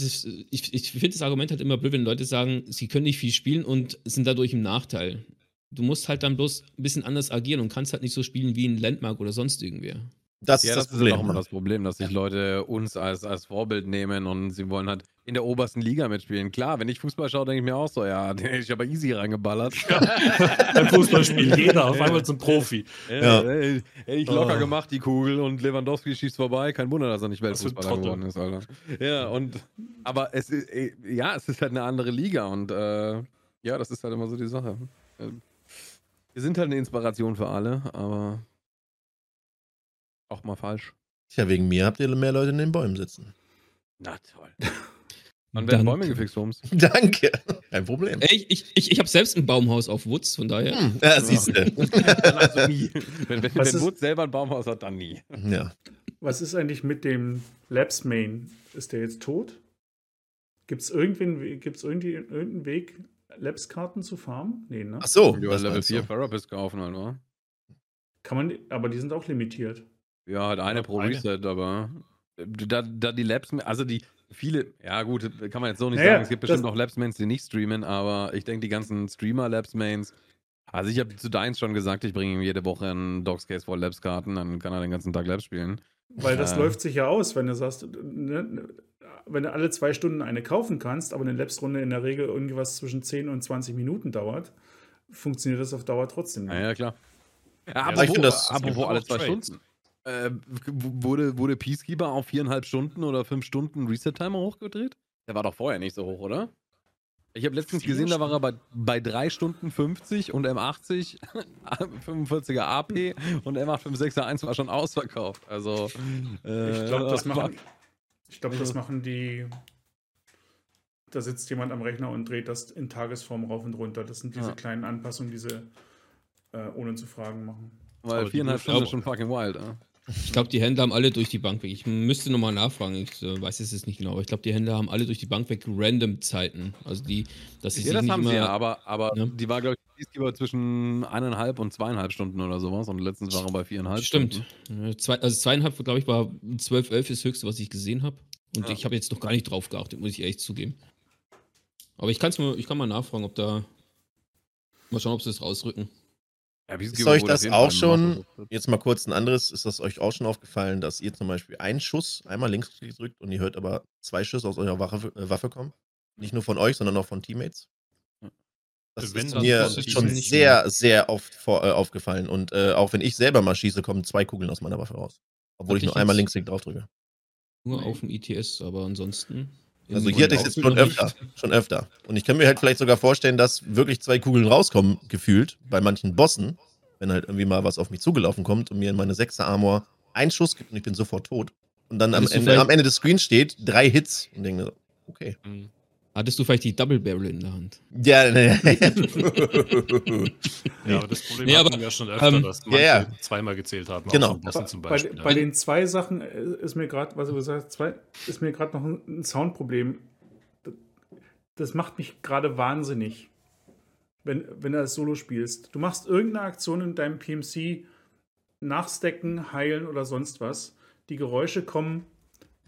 ich, ich finde das Argument halt immer blöd, wenn Leute sagen, sie können nicht viel spielen und sind dadurch im Nachteil. Du musst halt dann bloß ein bisschen anders agieren und kannst halt nicht so spielen wie ein Landmark oder sonst irgendwer. Das ja, ist das, das, ist auch immer das Problem, dass sich Leute uns als, als Vorbild nehmen und sie wollen halt in der obersten Liga mitspielen. Klar, wenn ich Fußball schaue, denke ich mir auch so, ja, [LAUGHS] den hätte ich aber easy reingeballert. [LAUGHS] Beim Fußballspiel, jeder auf einmal zum Profi. Ja. Hätte ich locker Oh. gemacht, die Kugel, und Lewandowski schießt vorbei. Kein Wunder, dass er nicht Weltfußballer geworden ist, Alter. Ja, und, aber es ist, ja, es ist halt eine andere Liga und, äh, ja, das ist halt immer so die Sache. Wir sind halt eine Inspiration für alle, aber auch mal falsch. Tja, wegen mir habt ihr mehr Leute in den Bäumen sitzen. Na toll. [LAUGHS] Wann werden. Bäume gefixt, Holmes? Danke. Kein Problem. Ey, ich, ich, ich habe selbst ein Baumhaus auf Woods, von daher. Hm, ja, siehst [LAUGHS] du. Also nie. Wenn, wenn, Was wenn ist- Wutz selber ein Baumhaus hat, dann nie. ja. was ist eigentlich mit dem Labs Main? Ist der jetzt tot? Gibt es irgendwen, gibt's irgendwie irgendeinen Weg, Labs-Karten zu farmen? Nee, ne? Ach so. Ja, das Level meinst 4 du. Therapist kaufen halt, wa? Kann man, aber die sind auch limitiert. Ja, halt eine pro Eine. Reset, aber äh, da, da die Labs, also die viele, ja gut, kann man jetzt so nicht Naja, sagen, es gibt bestimmt auch Labs-Mains, die nicht streamen, aber ich denke, die ganzen Streamer-Labs-Mains, also ich habe zu Deins schon gesagt, ich bringe ihm jede Woche einen Dogs-Case voll Labs-Karten, dann kann er den ganzen Tag Labs spielen. Weil das Ja. läuft sich ja aus, wenn du sagst, ne, ne, wenn du alle zwei Stunden eine kaufen kannst, aber eine Labs-Runde in der Regel irgendwas zwischen 10 und 20 Minuten dauert, funktioniert das auf Dauer trotzdem nicht. Ja, ja, klar. Ja, aber apropos, ich find das- apropos alle zwei Trades. Stunden. Äh, wurde, wurde Peacekeeper auf viereinhalb Stunden oder fünf Stunden Reset-Timer hochgedreht? Der war doch vorher nicht so hoch, oder? Ich habe letztens Vier gesehen, da war er bei, bei 3 Stunden 50 und M80, 45er AP und M856er 1 war schon ausverkauft. Also, äh, Ich glaube, das [LAUGHS] machen, ich glaub, das machen die. Da sitzt jemand am Rechner und dreht das in Tagesform rauf und runter. Das sind diese Ja. kleinen Anpassungen, diese äh, ohne zu fragen machen. Weil viereinhalb Stunden ist schon fucking wild. Ja? Ich glaube, die Händler haben alle durch die Bank weg. Ich müsste nochmal nachfragen. Ich äh, weiß es jetzt nicht genau, aber ich glaube, die Händler haben alle durch die Bank weg random Zeiten. Also die, dass sie Ja, sich das nicht haben immer. sie ja, aber, aber Ja. die war, glaube ich, Peacekeeper zwischen eineinhalb und zweieinhalb Stunden oder sowas und letztens war er bei viereinhalb Stimmt. Stunden. Äh, Zwei, also zweieinhalb, glaube ich, war 12, 11 ist das höchste, was ich gesehen habe. Und Ja. ich habe jetzt noch gar nicht drauf geachtet, muss ich ehrlich zugeben. Aber ich, kann's mal, ich kann mal nachfragen, ob da. Mal schauen, ob sie das rausrücken. Ja, Ist euch das auch schon, jetzt mal kurz ein anderes, ist das euch auch schon aufgefallen, dass ihr zum Beispiel einen Schuss einmal links drückt und ihr hört aber zwei Schüsse aus eurer Waffe, äh, Waffe kommen? Nicht nur von euch, sondern auch von Teammates? Das Wenn ist mir schon sehr, sehr oft vor, äh, aufgefallen. Und äh, auch wenn ich selber mal schieße, kommen zwei Kugeln aus meiner Waffe raus. Obwohl Hatte ich nur einmal Linksklick drauf drücke. Nur auf dem ITS, aber ansonsten. Also hier hatte ich es jetzt schon nicht. öfter. Schon öfter. Und ich kann mir halt vielleicht sogar vorstellen, dass wirklich zwei Kugeln rauskommen, gefühlt, bei manchen Bossen, wenn halt irgendwie mal was auf mich zugelaufen kommt und mir in meine 6er Armor ein Schuss gibt und ich bin sofort tot. Und dann am Ende, am Ende des Screens steht drei Hits und denke mir so, okay. Mhm. Hattest du vielleicht die Double Barrel in der Hand? Ja, ne. [LAUGHS] Ja, [LAUGHS] aber das Problem Nee, hatten aber, wir ja schon öfter, ähm, dass manche ja, ja. zweimal gezählt haben. Genau. Von bei, Beispiel. bei den zwei Sachen äh, ist mir gerade, was du gesagt hast, zwei, ist mir gerade noch ein, Soundproblem. Das macht mich gerade wahnsinnig, wenn, wenn du das Solo spielst. Du machst irgendeine Aktion in deinem PMC, nachstecken, heilen oder sonst was. Die Geräusche kommen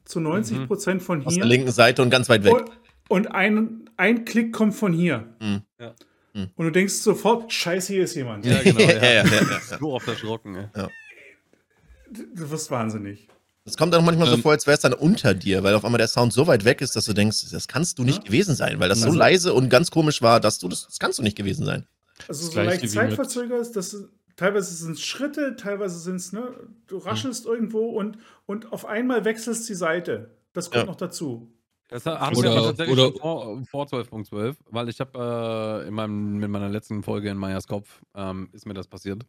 zu 90 Prozent von Aus hier. der linken Seite und ganz weit weg. Und, ein, ein Klick kommt von hier. Mhm. Ja. Mhm. Und du denkst sofort, scheiße, hier ist jemand. Ja, genau. [LAUGHS] Ja, Ja, ja, ja. So oft erschrocken. Du wirst wahnsinnig. Es kommt dann manchmal so Ähm. vor, als wäre es dann unter dir, weil auf einmal der Sound so weit weg ist, dass du denkst, das kannst du nicht Ja. gewesen sein, weil das so Also- leise und ganz komisch war, dass du das, das kannst du nicht gewesen sein. Also so leicht zeitverzögert ist, das teilweise sind es Schritte, teilweise sind es, ne, du raschelst irgendwo und, und auf einmal wechselst die Seite. Das kommt Ja. noch dazu. Das hatten Oder- wir aber tatsächlich oder- schon vor, vor 12.12, weil ich habe äh, in, meinem, in meiner letzten Folge in Meyers Kopf ähm, ist mir das passiert.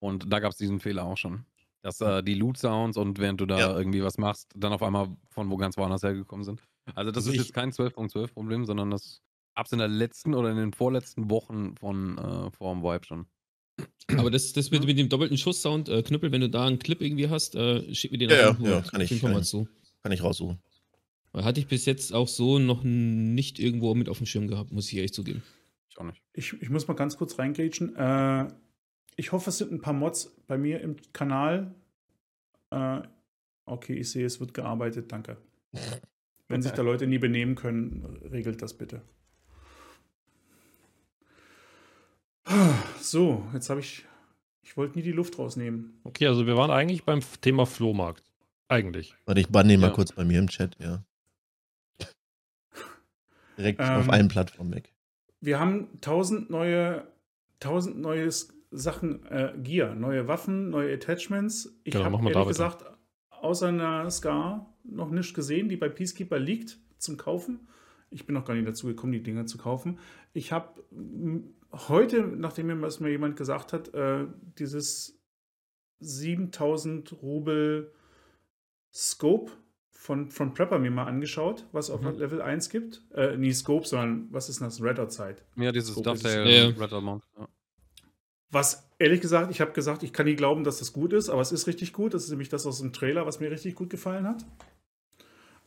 Und da gab es diesen Fehler auch schon. Dass äh, die Loot-Sounds und während du da Ja. irgendwie was machst, dann auf einmal von wo ganz woanders hergekommen sind. Also das Also ist ich- jetzt kein 12.12-Problem, sondern das gab's in der letzten oder in den vorletzten Wochen von äh, vor dem Vibe schon. Aber das, das mit, mit dem doppelten Schusssound, äh, Knüppel, wenn du da einen Clip irgendwie hast, äh, schick mir den Ja, einfach ja, ja, kann ich- kann mal ich. zu. Kann ich raussuchen. Hatte ich bis jetzt auch so noch nicht irgendwo mit auf dem Schirm gehabt, muss ich ehrlich zugeben. Ich auch nicht. Ich, ich muss mal ganz kurz reingrätschen. Äh, ich hoffe, es sind ein paar Mods bei mir im Kanal. Äh, okay, ich sehe, es wird gearbeitet, danke. Wenn sich da Leute nie benehmen können, regelt das bitte. So, jetzt habe ich. Ich wollte nie die Luft rausnehmen. Okay, also wir waren eigentlich beim Thema Flohmarkt. Eigentlich. Warte, ich banne ihn mal Ja. kurz bei mir im Chat, ja. Direkt Ähm, auf allen Plattformen weg. Wir haben tausend neue, tausend neue Sachen, äh, Gear, neue Waffen, neue Attachments. Ich Genau, habe ehrlich gesagt außer einer Scar noch nicht gesehen, die bei Peacekeeper liegt zum Kaufen. Ich bin noch gar nicht dazu gekommen, die Dinger zu kaufen. Ich habe heute, nachdem mir was mir jemand gesagt hat, äh, dieses 7000 Rubel Scope von, von Prepper mir mal angeschaut, was auf Mhm. Level 1 gibt. Äh, nie Scope, sondern was ist das? Red Dot Sight. Ja, dieses So ist es. Dovetail Ja. Red. Was ehrlich gesagt, ich habe gesagt, ich kann nie glauben, dass das gut ist, aber es ist richtig gut. Das ist nämlich das aus dem Trailer, was mir richtig gut gefallen hat.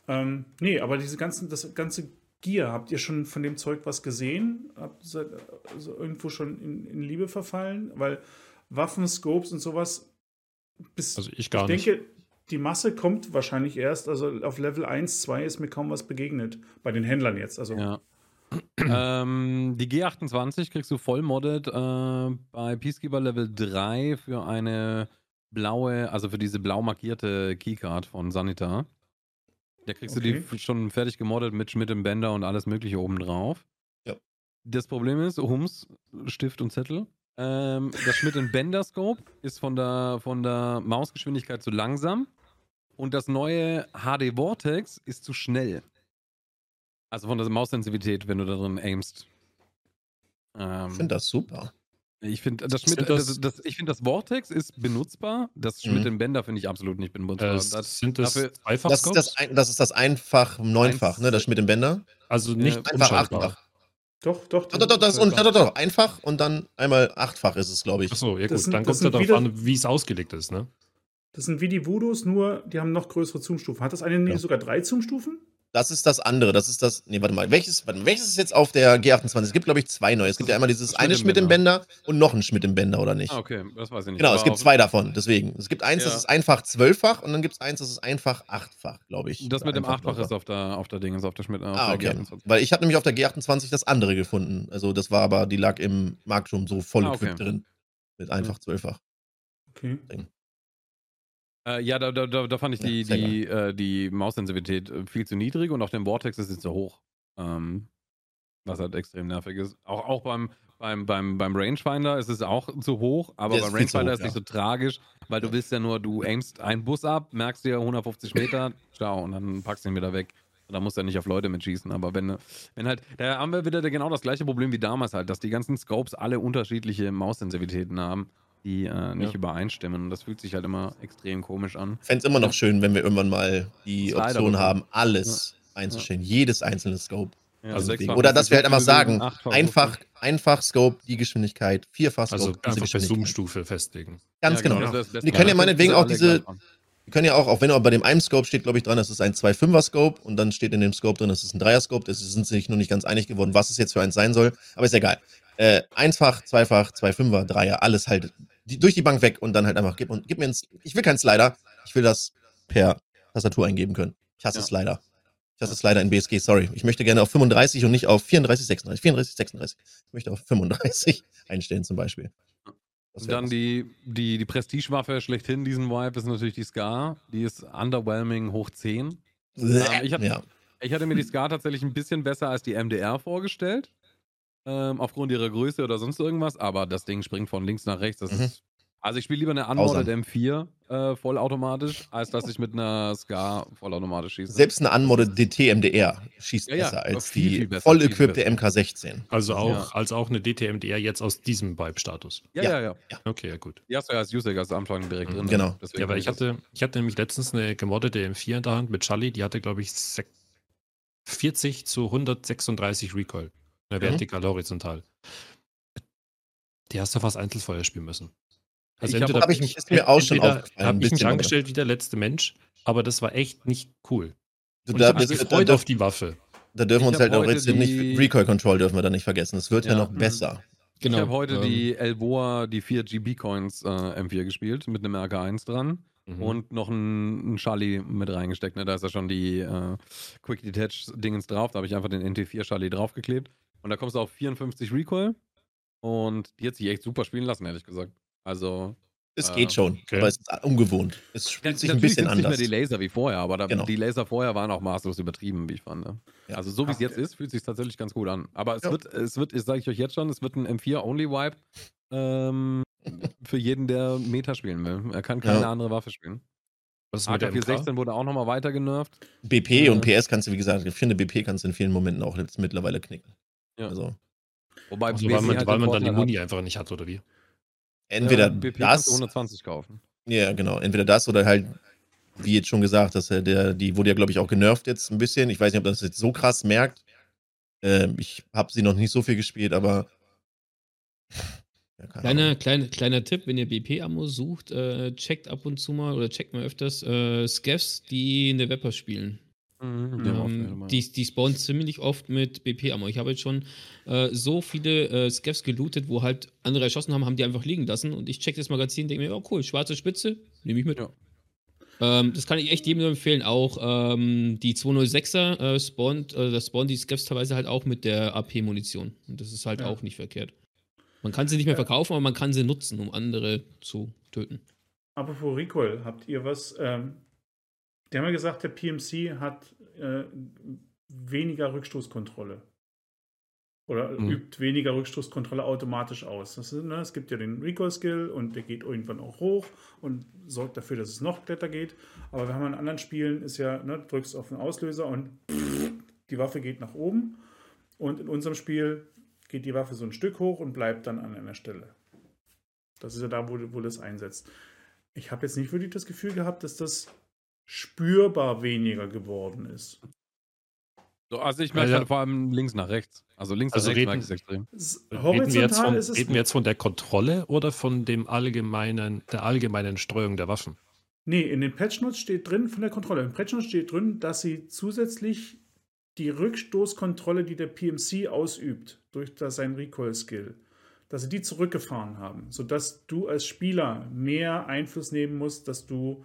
Ähm, nee, aber diese ganzen, das ganze Gear, habt ihr schon von dem Zeug was gesehen? Habt ihr seid, also irgendwo schon in, in Liebe verfallen? Weil Waffen, Scopes und sowas, bis Also ich gar ich nicht. Die Masse kommt wahrscheinlich erst, also auf Level 1, 2 ist mir kaum was begegnet. Bei den Händlern jetzt. Also Ja. [CLEARS THROAT] ähm, die G28 kriegst du voll modded äh, bei Peacekeeper Level 3 für eine blaue, also für diese blau markierte Keycard von Sanitar. Da kriegst du Okay. die f- schon fertig gemoddet mit Schmidt im Bänder und alles mögliche oben drauf. Ja. Das Problem ist, Hums, Stift und Zettel. Ähm, das Schmidt im Bänder Scope ist von der, von der Mausgeschwindigkeit zu langsam. Und das neue HD Vortex ist zu schnell. Also von der Maussensitivität, wenn du da drin aimst. Ähm, Ich finde das super. ich finde das, Schmidt, find das, das- das, ich find das Vortex ist benutzbar. Das Mhm. Schmidt im Bänder finde ich absolut nicht benutzbar. Äh, das, sind das dafür- Das ist das, ein, das ist das einfach neunfach, ne? Das Schmidt im Bänder. Also nicht Äh, Einfach achtfach. Doch, doch. Doch, doch, doch, das, und, doch, doch, doch, einfach und dann einmal achtfach ist es, glaube ich. Achso, ja Das gut. sind- Dann kommt es ja darauf an, wie es ausgelegt ist, ne? Das sind wie die Voodoos, nur die haben noch größere Zoom-Stufen. Hat das eine Ja. sogar drei Zoom-Stufen? Das ist das andere. Das ist das. Nee, warte mal. Welches, warte, mal, welches ist jetzt auf der G28? Es gibt, glaube ich, zwei neue. Es gibt ja einmal dieses eine Schmidt im Bänder und noch ein Schmidt im Bänder, oder nicht? Ah, okay, das weiß ich nicht. Genau, Aber es gibt zwei davon. Deswegen. Es gibt eins, das Ja. ist einfach zwölffach und dann gibt es eins, das ist einfach achtfach, glaube ich. Das Oder mit dem Achtfach ist auf der, auf der Ding, ist auf der Schmidt. Auf Ah, der okay. G28. Weil ich habe nämlich auf der G28 das andere gefunden. Also das war aber, die lag im Markt schon so voll Ah, okay. drin. Mit einfach zwölffach. Okay. Äh, ja, da, da, da, fand ich Ja, die, sehr die, äh, die Maussensibilität äh, viel zu niedrig und auf dem Vortex ist es zu hoch. Ähm, was halt extrem nervig ist. Auch, auch beim, beim, beim, beim Rangefinder ist es auch zu hoch, aber beim Rangefinder hoch, ist nicht ja. so tragisch, weil du willst ja nur, du aimst einen Bus ab, merkst dir 150 Meter, ciao, und dann packst du ihn wieder weg. Da musst du ja nicht auf Leute mitschießen, aber wenn, wenn halt, da haben wir wieder genau das gleiche Problem wie damals halt, dass die ganzen Scopes alle unterschiedliche Maussensibilitäten haben, die äh, nicht Ja. übereinstimmen und das fühlt sich halt immer extrem komisch an. Fände es immer noch Ja. schön, wenn wir irgendwann mal die Slider Option bekommen. haben, alles einzustellen. Jedes einzelne Scope. Ja, Also Oder dass wir halt einfach sagen, einfach, einfach Scope, die Geschwindigkeit, vierfach Scope, Also diese einfach per. Zoom-Stufe festlegen. Ganz genau. Beste. Die können ja meinetwegen auch diese-. Wir können ja auch, auch wenn auch bei dem einen Scope steht, glaube ich, dran, das ist ein 2,5er Scope und dann steht in dem Scope drin, das ist ein 3er Scope. Das sind sich noch nicht ganz einig geworden, was es jetzt für eins sein soll, aber ist egal. Äh, einfach, zweifach, 2,5er, 3er, alles halt die, durch die Bank weg und dann halt einfach, gib, und- gib mir ins, ich will keinen Slider, ich will das per Tastatur eingeben können. Ich hasse Ja. Slider. Ich hasse Slider in BSG, sorry. Ich möchte gerne auf 35 und nicht auf 34, 36, 34, 36. Ich möchte auf 35 [LAUGHS] einstellen zum Beispiel. Und dann was. die, die, die Prestigewaffe schlechthin, diesen Vibe, ist natürlich die Scar. Die ist underwhelming hoch 10. Ähm, ich hab- ja. Ich hatte mir die Scar tatsächlich ein bisschen besser als die MDR vorgestellt. Ähm, aufgrund ihrer Größe oder sonst irgendwas, aber das Ding springt von links nach rechts. Das Mhm. ist, also ich spiele lieber eine Unmodded M4 äh, vollautomatisch, als dass ich mit einer Scar vollautomatisch schieße. Selbst eine unmodded DT-MDR schießt Ja, ja, besser als viel, die viel besser, voll equippte besser. MK16. Also auch, Ja. als auch eine DTMDR jetzt aus diesem Vibe-Status. ja, Ja. ja, ja. Okay, ja gut. Die hast du ja als User als Anfang direkt drin. Genau. Deswegen Ja, weil kann ich hatte, ich hatte nämlich letztens eine gemoddete M4 in der Hand mit Charlie, die hatte, glaube ich, sek- 40 zu 136 Recoil. Eine Mhm. vertikal horizontal. Die hast du fast Einzelfeuer spielen müssen. Also Ich hab- entweder hab ich mich- ist mir auch schon aufgefallen, Habe ein ich mich angestellt wie der letzte Mensch, aber das war echt nicht cool. Du, Und da, ich habe bist- gefreut da, auf die Waffe. da dürfen wir uns halt auch jetzt nicht Recoil Control dürfen wir da nicht vergessen. Es wird ja, Ja. noch Mhm. besser. Genau. Ich habe heute ähm, die Elboa, die 4 GB-Coins äh, M4 gespielt, mit einem RK1 dran. Mhm. Und noch ein, ein Charlie mit reingesteckt. Ne? Da ist ja schon die äh, Quick Detach-Dingens drauf. Da habe ich einfach den NT4 Charlie draufgeklebt. Und da kommst du auf 54 Recoil. Und die hat sich echt super spielen lassen, ehrlich gesagt. Also. Es Äh, geht schon, okay. aber es ist ungewohnt. Es spielt sich ein bisschen sind's nicht anders. mehr die Laser wie vorher, aber da, Genau. die Laser vorher waren auch maßlos übertrieben, wie ich fand. Ne? Ja. Also so wie es jetzt ja. ist, fühlt sich tatsächlich ganz gut an. Aber es Ja. wird, es wird, das sage ich euch jetzt schon, es wird ein M4-Only-Wipe ähm, [LAUGHS] für jeden, der Meta spielen will. Er kann keine Ja. andere Waffe spielen. Was ist mit der MK? AK-416 wurde auch nochmal weiter genervt. BP Äh, und PS kannst du, wie gesagt, ich finde, BP kannst du in vielen Momenten auch jetzt mittlerweile knicken. Ja. Also Wobei Also, weil man, halt weil man dann die Muni hat. einfach nicht hat, oder wie? entweder Ja, das, 120 kaufen. ja genau, entweder das oder halt, wie jetzt schon gesagt, dass er der, die wurde ja glaube ich auch genervt jetzt ein bisschen. Ich weiß nicht, ob das jetzt so krass merkt. Ähm, ich habe sie noch nicht so viel gespielt, aber ja, Kleiner, kleiner, kleiner Tipp, wenn ihr BP-Ammo sucht, äh, checkt ab und zu mal oder checkt mal öfters äh, Scavs, die eine Wepper spielen. Mhm, Ja, Ähm, die, die spawnen ziemlich oft mit BP-Ammo. Ich habe jetzt schon äh, so viele äh, Scavs gelootet, wo halt andere erschossen haben, haben die einfach liegen lassen. Und ich check das Magazin und denke mir, oh cool, schwarze Spitze, nehme ich mit. Ja. Ähm, das kann ich echt jedem nur empfehlen. Auch ähm, die 206er äh, spawnt, äh, das spawnen die Scavs teilweise halt auch mit der AP-Munition. Und das ist halt Ja. auch nicht verkehrt. Man kann sie nicht mehr verkaufen, aber man kann sie nutzen, um andere zu töten. Apropos Recoil, habt ihr was? Ähm, die haben ja gesagt, der PMC hat äh, weniger Rückstoßkontrolle. Oder Mhm. übt weniger Rückstoßkontrolle automatisch aus. Ist, ne, es gibt ja den Recoil-Skill und der geht irgendwann auch hoch und sorgt dafür, dass es noch kletter geht. Aber wir haben in anderen Spielen ist ja, ne, du drückst auf den Auslöser und die Waffe geht nach oben. Und in unserem Spiel geht die Waffe so ein Stück hoch und bleibt dann an einer Stelle. Das ist ja da, wo, wo das einsetzt. Ich habe jetzt nicht wirklich das Gefühl gehabt, dass das spürbar weniger geworden ist. So, also ich merke Ja, ja. halt vor allem links nach rechts. Also links Also nach rechts reden- merke ich es extrem. Reden wir, jetzt von, ist es. reden wir jetzt von der Kontrolle oder von dem allgemeinen, der allgemeinen Streuung der Waffen? Nee, in den Patch Notes steht drin von der Kontrolle. Im Patch Notes steht drin, dass sie zusätzlich die Rückstoßkontrolle, die der PMC ausübt durch das, sein Recoil-Skill, dass sie die zurückgefahren haben, sodass du als Spieler mehr Einfluss nehmen musst, dass du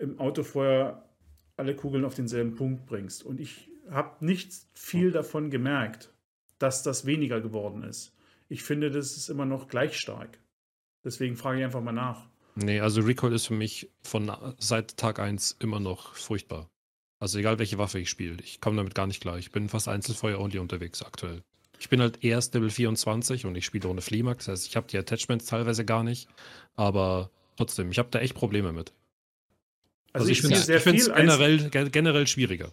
im Autofeuer alle Kugeln auf denselben Punkt bringst. Und ich habe nicht viel davon gemerkt, dass das weniger geworden ist. Ich finde, das ist immer noch gleich stark. Deswegen frage ich einfach mal nach. Nee, also Recoil ist für mich von seit Tag 1 immer noch furchtbar. Also egal welche Waffe ich spiele, ich komme damit gar nicht klar. Ich bin fast Einzelfeuer-only unterwegs aktuell. Ich bin halt erst Level 24 und ich spiele ohne Flimak, das heißt, ich habe die Attachments teilweise gar nicht, aber trotzdem, ich habe da echt Probleme mit. Also, also ich, ich finde es generell, generell schwieriger.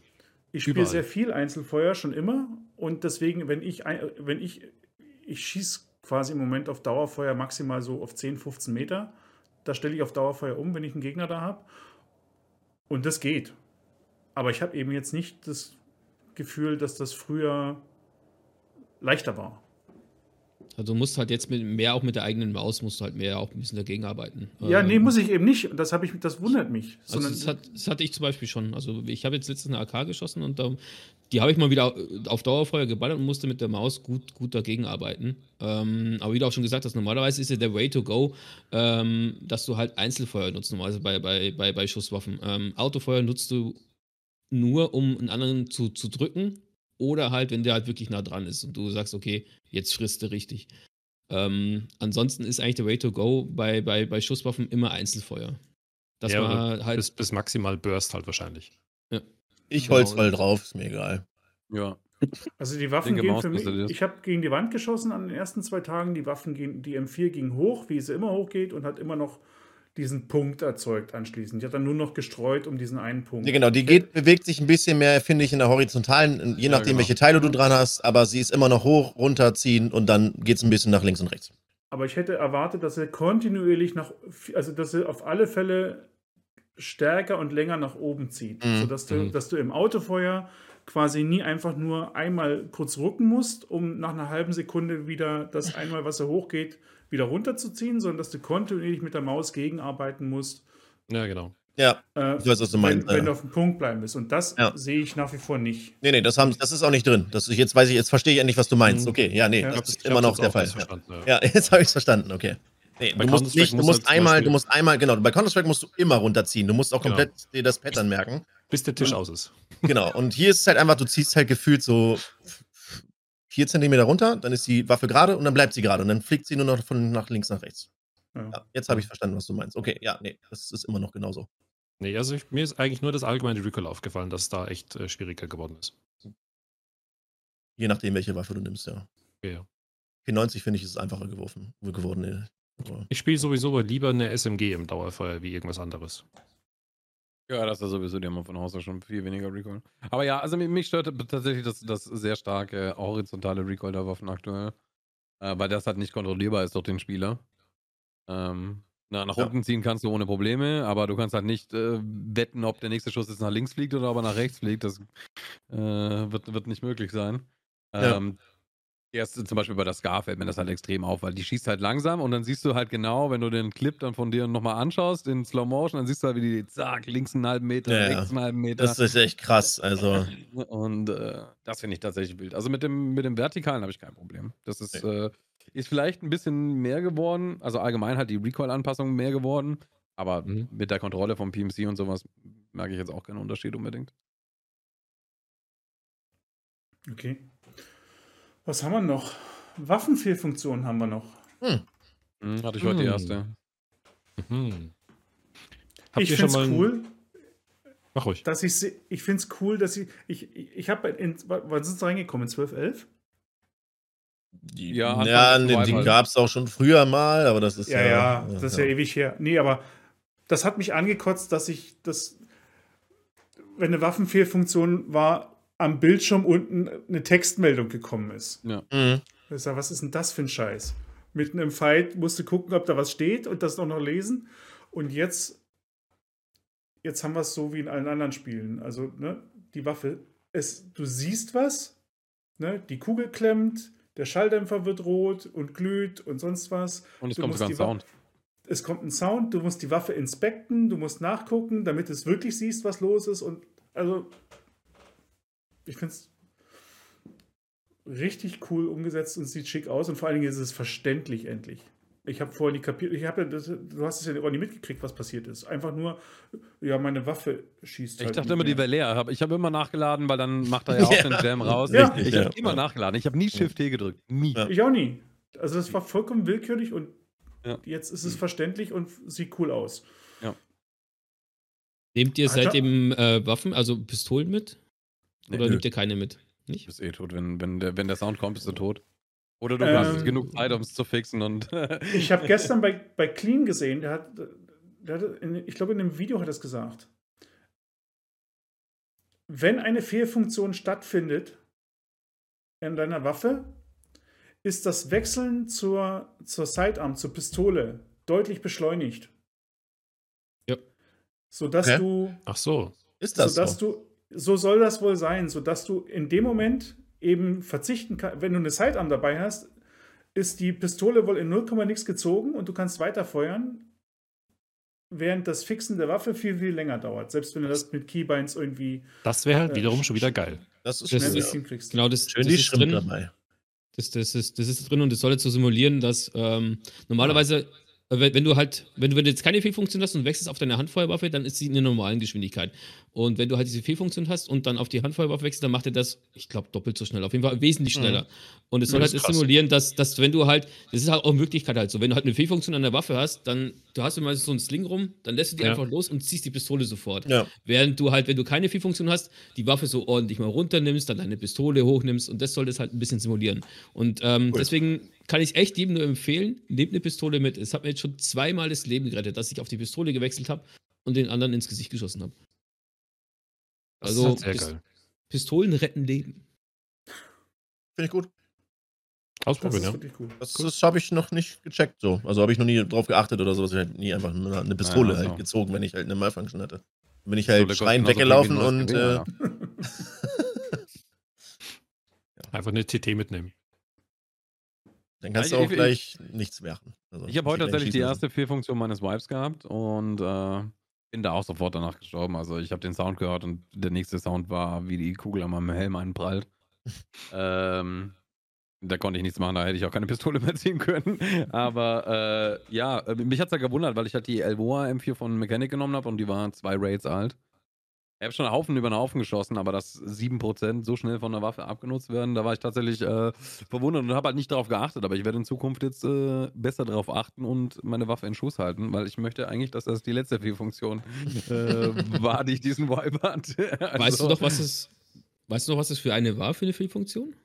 Ich spiele sehr viel Einzelfeuer schon immer und deswegen, wenn ich, wenn ich, ich schieße quasi im Moment auf Dauerfeuer maximal so auf 10, 15 Meter. Da stelle ich auf Dauerfeuer um, wenn ich einen Gegner da habe. Und das geht. Aber ich habe eben jetzt nicht das Gefühl, dass das früher leichter war. Also du musst halt jetzt mit, mehr auch mit der eigenen Maus musst du halt mehr auch ein bisschen dagegen arbeiten. Ja, nee, ähm, muss ich eben nicht. Das ich, das wundert mich. Also das, hat, das, hatte ich zum Beispiel schon. Also ich habe jetzt letztens eine AK geschossen und da, die habe ich mal wieder auf Dauerfeuer geballert und musste mit der Maus gut, gut dagegen arbeiten. Ähm, aber wie du auch schon gesagt hast, normalerweise ist ja der Way to go, ähm, dass du halt Einzelfeuer nutzt, normalerweise bei, bei, bei, bei Schusswaffen. Ähm, Autofeuer nutzt du nur, um einen anderen zu, zu drücken oder halt, wenn der halt wirklich nah dran ist und du sagst, okay, jetzt frisst du richtig. Ähm, ansonsten ist eigentlich der Way to go bei, bei, bei Schusswaffen immer Einzelfeuer. Das ja, war halt. Bis, bis, maximal Burst halt wahrscheinlich. Ja. Ich hol's voll drauf, ist mir egal. Ja. Also die Waffen gehen für mich. Ich habe gegen die Wand geschossen an den ersten zwei Tagen. Die Waffen gehen, die M4 ging hoch, wie sie immer hochgeht und hat immer noch diesen Punkt erzeugt anschließend. Die hat dann nur noch gestreut um diesen einen Punkt. Ja, genau, die geht, bewegt sich ein bisschen mehr, finde ich, in der horizontalen, je nachdem, ja, genau. welche Teile du dran hast, aber sie ist immer noch hoch, runterziehen und dann geht es ein bisschen nach links und rechts. Aber ich hätte erwartet, dass er kontinuierlich nach, also dass er auf alle Fälle stärker und länger nach oben zieht, mhm. sodass du, mhm. dass du im Autofeuer quasi nie einfach nur einmal kurz rücken musst, um nach einer halben Sekunde wieder das einmal, was er hochgeht, wieder runterzuziehen, sondern dass du kontinuierlich mit der Maus gegenarbeiten musst. Ja, genau. Ja, äh, ich weiß, was du meinst. Wenn, wenn, du auf dem Punkt bleiben bist. Und das ja. sehe ich nach wie vor nicht. Nee, nee, das, haben, das ist auch nicht drin. Das, jetzt weiß ich, jetzt verstehe ich endlich, was du meinst. Mhm. Okay, ja, nee, ja. das ist immer noch der Fall. Ja. ja, [LAUGHS] jetzt habe ich es verstanden, okay. Nee, du musst, nicht, du musst halt einmal, du musst einmal, genau, bei Counter-Strike musst du immer runterziehen. Du musst auch genau. komplett genau. dir das Pattern merken. Bis der Tisch und, aus ist. Genau, und hier ist es halt einfach, du ziehst halt gefühlt so 4 cm runter, dann ist die Waffe gerade und dann bleibt sie gerade und dann fliegt sie nur noch von nach links nach rechts. Ja. Ja, jetzt habe ich verstanden, was du meinst. Okay, ja, nee, das ist immer noch genauso. Nee, also ich, mir ist eigentlich nur das allgemeine Recoil aufgefallen, dass es da echt äh, schwieriger geworden ist. Je nachdem, welche Waffe du nimmst, ja. Okay, ja. P90 finde ich, ist es einfacher geworfen, geworden. Nee. Ich spiele sowieso lieber eine SMG im Dauerfeuer wie irgendwas anderes. Ja, das ist sowieso, die haben von Haus aus schon viel weniger Recoil. Aber ja, also mich stört tatsächlich das, das sehr starke horizontale Recoil der Waffen aktuell. Äh, weil das halt nicht kontrollierbar ist durch den Spieler. Ähm, na, nach ja. unten ziehen kannst du ohne Probleme, aber du kannst halt nicht äh, wetten, ob der nächste Schuss jetzt nach links fliegt oder ob er nach rechts fliegt. Das äh, wird, wird nicht möglich sein. Ähm, ja. Erst zum Beispiel bei der Scar fällt mir das halt extrem auf, weil die schießt halt langsam und dann siehst du halt genau, wenn du den Clip dann von dir nochmal anschaust in Slow Motion, dann siehst du halt, wie die zack, links einen halben Meter, ja, rechts einen halben Meter. Das ist echt krass, also. [LAUGHS] Und äh, das finde ich tatsächlich wild. Also mit dem, mit dem Vertikalen habe ich kein Problem. Das ist, äh, ist vielleicht ein bisschen mehr geworden, also allgemein halt die Recoil-Anpassung mehr geworden, aber mhm. mit der Kontrolle vom PMC und sowas merke ich jetzt auch keinen Unterschied unbedingt. Okay. Was haben wir noch? Waffenfehlfunktionen haben wir noch. Hm. Hm, hatte ich heute hm. die erste. Mhm. ich finde es cool. Mach ruhig. Dass ich ich finde es cool, dass ich. Ich, ich, habe. Wann sind sie reingekommen? 12, 11? Ja, ja den, den gab es auch schon früher mal, aber das ist ja. Ja, ja, das ist ja. ja ewig her. Nee, aber das hat mich angekotzt, dass ich das. Wenn eine Waffenfehlfunktion war, am Bildschirm unten eine Textmeldung gekommen ist. Ja. Mhm. Ich sag, was ist denn das für ein Scheiß? Mitten im Fight musst du gucken, ob da was steht und das auch noch lesen. Und jetzt, jetzt haben wir es so wie in allen anderen Spielen. Also, ne, die Waffe, es, du siehst was, ne, die Kugel klemmt, der Schalldämpfer wird rot und glüht und sonst was. Und es du kommt sogar ein Sound. Es kommt ein Sound, du musst die Waffe inspekten, du musst nachgucken, damit du es wirklich siehst, was los ist. Und also ich finde es richtig cool umgesetzt und sieht schick aus und vor allen Dingen ist es verständlich endlich. Ich habe vorher nicht kapiert, ich habe ja, das- du hast es ja auch nicht mitgekriegt, was passiert ist. Einfach nur, ja, meine Waffe schießt. Ich halt dachte nicht immer, die wäre leer. Hab- Ich habe immer nachgeladen, weil dann macht er [LAUGHS] ja auch Ja. den Jam raus. Ja. ich Ja. habe immer nachgeladen. Ich habe nie Shift T gedrückt. Nie. Ja. Ich auch nie. Also das war vollkommen willkürlich und Ja. jetzt ist es verständlich und sieht cool aus. Nehmt ihr seitdem äh, Waffen, also Pistolen mit? Nee, Oder nö. nehmt ihr keine mit? Du Nicht? bist eh tot. Wenn, wenn, der, wenn der Sound kommt, bist du tot. Oder du Ähm. hast genug Zeit, um es zu fixen und. [LAUGHS] Ich habe [LAUGHS] gestern bei, bei Clean gesehen, der hat, der hat in, ich glaube, in einem Video hat er es gesagt. Wenn eine Fehlfunktion stattfindet in deiner Waffe, ist das Wechseln zur, zur Sidearm, zur Pistole, deutlich beschleunigt. Ja. Sodass Okay. du Ach so. Ist das sodass so? du, so soll das wohl sein, sodass du in dem Moment eben verzichten kannst, wenn du eine Sidearm dabei hast, ist die Pistole wohl in 0, nix gezogen und du kannst weiterfeuern, während das Fixen der Waffe viel, viel länger dauert. Selbst wenn du das mit Keybinds irgendwie Das wäre halt Äh, wiederum schon wieder geil. Das ist Das ist-. Genau, das, schön das ist drin. dabei. Das, das, ist, das ist drin und das soll jetzt so simulieren, dass ähm, normalerweise, wenn, wenn du halt, wenn du, wenn du jetzt keine Fehlfunktion hast und wechselst auf deine Handfeuerwaffe, dann ist sie in der normalen Geschwindigkeit. Und wenn du halt diese Fehlfunktion hast und dann auf die Handfeuerwaffe wechselst, dann macht er das, ich glaube, doppelt so schnell. Auf jeden Fall wesentlich schneller. Und es soll Das halt das simulieren, dass, dass wenn du halt, das ist halt auch eine Möglichkeit halt so, wenn du halt eine Fehlfunktion an der Waffe hast, dann, du hast immer so einen Sling rum, dann lässt du die Ja. einfach los und ziehst die Pistole sofort. Ja. Während du halt, wenn du keine Fehlfunktion hast, die Waffe so ordentlich mal runternimmst, dann deine Pistole hochnimmst und das soll das halt ein bisschen simulieren. Und ähm, Cool. deswegen kann ich echt jedem nur empfehlen, nehmt eine Pistole mit. Es hat mir jetzt schon zweimal das Leben gerettet, dass ich auf die Pistole gewechselt habe und den anderen ins Gesicht geschossen habe. Das Also ist halt sehr Pis- geil. Pistolen retten Leben. Finde ich gut. Das Ausprobieren, ist ja. cool. Das, das habe ich noch nicht gecheckt so. Also habe ich noch nie drauf geachtet oder sowas. Ich habe nie einfach eine, eine Pistole Ja, also. halt gezogen, wenn ich halt eine Malfunction hatte. Dann bin ich halt der schreiend weggelaufen und ein äh, Gewehr, [LAUGHS] [LAUGHS] Einfach eine TT mitnehmen. Dann kannst du Ich- auch ich- gleich nichts machen. Also, Ich habe heute tatsächlich die erste Fehlfunktion meines Vibes gehabt und äh, bin da auch sofort danach gestorben. Also ich habe den Sound gehört und der nächste Sound war, wie die Kugel an meinem Helm einprallt. [LAUGHS] ähm, da konnte ich nichts machen, da hätte ich auch keine Pistole mehr ziehen können. [LAUGHS] Aber äh, ja, äh, mich hat es ja gewundert, weil ich halt die Elvoa M4 von Mechanic genommen habe und die waren zwei Raids alt. Ich habe schon einen Haufen über den Haufen geschossen, aber dass 7% so schnell von der Waffe abgenutzt werden, da war ich tatsächlich äh, verwundert und habe halt nicht darauf geachtet. Aber ich werde in Zukunft jetzt äh, besser darauf achten und meine Waffe in Schuss halten, weil ich möchte eigentlich, dass das die letzte Fehlfunktion äh, [LAUGHS] war, die ich diesen Vibe hatte. Also, Weißt du doch, was es, weißt du noch, was das für eine war, für eine Fehlfunktion?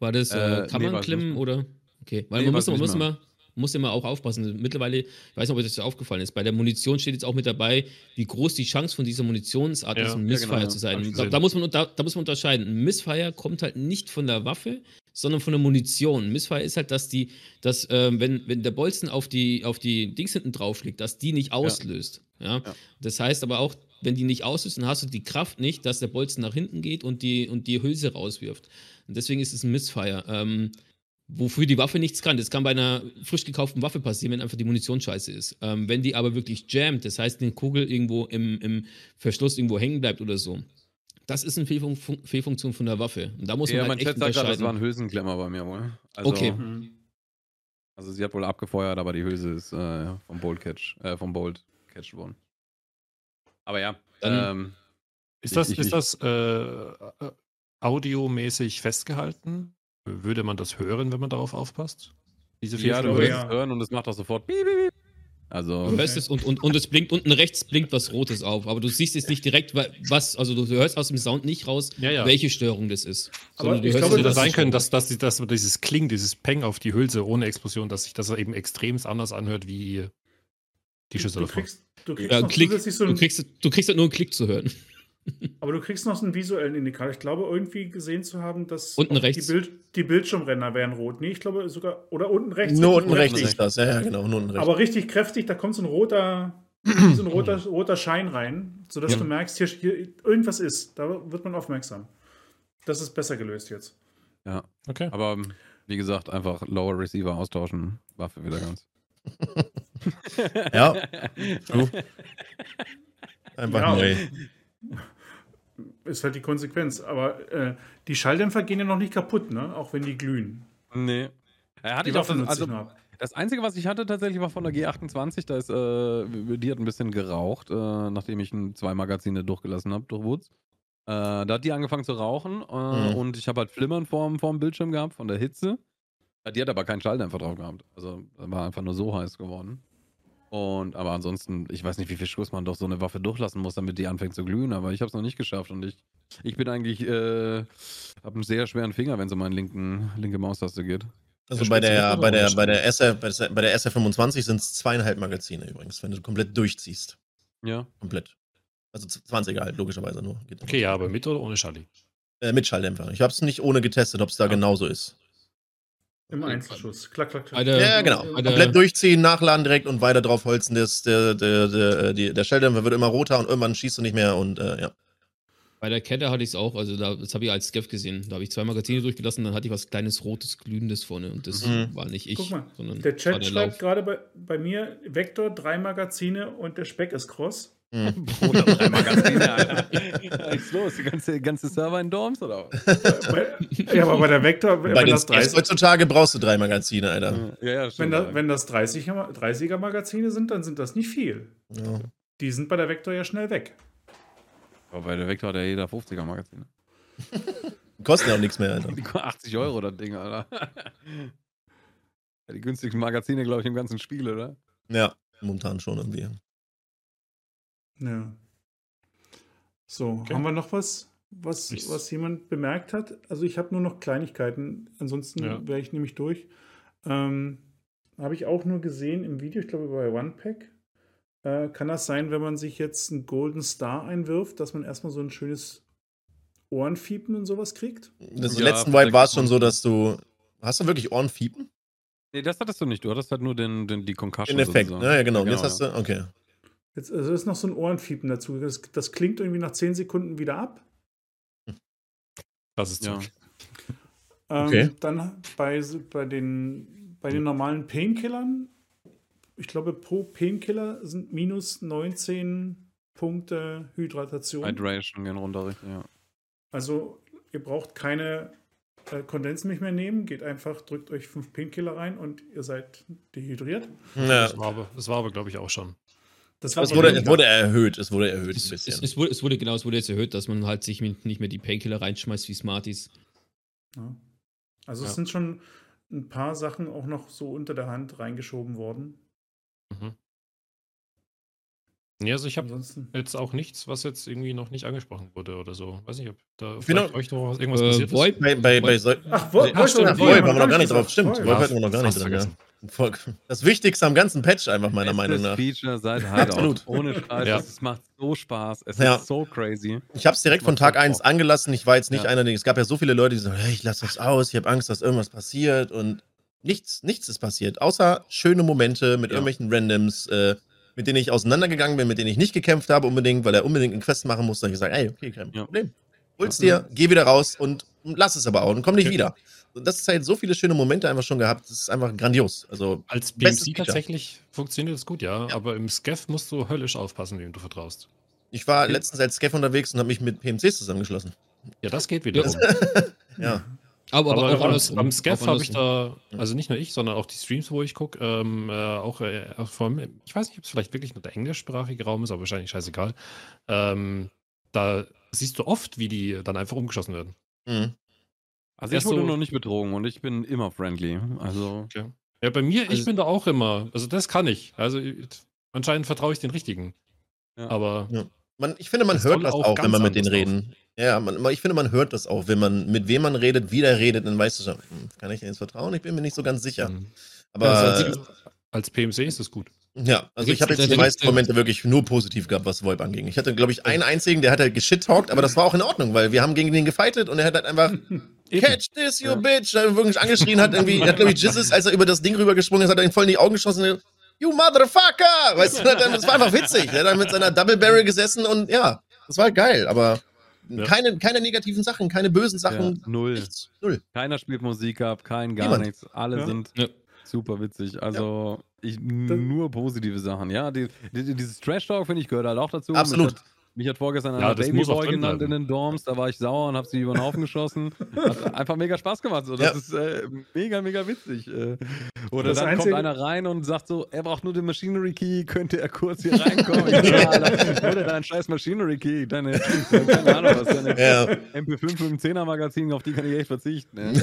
War das Äh, äh, nee, Kammernklemmen weiß ich oder? Okay, weil Nee, man, muss, man muss immer, muss immer auch aufpassen. Mittlerweile, ich weiß nicht, ob euch das aufgefallen ist, bei der Munition steht jetzt auch mit dabei, wie groß die Chance von dieser Munitionsart Ja, ist, ein ja, Missfire genau, ja. zu Hab sein. Da, da, muss man, unter- da muss man unterscheiden. Ein Missfire kommt halt nicht von der Waffe, sondern von der Munition. Ein Missfire ist halt, dass die, dass, ähm, wenn, wenn der Bolzen auf die, auf die Dings hinten drauf liegt, dass die nicht auslöst. Ja? Ja. Das heißt aber auch, wenn die nicht auslöst, dann hast du die Kraft nicht, dass der Bolzen nach hinten geht und die, und die Hülse rauswirft. Und deswegen ist es ein Missfire. Ähm, wofür die Waffe nichts kann. Das kann bei einer frisch gekauften Waffe passieren, wenn einfach die Munition scheiße ist. Ähm, wenn die aber wirklich jammt, das heißt, eine Kugel irgendwo im, im Verschluss irgendwo hängen bleibt oder so, das ist eine Fehlfun Fun- Fehlfunktion von der Waffe. Und da muss ja, man mein halt echt Chat sagt gerade, das unterscheiden. war ein Hülsenklemmer bei mir wohl. Also, Okay. Mhm. Also sie hat wohl abgefeuert, aber die Hülse ist äh, vom Bolt Catch, äh, vom Bolt Catch worden. Aber ja, Dann- ähm, Ist das, ich- ist ich- das äh, äh, audiomäßig festgehalten? Würde man das hören, wenn man darauf aufpasst? Diese ja, du wirst ja. es hören und es macht auch sofort piep, piep, piep. Also, Du hörst es und, und, und es blinkt unten rechts blinkt was Rotes auf, aber du siehst jetzt nicht direkt, wa- was, also du hörst aus dem Sound nicht raus, Ja, ja. welche Störung das ist. Aber du ich hörst glaube, Hätte nur, das sein können, dass, dass, dass dieses Kling, dieses Peng auf die Hülse ohne Explosion, dass sich das eben extremst anders anhört wie die Schüsse Du davon. kriegst, du kriegst ja, Klick, so du, kriegst, du kriegst halt nur einen Klick zu hören. Aber du kriegst noch einen visuellen Indikator. Ich glaube, irgendwie gesehen zu haben, dass Unten rechts. Die, Bild, die Bildschirmränder wären rot. Nee, ich glaube sogar, oder unten rechts. Nur unten rechts ist das, ja, ja, genau, nur unten rechts. Aber richtig kräftig, da kommt so ein roter, [CLEARS THROAT] so ein roter, roter Schein rein, sodass Ja. du merkst, hier, hier irgendwas ist. Da wird man aufmerksam. Das ist besser gelöst jetzt. ja. Okay. Aber ähm, wie gesagt, einfach Lower Receiver austauschen, Waffe wieder ganz. [LAUGHS] Ja. [LAUGHS] Einfach Ja. neu. Ist halt die Konsequenz. Aber äh, die Schalldämpfer gehen ja noch nicht kaputt, ne? Auch wenn die glühen. Nee. Er hatte Die ich auch das, also, das Einzige, was ich hatte tatsächlich, war von der G28. Da ist, äh, die hat ein bisschen geraucht, äh, nachdem ich ein, zwei Magazine durchgelassen habe durch Woods. Äh, da hat die angefangen zu rauchen äh, Mhm. und ich habe halt Flimmern vorm, vorm Bildschirm gehabt von der Hitze. Die hat aber keinen Schalldämpfer drauf gehabt. Also war einfach nur so heiß geworden. Und aber ansonsten, ich weiß nicht, wie viel Schuss man doch so eine Waffe durchlassen muss, damit die anfängt zu glühen, aber ich habe es noch nicht geschafft und ich, ich bin eigentlich, äh, habe einen sehr schweren Finger, wenn es um meine linken, linke Maustaste geht. Also Ja, bei der, bei der, bei der, SR, bei der, bei der SR25 sind es zweieinhalb Magazine übrigens, wenn du komplett durchziehst. Ja. Komplett. Also 20er halt, logischerweise nur. Geht Okay, ja, aber mit oder ohne Schalli? Äh, mit Schalldämpfer. Ich habe es nicht ohne getestet, ob es da genauso ist. Im Einzelschuss. Klack, klack, klack. Bei der- Ja, genau. bei der- Komplett durchziehen, nachladen direkt und weiter drauf holzen. Das, der, der, der, die, der Schalldämpfer wird immer roter und irgendwann schießt du nicht mehr und äh, ja. Bei der Kette hatte ich es auch, also da, das habe ich als Skev gesehen. Da habe ich zwei Magazine durchgelassen, dann hatte ich was kleines rotes, glühendes vorne und das Mhm. war nicht ich, Guck mal, sondern Der Chat der schreibt gerade bei, bei mir Vektor, drei Magazine und der Speck ist cross. Hm. Oder drei Magazine, Alter. Was ist los? Die ganze, ganze Server in Dorms oder was? [LAUGHS] ja, aber bei der Vektor, wenn, Bei den das Skiffs 30, heutzutage brauchst du drei Magazine, Alter. Ja, ja, wenn, stimmt. da, wenn das 30er, 30er Magazine sind, dann sind das nicht viel. Ja. Die sind bei der Vektor ja schnell weg. Aber bei der Vector hat ja jeder 50er Magazine. Kosten ja auch nichts mehr, Alter. [LAUGHS] Die kosten 80 Euro, das Ding, Alter. Ja, Die günstigsten Magazine, glaube ich, im ganzen Spiel, oder? Ja, momentan schon irgendwie. Ja. So, Okay. haben wir noch was, was, was jemand bemerkt hat? Also ich habe nur noch Kleinigkeiten, ansonsten Ja. wäre ich nämlich durch. Ähm, habe ich auch nur gesehen im Video, ich glaube bei OnePack. Äh, kann das sein, wenn man sich jetzt einen Golden Star einwirft, dass man erstmal so ein schönes Ohrenfiepen und sowas kriegt? Das Ja, letzten Wipe war es schon so, dass du. Hast du wirklich Ohrenfiepen? Nee, das hattest du nicht. Du hattest halt nur den, den, die Concussion. Den Effekt, sozusagen. ne? Ja, genau. Und jetzt Genau, hast du. Okay. Jetzt also ist noch so ein Ohrenfiepen dazu. Das, das klingt irgendwie nach 10 Sekunden wieder ab. Das ist Ja. Ähm, Okay. Dann bei, bei, den, bei den normalen Painkillern, ich glaube, pro Painkiller sind minus 19 Punkte Hydratation. Hydration gehen runter, ja. Also ihr braucht keine äh, Kondensmilch mehr nehmen, geht einfach, drückt euch fünf Painkiller rein und ihr seid dehydriert. Ja. Das war aber, das war aber glaube ich, auch schon. Das Es wurde, es wurde erhöht. Es wurde erhöht ein Es, es, bisschen. es, wurde, es wurde genau, es wurde jetzt erhöht, dass man halt sich mit, nicht mehr die Painkiller reinschmeißt wie Smarties. Ja. Also es Ja. sind schon ein paar Sachen auch noch so unter der Hand reingeschoben worden. Mhm. Ja, also ich habe jetzt auch nichts, was jetzt irgendwie noch nicht angesprochen wurde oder so. Weiß nicht, ob da auch- euch noch was- irgendwas Äh, passiert VoIP, Bei, bei, bei Ach, Wolf, Ach, stimmt, Wolf, Wolf Wolf haben wir noch gar nicht drauf. Stimmt, Wolf. Wolf hatten wir noch gar nicht fast Das Wichtigste am ganzen Patch einfach meiner Meinung Bestes nach. Feature seit [LAUGHS] Hideout. Absolut. Ohne Scheiß. Ja. Es macht so Spaß. Es Ja. ist so crazy. Ich habe es direkt von Tag so 1 Bock. angelassen. Ich war jetzt nicht Ja. einer, der- es gab ja so viele Leute, die sagen, hey, ich lasse das aus, ich habe Angst, dass irgendwas passiert und nichts, nichts ist passiert, außer schöne Momente mit irgendwelchen Randoms, äh, mit denen ich auseinandergegangen bin, mit denen ich nicht gekämpft habe unbedingt, weil er unbedingt einen Quest machen musste. Hab ich gesagt, ey, okay, kein. Problem. Hol's dir, geh wieder raus und lass es aber auch und komm nicht wieder. Und das ist halt so viele schöne Momente einfach schon gehabt. Das ist einfach grandios. Also Als Feature. tatsächlich funktioniert es gut, ja, Ja. aber im Scaff musst du höllisch aufpassen, wem du vertraust. ich war letztens als Scaff unterwegs und habe mich mit PMCs zusammengeschlossen. Ja, das geht wiederum. [LAUGHS] Ja. Aber, Aber, aber auch am, andersrum. am Scaff habe ich da, also nicht nur ich, sondern auch die Streams, wo ich gucke, ähm, äh, auch, äh, auch allem, ich weiß nicht, ob es vielleicht wirklich nur der englischsprachige Raum ist, aber wahrscheinlich scheißegal. Ähm, da siehst du oft, wie die dann einfach umgeschossen werden. Mhm. Also Erst ich wurde so- noch nicht betrogen und ich bin immer friendly. Also Ja, bei mir, ich Also- bin da auch immer, also das kann ich. Also ich- anscheinend vertraue ich den richtigen. Ja. Aber Man, ich finde, man Das hört das auch auch, wenn man mit denen reden. Ja, man, ich finde, man hört das auch, wenn man mit wem man redet, wie der redet, dann weißt du schon, hm, kann ich denen jetzt vertrauen? Ich bin mir nicht so ganz sicher. ähm, Aber ja, als PMC ist es gut. also ich habe jetzt die meisten Momente wirklich nur positiv gehabt, was VoIP anging. Ich hatte, glaube ich, einen einzigen, der hat halt geschit-talkt, aber das war auch in Ordnung, weil wir haben gegen den gefightet und er hat halt einfach [LAUGHS] Catch this, you bitch, da wirklich angeschrien hat, irgendwie, hat, glaube ich, Jizzes, als er über das Ding rübergesprungen ist, hat er ihn voll in die Augen geschossen. You motherfucker! Weißt du, das war einfach witzig. Er hat dann mit seiner Double Barrel gesessen und ja, das war geil, aber Ja. keine, keine negativen Sachen, keine bösen ja, Sachen, null. nichts. Null. Keiner spielt Musik ab, kein gar Niemand. nichts. Alle Ja. sind Ja. Super witzig. Also ich, nur positive Sachen. Ja, die, die, dieses Trash Talk finde ich gehört halt auch dazu. Absolut. Mich hat, vorgestern Ja, einer Babyboy genannt in den Dorms, da war ich sauer und habe sie über den Haufen geschossen. Hat einfach mega Spaß gemacht. So. Das Ja. ist äh, mega, mega witzig. Äh. Oder Das dann Einzige- kommt einer rein und sagt so, er braucht nur den Machinery Key, könnte er kurz hier reinkommen? Ich [LAUGHS] ja, dir deinen scheiß Machinery Key, deine, keine Ahnung was, deine Ja, MP5 mit dem 10er Magazin, auf die kann ich echt verzichten. [LAUGHS]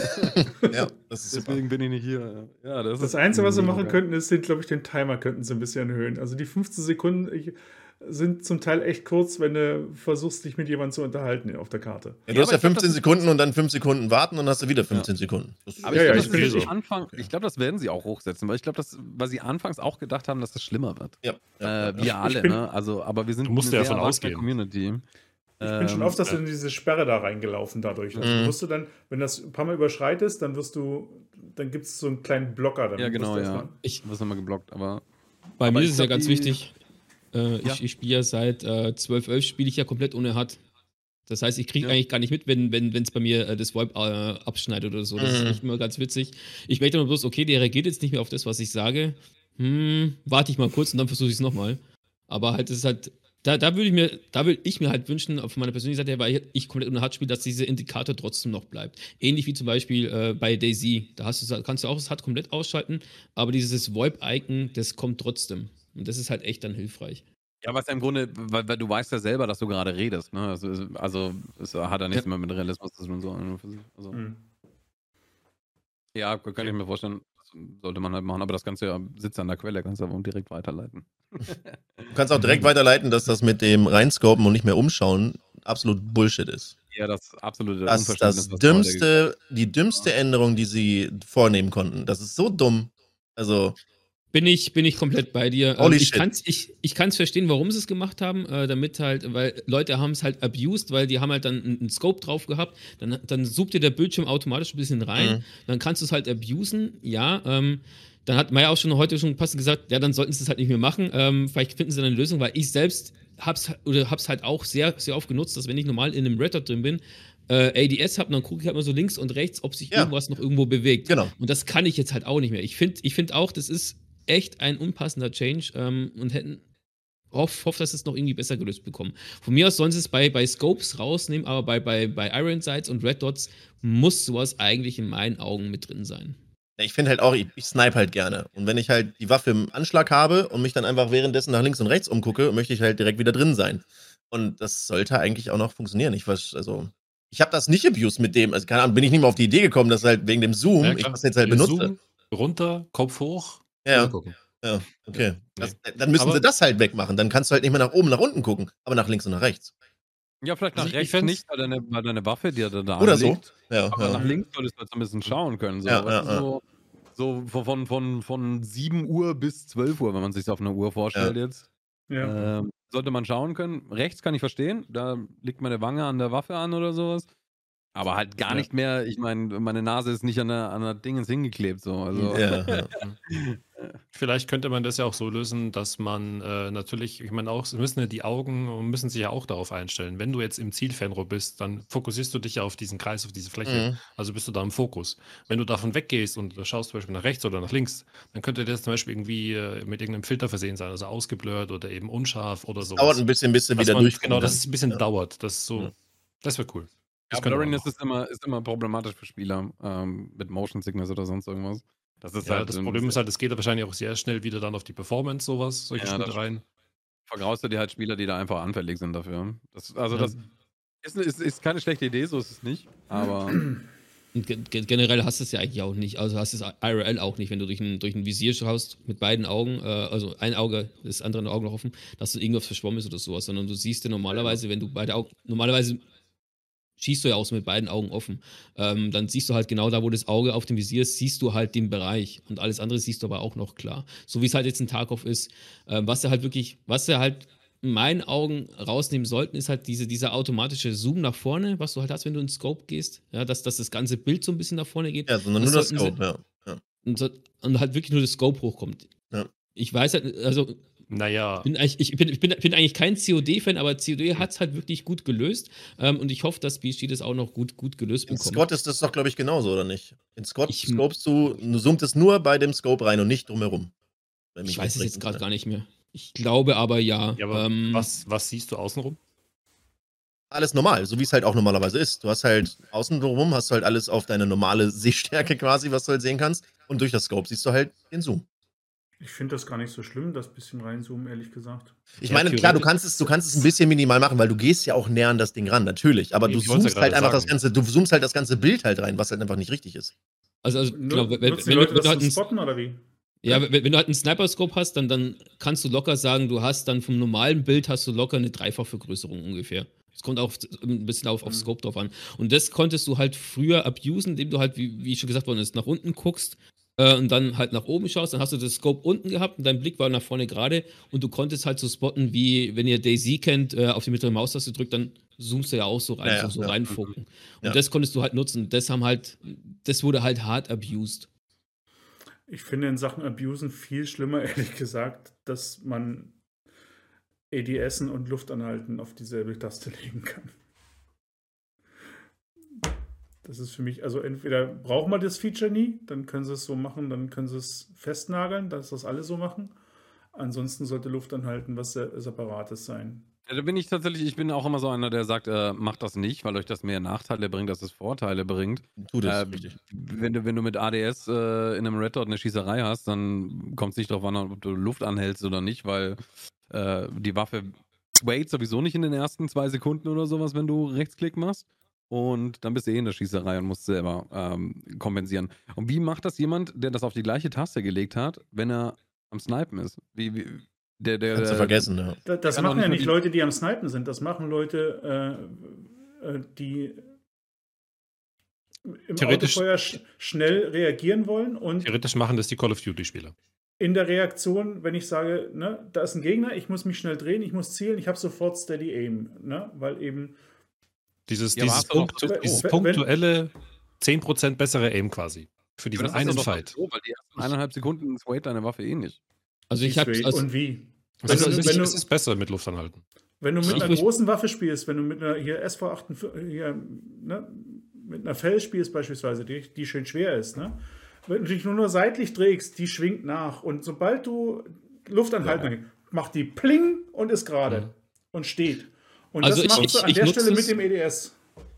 Ja, das ist super. Deswegen bin ich nicht hier. Ja, das, Das ist Einzige, was sie mega machen geil. könnten, ist, den, glaube ich, den Timer könnten sie ein bisschen erhöhen. Also die 15 Sekunden ich, sind zum Teil echt kurz, wenn du versuchst, dich mit jemandem zu unterhalten auf der Karte. Ja, du Ja, hast ja ich glaub, 15 das- Sekunden und dann 5 Sekunden warten und dann hast du wieder 15 Sekunden. Das Aber Ja, ich ja, glaube, ich das wird so. ich glaube, das werden sie auch hochsetzen, weil ich glaube, das, weil sie anfangs auch gedacht haben, dass das schlimmer wird. ja, ja, Äh, ja. wir alle, bin- ne? Also, aber wir sind Du musst eine ja davon ausgehen. Community. Ich bin schon Ähm, oft, dass du in diese Sperre da reingelaufen dadurch. Also Mhm. du wirst du dann, wenn das ein paar Mal überschreitest, dann wirst du, dann gibt es so einen kleinen Blocker. Dann Ja, musst genau, du ja. Ich, wirst immer geblockt, aber bei Aber mir ich ist es ja glaub, ganz wichtig. Äh, Ja. Ich, ich spiele ja seit äh, 12, 11 spiele ich ja komplett ohne HUD. Das heißt, ich kriege Ja. eigentlich gar nicht mit, wenn es wenn, bei mir äh, das VoIP äh, abschneidet oder so. Das ist Mhm. nicht immer ganz witzig. Ich merke dann bloß, okay, der reagiert jetzt nicht mehr auf das, was ich sage. Hm, warte ich mal kurz und dann versuche ich es nochmal. Aber halt, das ist halt, da, da würde ich mir, da würde ich mir halt wünschen, von meiner persönlichen Seite her, weil ich, ich komplett ohne HUD spiele, dass dieser Indikator trotzdem noch bleibt. Ähnlich wie zum Beispiel äh, bei Daisy. Da hast du, kannst du auch das HUD komplett ausschalten, aber dieses VoIP-Icon, das kommt trotzdem. Und das ist halt echt dann hilfreich. ja, was ja im Grunde, weil, weil du weißt ja selber, dass du gerade redest, ne? Also, also es hat ja nichts mehr mit Realismus zu tun. So, für sich. also, Mhm. Ja, kann ich mir vorstellen, das sollte man halt machen, aber das Ganze ja sitzt an der Quelle, kannst du aber direkt weiterleiten. [LAUGHS] Du kannst auch direkt weiterleiten, dass das mit dem Reinscopen und nicht mehr umschauen absolut Bullshit ist. Ja, das absolute Das ist das dümmste, die dümmste Änderung, die sie vornehmen konnten. Das ist so dumm. Also, Bin ich, bin ich komplett bei dir. Holy Ähm, ich shit. kann es ich, ich kann's verstehen, warum sie es gemacht haben, äh, damit halt, weil Leute haben es halt abused, weil die haben halt dann einen, Scope drauf gehabt, dann, dann sucht dir der Bildschirm automatisch ein bisschen rein, Mhm. dann kannst du es halt abusen, ja. Ähm, dann hat Maya auch schon heute schon passend gesagt, ja, dann sollten sie es halt nicht mehr machen. Ähm, vielleicht finden sie dann eine Lösung, weil ich selbst hab's oder hab's halt auch sehr, sehr oft genutzt, dass wenn ich normal in einem Red Dot drin bin, äh, ADS habe, dann gucke ich halt mal so links und rechts, ob sich Ja. irgendwas noch irgendwo bewegt. genau. Und das kann ich jetzt halt auch nicht mehr. Ich finde ich find auch, das ist echt ein unpassender Change ähm, und hätten hoffe, hoff, dass sie es noch irgendwie besser gelöst bekommen. Von mir aus sollen sie es bei, bei Scopes rausnehmen, aber bei, bei, bei Iron Sights und Red Dots muss sowas eigentlich in meinen Augen mit drin sein. Ich finde halt auch, ich, ich snipe halt gerne. Und wenn ich halt die Waffe im Anschlag habe und mich dann einfach währenddessen nach links und rechts umgucke, möchte ich halt direkt wieder drin sein. Und das sollte eigentlich auch noch funktionieren. Ich weiß, also, ich habe das nicht abused mit dem, also keine Ahnung, bin ich nicht mal auf die Idee gekommen, dass halt wegen dem Zoom Ja, ich das jetzt halt benutze. Zoom, runter, Kopf hoch. Ja, gucken. ja, okay. Das, dann müssen Aber- sie das halt wegmachen. Dann kannst du halt nicht mehr nach oben, nach unten gucken, aber nach links und nach rechts. Ja, vielleicht nach Also ich rechts nicht, weil deine, weil deine Waffe dir da, da Oder so. Ja, Aber ja. nach links solltest du jetzt ein bisschen schauen können. So, Ja, so, so von, von, von 7 Uhr bis 12 Uhr, wenn man sich auf eine Uhr vorstellt jetzt. Ja. Ähm, sollte man schauen können. Rechts kann ich verstehen, da liegt meine Wange an der Waffe an oder sowas. Aber halt gar Ja. nicht mehr, ich meine, meine Nase ist nicht an der, an der Dingens hingeklebt. So. Also, ja, [LAUGHS] ja. Vielleicht könnte man das ja auch so lösen, dass man äh, natürlich, ich meine auch, es müssen ja die Augen müssen sich ja auch darauf einstellen. Wenn du jetzt im Zielfernrohr bist, dann fokussierst du dich ja auf diesen Kreis, auf diese Fläche. Mhm. Also bist du da im Fokus. Wenn du davon weggehst und du schaust zum Beispiel nach rechts oder nach links, dann könnte das zum Beispiel irgendwie äh, mit irgendeinem Filter versehen sein, also ausgeblurrt oder eben unscharf oder so. Dauert ein bisschen, bis du wieder durchkommst. Genau, dass es ein bisschen Ja. dauert. Das ist so, Ja. das wäre cool. Das Ja, Blurriness ist immer, ist immer problematisch für Spieler ähm, mit Motion Sickness oder sonst irgendwas. Das ist Ja, halt, das ähm, Problem ist halt, es geht wahrscheinlich auch sehr schnell wieder dann auf die Performance, sowas, solche Ja, Spielereien. vergraust du dir halt Spieler, die da einfach anfällig sind dafür. Das, also Ja. das ist, ist, ist keine schlechte Idee, so ist es nicht. Aber [CLEARS THROAT] generell hast du es ja eigentlich auch nicht. Also hast du es IRL auch nicht, wenn du durch ein, durch ein Visier schaust mit beiden Augen, äh, also ein Auge, das andere Auge noch offen, dass du irgendwas verschwommen ist oder sowas, sondern du siehst ja normalerweise, wenn du beide Augen, normalerweise schießt du ja auch so mit beiden Augen offen. Ähm, dann siehst du halt genau da, wo das Auge auf dem Visier ist, siehst du halt den Bereich und alles andere siehst du aber auch noch klar. So wie es halt jetzt in Tarkov ist, äh, was er halt wirklich, was er halt in meinen Augen rausnehmen sollten, ist halt diese, dieser automatische Zoom nach vorne, was du halt hast, wenn du in Scope gehst, ja, dass, dass das ganze Bild so ein bisschen nach vorne geht Ja, sondern nur das sollten sie- Scope, ja. ja. und, und halt wirklich nur das Scope hochkommt. Ja. Ich weiß halt, also Naja, bin eigentlich, ich bin, ich bin, bin eigentlich kein COD-Fan, aber COD hat es halt wirklich gut gelöst ähm, und ich hoffe, dass BSG das auch noch gut, gut gelöst In bekommt. Scott ist das doch, glaube ich, genauso, oder nicht? In Scott Ich- scopest du, du zoomst es nur bei dem Scope rein und nicht drumherum. Ich weiß es jetzt gerade gar nicht mehr. Ich glaube aber ja. ja aber ähm, was, was siehst du außenrum? alles normal, so wie es halt auch normalerweise ist. Du hast halt außen drumherum, hast du halt alles auf deine normale Sehstärke quasi, was du halt sehen kannst. Und durch das Scope siehst du halt den Zoom. Ich finde das gar nicht so schlimm, das bisschen reinzoomen, ehrlich gesagt. Ich Ja, meine, klar, du kannst, es, du kannst es ein bisschen minimal machen, weil du gehst ja auch näher an das Ding ran, natürlich. Aber du wollt's ja zoomst halt einfach das sagen. ganze, du zoomst halt das ganze Bild halt rein, was halt einfach nicht richtig ist. Also, also genau, wenn, wenn, Leute du- wenn du das halt zum ein, Spotten oder wie? ja, wenn, wenn du halt einen Sniper-Scope hast, dann, dann kannst du locker sagen, du hast dann vom normalen Bild hast du locker eine Dreifachvergrößerung ungefähr. Es kommt auch ein bisschen auf, auf Mhm. Scope drauf an. Und das konntest du halt früher abusen, indem du halt, wie, wie schon gesagt worden ist, nach unten guckst äh, und dann halt nach oben schaust. Dann hast du das Scope unten gehabt und dein Blick war nach vorne gerade und du konntest halt so spotten, wie wenn ihr Daisy kennt, äh, auf die mittlere Maustaste drückt, dann zoomst du ja auch so rein, Ja, so, so ja. reinfucken. Und Ja. das konntest du halt nutzen. Das haben halt, das wurde halt hart abused. Ich finde in Sachen Abusen viel schlimmer, [LAUGHS] ehrlich gesagt, dass man EDSen und Luftanhalten auf dieselbe Taste legen kann. Das ist für mich, also entweder braucht man das Feature nie, dann können sie es so machen, dann können sie es festnageln, dass das alle so machen. Ansonsten sollte Luftanhalten was se- Separates sein. Ja, da bin ich tatsächlich, ich bin auch immer so einer, der sagt, äh, macht das nicht, weil euch das mehr Nachteile bringt, als es Vorteile bringt. Tu das, Äh, richtig. wenn, du, wenn du mit ADS äh, in einem Red Dot eine Schießerei hast, dann kommt es nicht darauf an, ob du Luft anhältst oder nicht, weil äh, die Waffe wait sowieso nicht in den ersten zwei Sekunden oder sowas, wenn du Rechtsklick machst. Und dann bist du eh in der Schießerei und musst selber ähm, kompensieren. Und wie macht das jemand, der das auf die gleiche Taste gelegt hat, wenn er am Snipen ist? Wie, wie, der, der, Kannst du vergessen, ja. Da- Das doch machen ja nicht die- Leute, die am Snipen sind. Das machen Leute, äh, äh, die im Theoretisch- Autofeuer sch schnell reagieren wollen und Theoretisch machen das die Call of Duty-Spieler. in der Reaktion, wenn ich sage, ne, da ist ein Gegner, ich muss mich schnell drehen, ich muss zielen, ich habe sofort Steady Aim, ne, weil eben Dieses, Ja, dieses, Punkt, sowieso. dieses punktuelle 10% bessere Aim quasi. Für diesen das ist einen Fight. So, weil die ersten eineinhalb Sekunden wait deine Waffe eh nicht. Also ich habe straight also, und wie. Es Wenn ist, du- es ist, ist besser mit Luftanhalten. Wenn du mit Ich einer großen Waffe spielst, wenn du mit einer hier SV48, hier, ne, mit einer Fell spielst beispielsweise, die, die schön schwer ist, ne? Wenn du dich nur, nur seitlich drehst, die schwingt nach. Und sobald du Luft anhalten, macht die Pling und ist gerade Mhm. und steht. Und Also das ich- machst du ich- an ich der nutze Stelle mit dem EDS.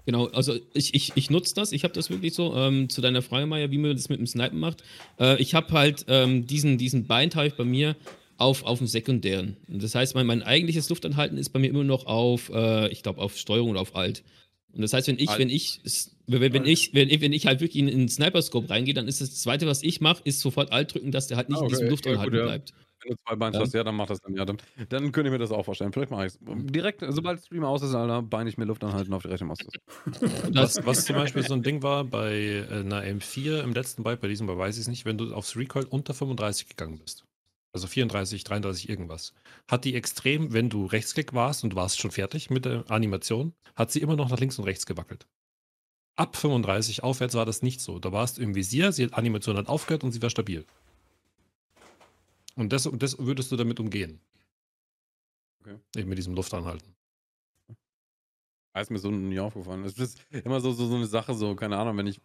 Genau, also ich, ich, ich nutze das, ich habe das wirklich so, ähm, zu deiner Frage, Maya, wie man das mit dem Snipen macht. Äh, ich habe halt ähm, diesen, diesen Bind habe ich bei mir auf, auf dem Sekundären. Und Das heißt, mein, mein eigentliches Luftanhalten ist bei mir immer noch auf, äh, ich glaube, auf Steuerung oder auf Alt. Und das heißt, wenn ich, Alt. wenn ich, wenn, wenn ich, wenn, ich- wenn ich halt wirklich in, in den Sniper-Scope reingehe, dann ist das Zweite, was ich mache, ist sofort Alt drücken, dass der halt nicht Ah, in okay. diesem Ja, Luftanhalten gut, ja. bleibt. Wenn du zwei Beine hast, ja, dann mach das dann. Ja, dann, dann könnte ich mir das auch vorstellen. Vielleicht mache ich es. Direkt, sobald Stream aus ist, Alter, beine ich mir Luft anhalten auf die rechte Maus. Das, Was, zum Beispiel so ein Ding war bei äh, einer M4 im letzten Byte, bei diesem Byte weiß ich es nicht, wenn du aufs Recoil unter 35 gegangen bist. Also 34, 33, irgendwas. Hat die extrem, wenn du Rechtsklick warst und warst schon fertig mit der Animation, hat sie immer noch nach links und rechts gewackelt. Ab 35 aufwärts war das nicht so. Da warst du im Visier, die Animation hat aufgehört und sie war stabil. Und das, und das würdest du damit umgehen. Okay. Eben mit diesem Luftanhalten. Da ist mir so nie aufgefallen. Es ist immer so, so, so eine Sache, so, keine Ahnung, wenn ich,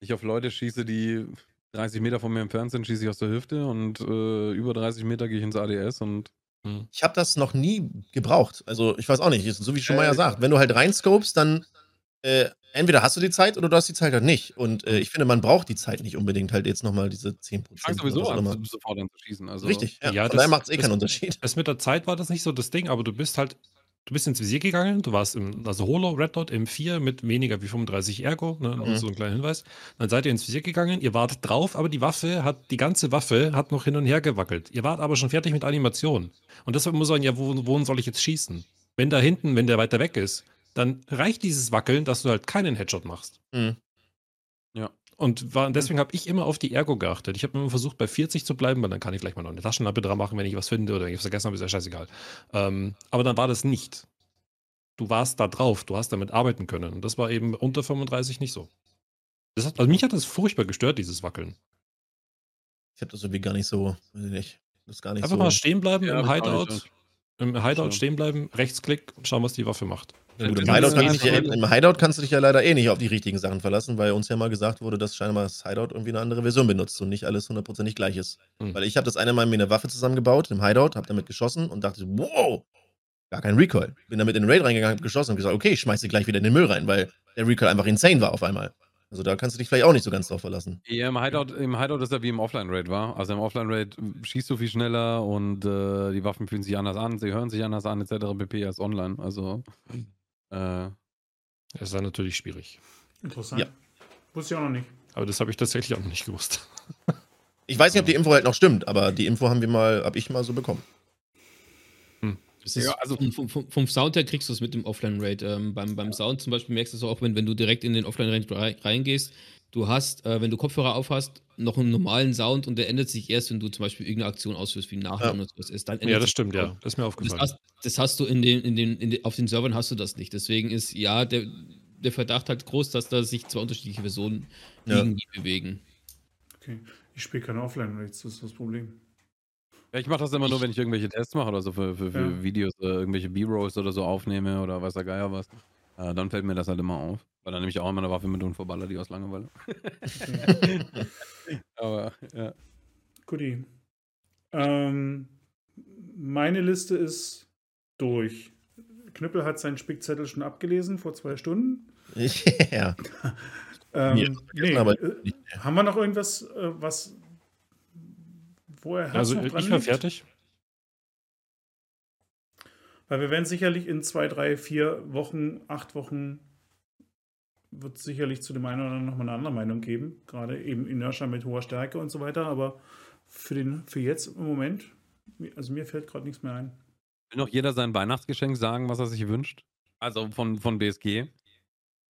ich auf Leute schieße, die 30 Meter von mir entfernt sind, schieße ich aus der Hüfte und äh, über 30 Meter gehe ich ins ADS und Ich habe das noch nie gebraucht. Also, ich weiß auch nicht. So wie schon Äh, sagt, wenn du halt reinscopest, dann äh, entweder hast du die Zeit oder du hast die Zeit halt nicht. Und äh, ich finde, man braucht die Zeit nicht unbedingt halt jetzt nochmal diese 10%. ich fange sowieso an, immer. sofort an zu schießen. Also, Richtig, ja. Ja, Von das- daher macht es eh das- keinen Unterschied. Das mit der Zeit war das nicht so das Ding, aber du bist halt, du bist ins Visier gegangen, du warst im, also Holo, Red Dot im 4 mit weniger wie 35 Ergo, ne, Mhm. so ein kleiner Hinweis. Dann seid ihr ins Visier gegangen, ihr wart drauf, aber die Waffe hat, die ganze Waffe hat noch hin und her gewackelt. Ihr wart aber schon fertig mit Animation. Und deshalb muss man ja, wo, wohin soll ich jetzt schießen? Wenn da hinten, wenn der weiter weg ist, dann reicht dieses Wackeln, dass du halt keinen Headshot machst. Mhm. Und war, deswegen habe ich immer auf die Ergo geachtet. Ich habe immer versucht, bei 40 zu bleiben, weil dann kann ich gleich mal noch eine Taschenlampe dran machen, wenn ich was finde oder wenn ich was vergessen habe, ist ja scheißegal. Ähm, aber dann war das nicht. Du warst da drauf, du hast damit arbeiten können. Und das war eben unter 35 nicht so. Hat, also mich hat das furchtbar gestört, dieses Wackeln. Ich habe das irgendwie gar nicht so, weiß ich nicht. Das gar nicht Einfach so. mal stehen bleiben Ja, im Hideout. Im Hideout stehen bleiben, Rechtsklick und schauen, was die Waffe macht. Ja, gut, im, Hideout kannst ist dich Im Hideout kannst du dich ja leider eh nicht auf die richtigen Sachen verlassen, weil uns ja mal gesagt wurde, dass scheinbar das Hideout irgendwie eine andere Version benutzt und nicht alles hundertprozentig gleich ist. Hm. Weil ich habe das eine Mal mir eine Waffe zusammengebaut im Hideout, habe damit geschossen und dachte, wow, gar kein Recoil. Bin da mit in den Raid reingegangen, hab geschossen und gesagt, okay, ich schmeiße gleich wieder in den Müll rein, weil der Recoil einfach insane war auf einmal. Also da kannst du dich vielleicht auch nicht so ganz drauf verlassen. Ja, im Hideout, im Hideout ist er wie im Offline-Raid war. Also im Offline-Raid schießt du viel schneller und äh, die Waffen fühlen sich anders an, sie hören sich anders an, etc. pp. als online. Also äh, Das ist dann natürlich schwierig. Interessant. Ja. Wusste ich auch noch nicht. Aber das habe ich tatsächlich auch noch nicht gewusst. Ich weiß nicht, ob die Info halt noch stimmt, aber die Info haben wir mal, hab ich mal so bekommen. Das Ja, also- vom, vom, vom Sound her kriegst du es mit dem Offline-Raid. Ähm, beim, beim Sound zum Beispiel merkst du es auch, wenn, wenn du direkt in den Offline-Raid rei- reingehst. Du hast, äh, wenn du Kopfhörer auf hast, noch einen normalen Sound und der ändert sich erst, wenn du zum Beispiel irgendeine Aktion ausführst, wie ein Nachladen Ja. oder sowas ist. Dann ändert Ja, das stimmt, ja. Das ist mir Das aufgefallen. hast, das hast du in den, in den, in den, auf den Servern hast du das nicht. Deswegen ist ja der, der Verdacht halt groß, dass da sich zwei unterschiedliche Versionen Ja. irgendwie bewegen. Okay. Ich spiele keine Offline-Rates, das ist das Problem. Ja, ich mache das immer nur, wenn ich irgendwelche Tests mache oder so für, für, für Ja. Videos, äh, irgendwelche B-Rolls oder so aufnehme oder weiß der Geier was. Äh, dann fällt mir das halt immer auf. Weil dann nehme ich auch immer eine Waffe mit und verballer die aus Langeweile. [LAUGHS] [LAUGHS] Aber ja. Guti. Ähm, meine Liste ist durch. Knüppel hat seinen Spickzettel schon abgelesen vor zwei Stunden. [LAUGHS] ja. Ähm, nee, aber äh, haben wir noch irgendwas, äh, was wo er Herz Also ich war fertig. Weil wir werden sicherlich in zwei, drei, vier Wochen, acht Wochen wird es sicherlich zu dem einen oder anderen nochmal eine andere Meinung geben. Gerade eben Inertia mit hoher Stärke und so weiter. Aber für, den, für jetzt im Moment, also mir fällt gerade nichts mehr ein. Will noch jeder sein Weihnachtsgeschenk sagen, was er sich wünscht? Also von, von BSG.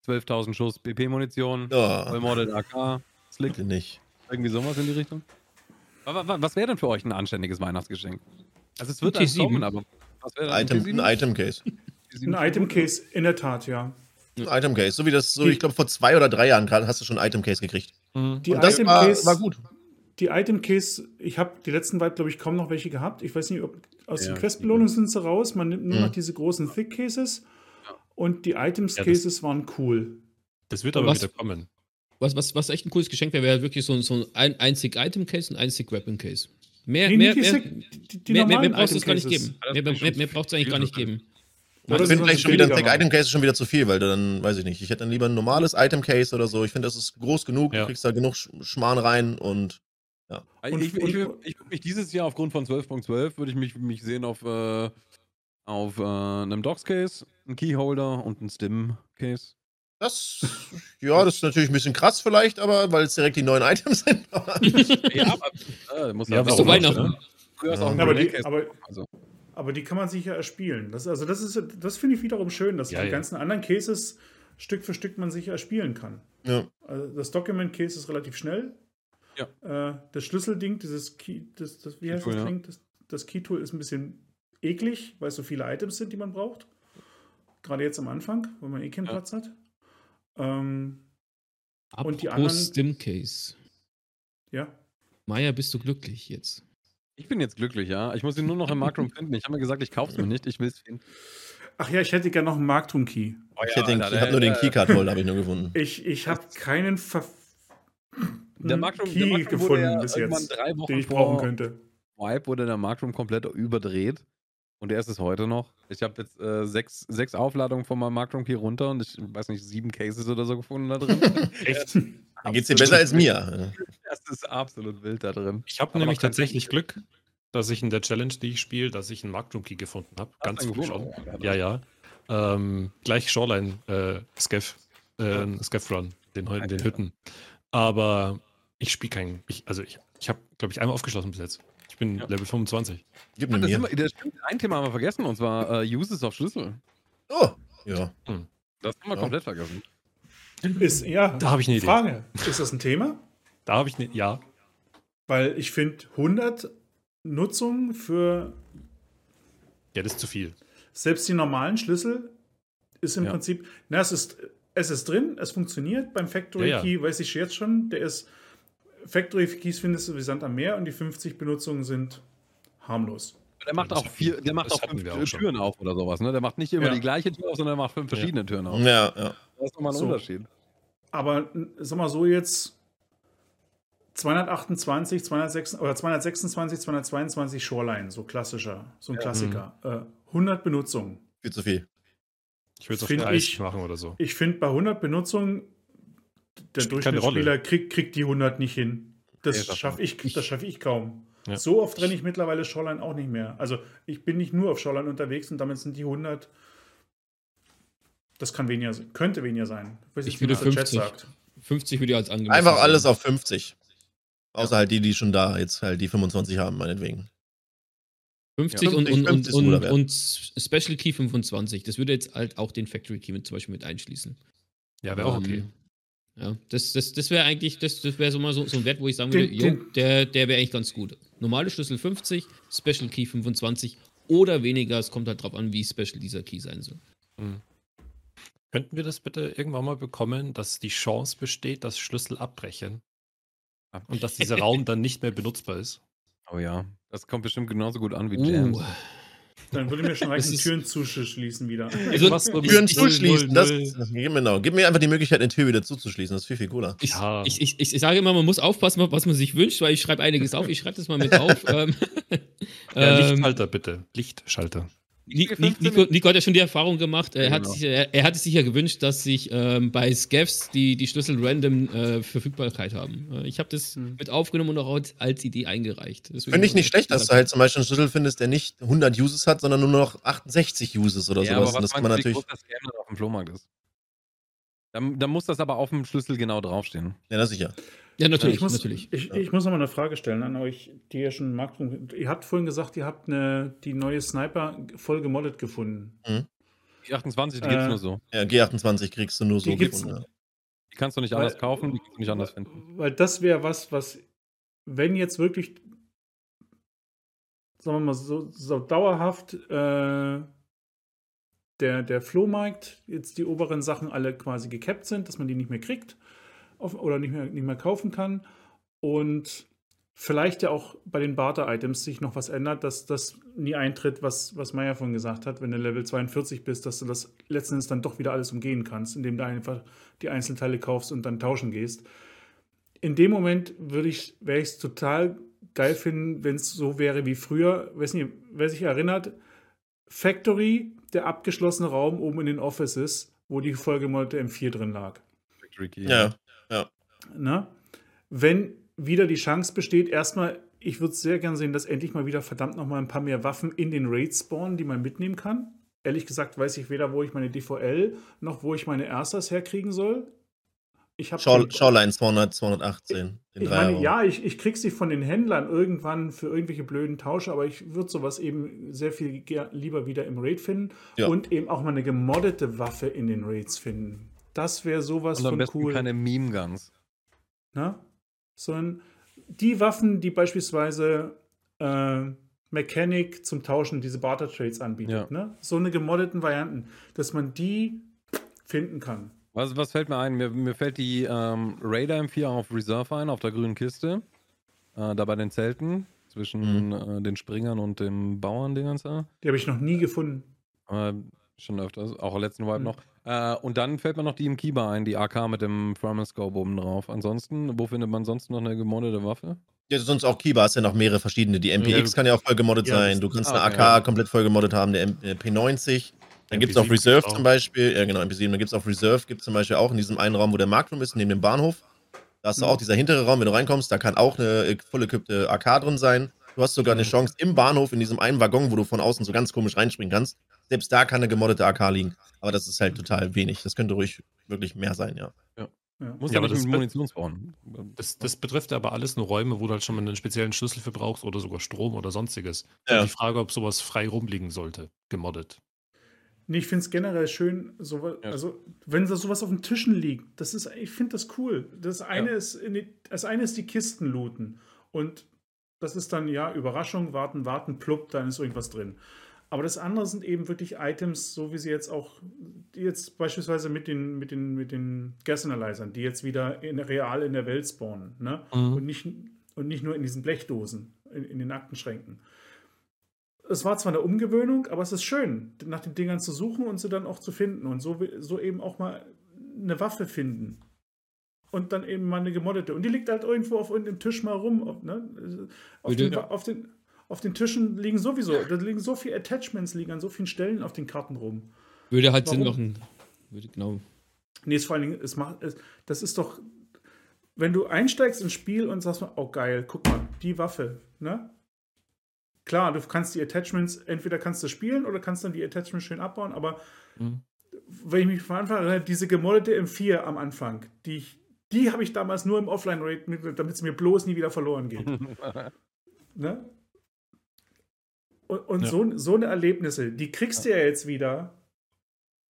12.000 Schuss BP-Munition, Oh, Vollmodel AK, Slick, bitte nicht. irgendwie sowas in die Richtung. Aber wa- Was wäre denn für euch ein anständiges Weihnachtsgeschenk? Also es wird Ein eins T7. kommen, aber was wäre Item, T7? ein Item-Case. Ein Item-Case, in der Tat, ja. Ein Item-Case. So wie das, so, Die- ich glaube, vor zwei oder drei Jahren gerade hast du schon ein Item-Case gekriegt. Mhm. Die Und das war, Item-Case war gut. Die Item-Case, ich habe die letzten Weit, glaube ich, kaum noch welche gehabt. Ich weiß nicht, ob aus Ja, den Questbelohnungen sind sie raus. Man nimmt nur Mhm. noch diese großen Thick-Cases. Und die Ja, Items-Cases waren cool. Das wird aber Was- wieder kommen. Was, was, was echt ein cooles Geschenk wäre, wäre wirklich so, ein- so ein einzig Item-Case und ein einzig Weapon-Case. Mehr, Nee, mehr, die, die, die mehr, mehr, du es gar nicht geben. Mehr, mehr, mehr braucht es eigentlich gar nicht geben. Oder ich finde vielleicht schon wieder ein. Item Case ist schon wieder zu viel, weil dann, weiß ich nicht, ich hätte dann lieber ein normales Item Case oder so. Ich finde, das ist groß genug, Ja. du kriegst da genug Sch- Schmarrn rein und Also Und- ich, ich, ich, ich würde mich dieses Jahr aufgrund von 12.12 würde ich mich, mich sehen auf, äh, auf äh, einem Docs-Case, einem Keyholder und einem Stim-Case. Das, ja, das ist natürlich ein bisschen krass vielleicht, aber weil es direkt die neuen Items sind. [LAUGHS] aber- ja, aber äh, muss Ja, halt warum auch- Ist doch Weihnachten. Früher ist auch ein Ja, aber, die, aber, Also, aber die kann man sich ja erspielen. Das, also das, ist, das finde ich wiederum schön, dass Ja, die ja. ganzen anderen Cases Stück für Stück man sich erspielen kann. ja. Also das Document-Case ist relativ schnell. Ja. Äh, das Schlüsselding, dieses Key, das, das, wie heißt Keytool, das ja. Ding? Das, das Key-Tool ist ein bisschen eklig, weil es so viele Items sind, die man braucht. Gerade jetzt am Anfang, wo man eh keinen Ja. Platz hat. Ähm, Und die anderen- Stim-Case. ja. Maya, bist du glücklich jetzt? ich bin jetzt glücklich, ja. Ich muss ihn nur noch im Marktroom [LAUGHS] finden. Ich habe mir gesagt, ich kaufe es mir nicht. Ich will es finden. Ach ja, ich hätte gerne noch einen Marktum-Key. Oh Ich, hätte den- Alter, ich habe nur den der- Keycard-Holder, habe ich nur gefunden. [LAUGHS] Ich, ich habe keinen Ver Der Marktroom, Key der Marktroom gefunden ja bis jetzt, drei Wochen den ich brauchen könnte. Vibe wurde der Marktroom komplett überdreht. Und der ist es heute noch. Ich habe jetzt äh, sechs, sechs Aufladungen von meinem Marktroom Key runter und ich weiß nicht, sieben Cases oder so gefunden da drin. [LAUGHS] Echt? Dann geht's dir besser als mir. Das ist absolut wild da drin. Ich habe nämlich tatsächlich Glück, dass ich in der Challenge, die ich spiele, dass ich einen Marktroom Key gefunden habe. Ganz früh einen schon. Ja, ja. Ähm, gleich Shoreline äh, Scav, äh, Scav Run, den, den Hütten. Aber ich spiele keinen. Ich, also ich, ich habe, glaube ich, einmal aufgeschlossen bis jetzt. Ich bin Ja. Level 25. Gib Ah, mir das wir, das stimmt, ein Thema haben wir vergessen und zwar äh, Uses auf Schlüssel. Oh, ja. Das haben wir Ja. komplett vergessen. Ist, ja, Da habe ich eine Idee. Frage. Ist das ein Thema? Da habe ich eine. Ja. Weil ich finde 100 Nutzungen für Ja, das ist zu viel. selbst die normalen Schlüssel ist im Ja. Prinzip, na, es ist, es ist drin, es funktioniert. Beim Factory Ja, ja. Key weiß ich jetzt schon, der ist, Factory Keys findest du wie Sand am Meer und die 50 Benutzungen sind harmlos. Der macht Das auch vier, der macht auch fünf auch. Türen auf oder sowas, ne? Der macht nicht immer Ja. die gleiche Tür auf, sondern er macht fünf verschiedene Türen auf. Ja, ja. Das ist nochmal ein So. Unterschied. Aber sag mal so jetzt 228, 206, oder 226, 222 Shoreline, so klassischer, so ein Klassiker. Äh, 100 Benutzungen. Viel zu viel. Ich würde es auf Find 30 ich- machen oder so. Ich finde, bei 100 Benutzungen, der Durchschnittsspieler kriegt, kriegt die 100 nicht hin. Das das schaffe ich, das schaff ich kaum. Ja. So oft renne ich mittlerweile Shoreline auch nicht mehr. Also ich bin nicht nur auf Shoreline unterwegs und damit sind die 100. Das kann weniger, sein- könnte weniger sein. Ich weiß Ich würde das der Chat 50. sagt. 50 würde ich als angemessen Einfach alles auf 50. Außer halt die, die schon da jetzt halt die 25 haben, meinetwegen. 50 Ja, und, 50, und, und, 50 ist ein guter und, Special Key 25. Das würde jetzt halt auch den Factory Key mit, zum Beispiel mit einschließen. Ja, wäre auch okay. Ja, das, das, das wäre eigentlich, das, das wäre so mal so, so ein Wert, wo ich sagen würde, jo, der, der wäre eigentlich ganz gut. Normale Schlüssel 50, Special Key 25 oder weniger. Es kommt halt drauf an, wie special dieser Key sein soll. Mhm. Könnten wir das bitte irgendwann mal bekommen, dass die Chance besteht, dass Schlüssel abbrechen und dass dieser Raum dann nicht mehr benutzbar ist? Oh ja, das kommt bestimmt genauso gut an wie Uh, Jams. Dann würde mir schon [LAUGHS] reichen, Türen zuschließen wieder. Also, Irgendwas so wie Türen zuschließen, das, genau. Gib mir einfach die Möglichkeit, eine Tür wieder zuzuschließen. Das ist viel, viel cooler. ich, Ja. ich, ich, ich, ich sage immer, man muss aufpassen, was man sich wünscht, weil ich schreibe einiges auf. Ich schreibe das mal mit auf. [LAUGHS] ähm, Ja, ähm, Lichtschalter bitte. Lichtschalter. Ni- Ni- 15 Nico, Nico hat ja schon die Erfahrung gemacht. Er, hat genau. sich, er, er hatte sich ja gewünscht, dass sich ähm, bei Scavs die, die Schlüssel random äh, Verfügbarkeit haben. Äh, ich habe das Hm. mit aufgenommen und auch als, als Idee eingereicht. Deswegen- Finde ich nicht schlecht, dass du halt zum Beispiel einen Schlüssel findest, der nicht 100 Uses hat, sondern nur noch 68 Uses oder Ja, sowas. aber was das kann man natürlich. groß das auf dem Flohmarkt ist? Dann, dann muss das aber auf dem Schlüssel genau draufstehen. Ja, na sicher. Ja, natürlich, ich muss, natürlich. Ich, ich muss noch mal eine Frage stellen an euch, die ihr schon mag. Ihr habt vorhin gesagt, ihr habt eine, die neue Sniper voll gemoddet gefunden. Die 28, die gibt's Äh, nur so. Ja, G28 kriegst du nur so Die gibt's- gefunden. Die kannst du nicht Weil- anders kaufen, die kannst du nicht anders finden. Weil das wäre was, was, wenn jetzt wirklich, sagen wir mal, so, so dauerhaft äh, der, der Flohmarkt, jetzt die oberen Sachen alle quasi gekappt sind, dass man die nicht mehr kriegt oder nicht mehr, nicht mehr kaufen kann. Und vielleicht ja auch bei den Barter-Items sich noch was ändert, dass das nie eintritt, was, was Meier vorhin gesagt hat, wenn du Level 42 bist, dass du das letzten Endes dann doch wieder alles umgehen kannst, indem du einfach die Einzelteile kaufst und dann tauschen gehst. In dem Moment würde ich, wäre ich es total geil finden, wenn es so wäre wie früher. Weiß nicht, wer sich erinnert, Factory, der abgeschlossene Raum oben in den Offices, wo die Folgemodelle M4 drin lag. Factory Key. Ja. Ne? Wenn wieder die Chance besteht, erstmal, ich würde sehr gern sehen, dass endlich mal wieder verdammt noch mal ein paar mehr Waffen in den Raids spawnen, die man mitnehmen kann. Ehrlich gesagt weiß ich weder, wo ich meine DVL noch wo ich meine Erstas herkriegen soll. Ich habe Schau, Schauline 200, 218. Den ich meine, ja, ich, ich krieg sie von den Händlern irgendwann für irgendwelche blöden Tausche, aber ich würde sowas eben sehr viel ger- lieber wieder im Raid finden Ja. und eben auch mal eine gemoddete Waffe in den Raids finden. Das wäre sowas Und am von besten cool. keine Meme-Guns. Ne? Sondern die Waffen, die beispielsweise äh, Mechanic zum Tauschen diese Barter Trades anbietet. Ja. Ne? So eine gemoddeten Varianten, dass man die finden kann. Was, was fällt mir ein? Mir, mir fällt die ähm, Raider M4 auf Reserve ein, auf der grünen Kiste. Äh, da bei den Zelten. Zwischen äh, den Springern und dem Bauern-Dingens da. Die habe ich noch nie gefunden. Äh, schon öfters, auch letzten Wipe Hm. noch. Äh, und dann fällt mir noch die im Kiba ein, die AK mit dem Thermal Scope oben drauf. Ansonsten, wo findet man sonst noch eine gemoddete Waffe? Ja, sonst auch Kiba hast ja noch mehrere verschiedene. Die MPX Ja, kann ja auch voll gemoddet Ja, sein. Du kannst eine AK ja. komplett voll gemoddet haben, der M äh, P90. Dann gibt es MP7 auch Reserve auch. zum Beispiel. Ja, genau, MP7. Dann gibt es auch Reserve, gibt es zum Beispiel auch in diesem einen Raum, wo der Marktroom ist, neben dem Bahnhof. Da hast du Mhm. auch dieser hintere Raum, wenn du reinkommst, da kann auch eine äh, voll equippte AK drin sein. Du hast sogar eine Chance im Bahnhof, in diesem einen Waggon, wo du von außen so ganz komisch reinspringen kannst. Selbst da kann eine gemoddete AK liegen. Aber das ist halt total wenig. Das könnte ruhig wirklich mehr sein, ja. Ja. Muss Ja, ja, aber das mit wird- Munitions bauen. Das, das betrifft aber alles nur Räume, wo du halt schon mal einen speziellen Schlüssel für brauchst oder sogar Strom oder sonstiges. Ja. Die Frage, ob sowas frei rumliegen sollte, gemoddet. Nee, ich finde es generell schön, so, Ja. also wenn da sowas auf den Tischen liegt, das ist, ich finde das cool. Das eine, Ja. ist in die, das eine ist die Kisten looten und das ist dann, ja, Überraschung, warten, warten, plupp, dann ist irgendwas drin. Aber das andere sind eben wirklich Items, so wie sie jetzt auch, jetzt beispielsweise mit den, mit den, mit den Gas Analyzern, die jetzt wieder in, real in der Welt spawnen, ne? Mhm. Und, nicht, und nicht nur in diesen Blechdosen, in, in den Aktenschränken. Es war zwar eine Umgewöhnung, aber es ist schön, nach den Dingern zu suchen und sie dann auch zu finden und so, so eben auch mal eine Waffe finden. Und dann eben mal eine gemoddete. Und die liegt halt irgendwo auf irgendeinem Tisch mal rum. Ne? auf, den, auf, den, auf den Tischen liegen sowieso, da liegen so viele Attachments, liegen an so vielen Stellen auf den Karten rum. Würde halt Sinn machen. Würde, genau. Nee, es vor allen Dingen, es macht, es, das ist doch, wenn du einsteigst ins Spiel und sagst, oh geil, guck mal, die Waffe, ne? Klar, du kannst die Attachments, entweder kannst du spielen oder kannst dann die Attachments schön abbauen, aber Mhm. wenn ich mich von Anfang an erinnere, diese gemoddete M4 am Anfang, die ich, die habe ich damals nur im Offline-Rate, mit- damit es mir bloß nie wieder verloren geht. [LAUGHS] ne? Und, und Ja. so, so eine Erlebnisse, die kriegst du ja jetzt wieder,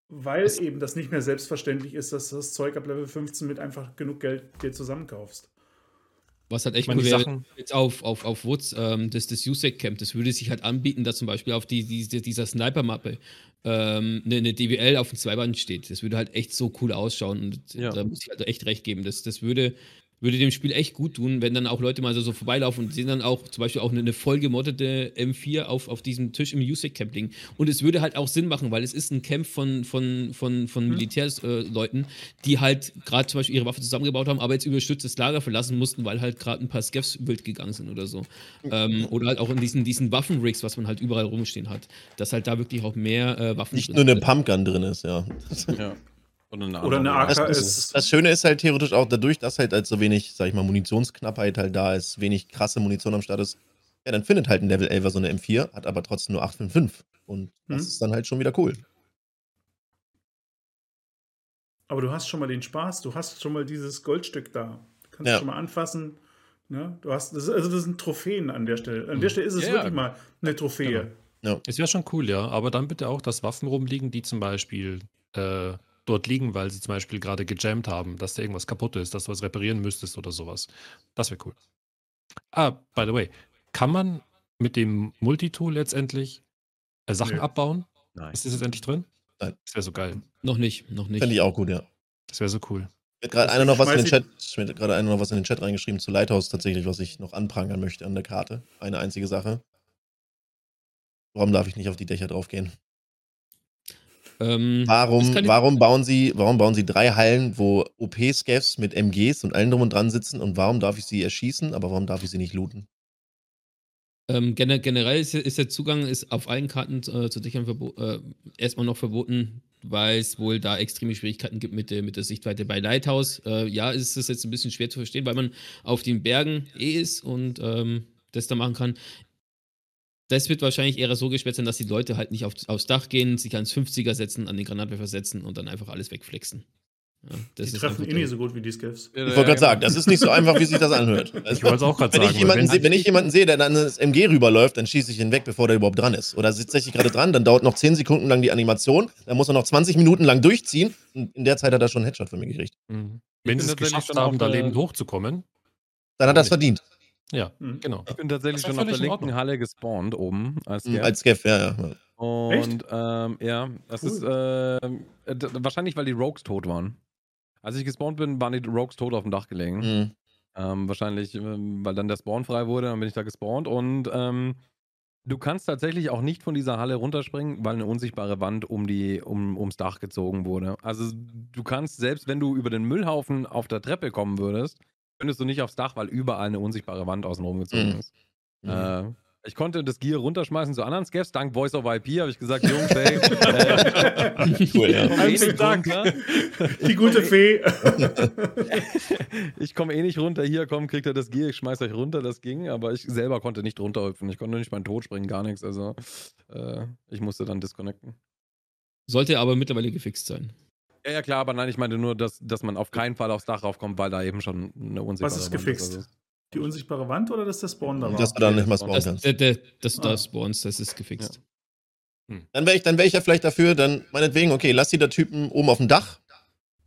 weil Das- eben das nicht mehr selbstverständlich ist, dass du das Zeug ab Level 15 mit einfach genug Geld dir zusammenkaufst. Was halt echt cool wäre, jetzt auf, auf, auf Woods, ähm, das, das USEC Camp, das würde sich halt anbieten, dass zum Beispiel auf die, die, dieser Sniper-Mappe ähm, eine, eine DWL auf dem Zweiband steht. Das würde halt echt so cool ausschauen. Und Ja. da muss ich halt echt recht geben. Das, das würde, würde dem Spiel echt gut tun, wenn dann auch Leute mal so, so vorbeilaufen und sehen dann auch zum Beispiel auch eine, eine voll gemoddete M4 auf, auf diesem Tisch im USEC Camp liegen. Und es würde halt auch Sinn machen, weil es ist ein Camp von, von, von, von Militärsleuten, äh, die halt gerade zum Beispiel ihre Waffe zusammengebaut haben, aber jetzt überstütztes Lager verlassen mussten, weil halt gerade ein paar Skeffs wild gegangen sind oder so. Ähm, oder halt auch in diesen, diesen Waffenrigs, was man halt überall rumstehen hat, dass halt da wirklich auch mehr äh, Waffen Nicht drin nur eine. Pumpgun drin ist, ja. ja. [LAUGHS] Oder eine, Oder eine. AK Das, ist- das, Schöne ist halt theoretisch auch dadurch, dass halt, halt so wenig, sag ich mal, Munitionsknappheit halt da ist, wenig krasse Munition am Start ist. Ja, dann findet halt ein Level 11er so eine M4, hat aber trotzdem nur 855. Und das Mhm. ist dann halt schon wieder cool. Aber du hast schon mal den Spaß, du hast schon mal dieses Goldstück da. Du kannst Ja. es schon mal anfassen. Ne? Du hast, das, also das sind Trophäen an der Stelle. An der Stelle ist es Ja, wirklich ja. mal eine Trophäe. Es wäre schon cool, ja. Aber dann bitte auch, dass Waffen rumliegen, die zum Beispiel äh, dort liegen, weil sie zum Beispiel gerade gejammt haben, dass da irgendwas kaputt ist, dass du was reparieren müsstest oder sowas. Das wäre cool. Ah, by the way, kann man mit dem Multitool letztendlich äh, Sachen Nö. abbauen? Nein. Ist das jetzt endlich drin? Nein. Das wäre so geil. Noch nicht, noch nicht. Fände ich auch gut, ja. Das wäre so cool. Mir hat gerade einer noch was in den Chat, gerade einer noch was in den Chat reingeschrieben zu Lighthouse tatsächlich, was ich noch anprangern möchte an der Karte. Eine einzige Sache. Warum darf ich nicht auf die Dächer draufgehen? Ähm, Warum, warum, bauen sie, warum bauen sie drei Hallen, wo OP-Scavs mit MGs und allem drum und dran sitzen und warum darf ich sie erschießen, aber warum darf ich sie nicht looten? Ähm, gener generell ist, ist der Zugang ist auf allen Karten äh, zu Dächern äh, erstmal noch verboten, weil es wohl da extreme Schwierigkeiten gibt mit der, mit der Sichtweite. Bei Lighthouse, äh, ja, ist es jetzt ein bisschen schwer zu verstehen, weil man auf den Bergen eh ist und ähm, das da machen kann. Das wird wahrscheinlich eher so gesperrt sein, dass die Leute halt nicht auf, aufs Dach gehen, sich ans 50er setzen, an den Granatwerfer setzen und dann einfach alles wegflexen. Ja, das Die ist treffen eh nicht so gut wie die Scavs. Ich wollte gerade sagen, das ist nicht so einfach, wie sich das anhört. Ich wollte es auch gerade Wenn sagen. ich, jemanden sehe, wenn ich jemanden sehe, der dann ins MG rüberläuft, dann schieße ich ihn weg, bevor der überhaupt dran ist. Oder sitzt tatsächlich gerade dran, dann dauert noch 10 Sekunden lang die Animation, dann muss er noch 20 Minuten lang durchziehen und in der Zeit hat er schon einen Headshot von mir gekriegt. Mhm. Ich Wenn sie es geschafft haben, da lebend hochzukommen, Dann hat er es verdient. Ja, Mhm. genau. Ich bin tatsächlich schon auf der linken Ordnung. Halle gespawnt oben als Mhm, Scav. Als Scav, ja, ja. Und ähm, ja, das Cool. ist äh, wahrscheinlich, weil die Rogues tot waren. Als ich gespawnt bin, waren die Rogues tot auf dem Dach gelegen. Mhm. Ähm, wahrscheinlich, ähm, weil dann der Spawn frei wurde, dann bin ich da gespawnt. Und ähm, du kannst tatsächlich auch nicht von dieser Halle runterspringen, weil eine unsichtbare Wand um die, um, ums Dach gezogen wurde. Also du kannst, selbst wenn du über den Müllhaufen auf der Treppe kommen würdest, könntest du nicht aufs Dach, weil überall eine unsichtbare Wand außenrum gezogen Mhm. ist. Mhm. Äh, ich konnte das Gear runterschmeißen zu anderen Scavs. Dank Voice of IP habe ich gesagt, Jungs, hey, [LAUGHS] äh, Cool, ja. [LAUGHS] ich komme eh Dank. runter. Die gute Fee. [LAUGHS] Ich komme eh nicht runter. Hier, komm, kriegt er das Gear, ich schmeiß euch runter. Das ging, aber ich selber konnte nicht runterhüpfen. Ich konnte nicht meinen Tod springen, gar nichts. Also, äh, ich musste dann disconnecten. Sollte aber mittlerweile gefixt sein. Ja, ja, klar, aber nein, ich meinte nur, dass, dass man auf keinen Fall aufs Dach raufkommt, weil da eben schon eine unsichtbare Was ist Wand gefixt? Also, Die unsichtbare Wand oder dass der Spawn da war? Dass du da nicht mal spawnen Das, kannst. der, der, dass du Ah. da spawnst, das ist gefixt. Dann wäre ich, dann wär ich ja vielleicht dafür, dann meinetwegen, okay, lass die da Typen oben auf dem Dach,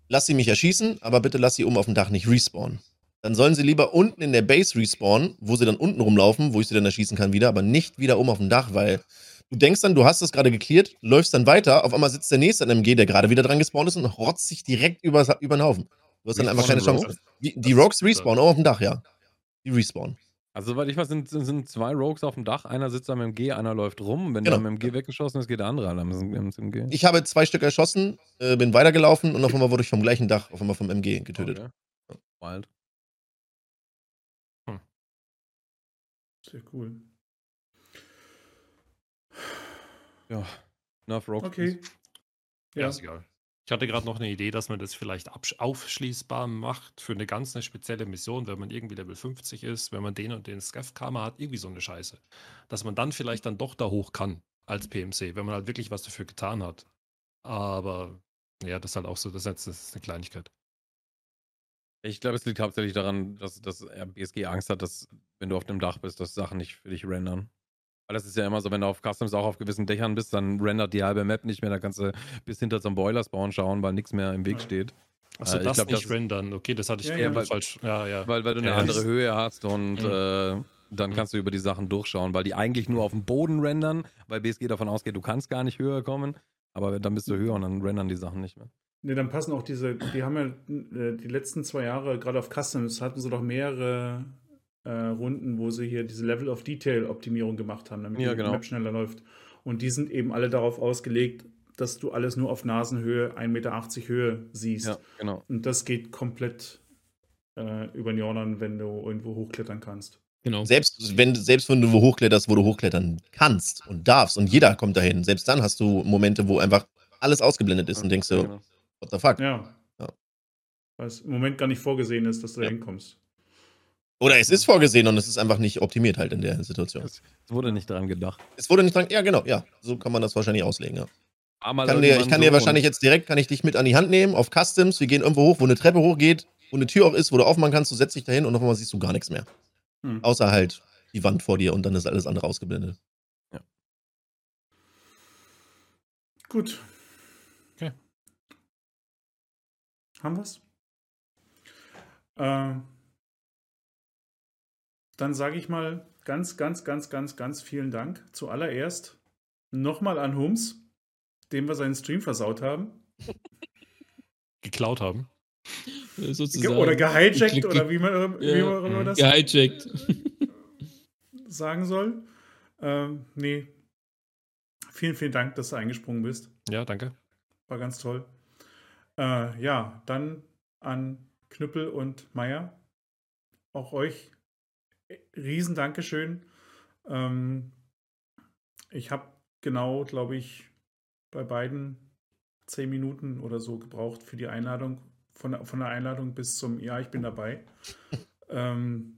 lass sie mich erschießen, aber bitte lass sie oben auf dem Dach nicht respawnen. Dann sollen sie lieber unten in der Base respawnen, wo sie dann unten rumlaufen, wo ich sie dann erschießen kann wieder, aber nicht wieder oben auf dem Dach, weil du denkst dann, du hast das gerade geklärt, läufst dann weiter, auf einmal sitzt der nächste an MG, der gerade wieder dran gespawnt ist und rotzt sich direkt über, über den Haufen. Du hast dann einfach keine Chance. Die, die Rogues respawnen, auch auf dem Dach, ja. Die respawnen. also, soweit ich weiß, sind, sind- zwei Rogues auf dem Dach. Einer sitzt am MG, einer läuft rum. Wenn Genau. der am MG weggeschossen ist, geht der andere am MG. Ich habe zwei Stück erschossen, äh, bin weitergelaufen und auf einmal wurde ich vom gleichen Dach, auf einmal vom MG getötet. Okay. Wild. Sehr cool. Ja, Nerf Rock. Okay. Ja, ist egal. Ich hatte gerade noch eine Idee, dass man das vielleicht aufschließbar macht für eine ganz eine spezielle Mission, wenn man irgendwie Level 50 ist, wenn man den und den Scav-Karma hat, irgendwie so eine Scheiße. Dass man dann vielleicht dann doch da hoch kann als PMC, wenn man halt wirklich was dafür getan hat. Aber ja, das ist halt auch so, das ist, das ist eine Kleinigkeit. Ich glaube, es liegt hauptsächlich daran, dass, dass BSG Angst hat, dass, wenn du auf dem Dach bist, dass Sachen nicht für dich rendern. Weil das ist ja immer so, wenn du auf Customs auch auf gewissen Dächern bist, dann rendert die halbe Map nicht mehr. Da kannst du bis hinter zum Boiler-Spawn schauen, weil nichts mehr im Weg steht. Achso, äh, das glaub, nicht das rendern. Okay, das hatte ich Ja, ja. mal falsch. Ja, ja. Weil, weil du eine Ja, andere Höhe hast und Mhm. äh, dann kannst du über die Sachen durchschauen, weil die eigentlich nur auf dem Boden rendern, weil BSG davon ausgeht, du kannst gar nicht höher kommen. Aber dann bist du höher und dann rendern die Sachen nicht mehr. Ne, dann passen auch diese, die haben ja äh, die letzten zwei Jahre, gerade auf Customs, hatten sie doch mehrere äh, Runden, wo sie hier diese Level of Detail Optimierung gemacht haben, damit Ja, die genau. Map schneller läuft. Und die sind eben alle darauf ausgelegt, dass du alles nur auf Nasenhöhe, 1,80 Meter Höhe siehst. Ja, genau. Und das geht komplett äh, über den Jordan, wenn du irgendwo hochklettern kannst. Genau. Selbst wenn, selbst wenn du wo hochkletterst, wo du hochklettern kannst und darfst und jeder kommt dahin, selbst dann hast du Momente, wo einfach alles ausgeblendet ist und denkst so, Genau. what the fuck? Ja. Ja. Weil es im Moment gar nicht vorgesehen ist, dass du Ja. da hinkommst. Oder es ist vorgesehen und es ist einfach nicht optimiert halt in der Situation. Es wurde nicht dran gedacht. Es wurde nicht dran, ja genau, ja, so kann man das wahrscheinlich auslegen, ja. Aber Kann dir, ich kann dir wahrscheinlich jetzt direkt, kann ich dich mit an die Hand nehmen auf Customs, wir gehen irgendwo hoch, wo eine Treppe hochgeht, wo eine Tür auch ist, wo du aufmachen kannst, du setzt dich dahin und auf einmal siehst du gar nichts mehr. Hm. Außer halt die Wand vor dir und dann ist alles andere ausgeblendet. Gut. Okay. Haben wir's? Äh, dann sage ich mal ganz, ganz, ganz, ganz, ganz vielen Dank. Zuallererst nochmal an Hums, dem wir seinen Stream versaut haben. [LAUGHS] Geklaut haben. Äh, Ge Sozusagen. oder gehijackt Ge- ge- oder wie man, wie Ja. man immer Mhm. das Gehijackt. [LAUGHS] sagen soll. Ähm, nee. Vielen, vielen Dank, dass du eingesprungen bist. Ja, danke. War ganz toll. Äh, ja, dann an Knüppel und Meier. Auch euch riesen Dankeschön. Ähm, ich habe genau, glaube ich, bei beiden zehn Minuten oder so gebraucht für die Einladung. Von, der- von der Einladung bis zum Ja, ich bin dabei. [LAUGHS] ähm,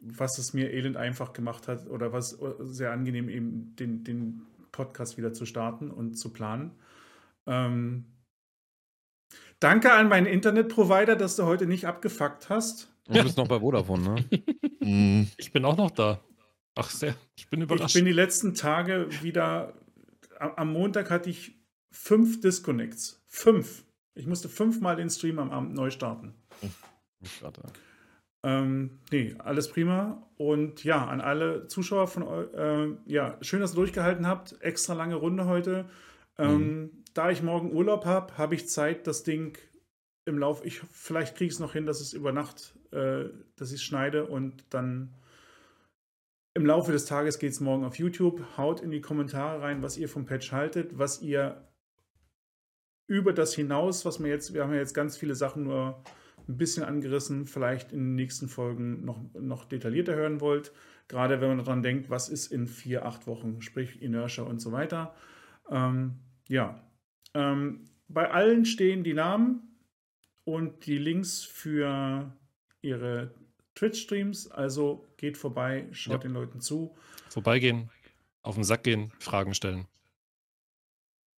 was es mir elend einfach gemacht hat oder was sehr angenehm eben den, den Podcast wieder zu starten und zu planen. Ähm, danke an meinen Internetprovider, dass du heute nicht abgefuckt hast. Du bist noch bei Vodafone, ne? [LAUGHS] Hm, Ich bin auch noch da. Ach, sehr. Ich bin Ich überrascht. bin die letzten Tage wieder. Am, Montag hatte ich fünf Disconnects. Fünf. Ich musste fünfmal den Stream am Abend neu starten. Grad, ja. Ähm, nee, alles prima. Und ja, an alle Zuschauer von euch, äh, ja, schön, dass ihr durchgehalten habt. Extra lange Runde heute. Ähm, Da ich morgen Urlaub habe, habe ich Zeit, das Ding im Lauf. Ich, vielleicht kriege ich es noch hin, dass es über Nacht, äh, dass ich es schneide und dann im Laufe des Tages geht es morgen auf YouTube. Haut in die Kommentare rein, was ihr vom Patch haltet, was ihr über das hinaus, was wir jetzt, wir haben ja jetzt ganz viele Sachen nur ein bisschen angerissen, vielleicht in den nächsten Folgen noch, noch detaillierter hören wollt. Gerade wenn man daran denkt, was ist in vier, acht Wochen, sprich Inertia und so weiter. Ähm, ja, ähm, bei allen stehen die Namen und die Links für ihre Twitch-Streams. Also geht vorbei, schaut Ja. den Leuten zu. Vorbeigehen, auf den Sack gehen, Fragen stellen.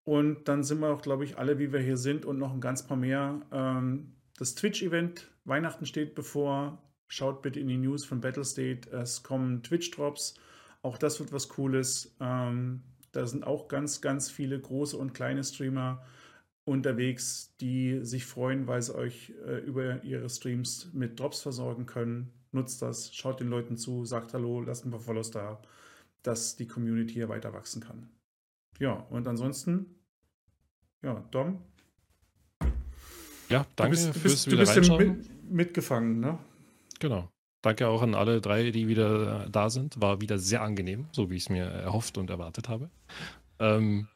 Und dann sind wir auch, glaube ich, alle, wie wir hier sind und noch ein ganz paar mehr. Ähm, das Twitch-Event, Weihnachten steht bevor. Schaut bitte in die News von Battlestate. Es kommen Twitch-Drops. Auch das wird was Cooles. Ähm, da sind auch ganz, ganz viele große und kleine Streamer unterwegs, die sich freuen, weil sie euch äh, über ihre Streams mit Drops versorgen können. Nutzt das, schaut den Leuten zu, sagt Hallo, lasst ein paar Follows da, dass die Community hier weiter wachsen kann. Ja, und ansonsten, ja, Dom, Ja, danke du bist, du fürs bist, du wieder bist ja reinschauen. mit, mitgefangen, ne? Genau. Danke auch an alle drei, die wieder äh, da sind. War wieder sehr angenehm, so wie ich es mir erhofft und erwartet habe. Ähm,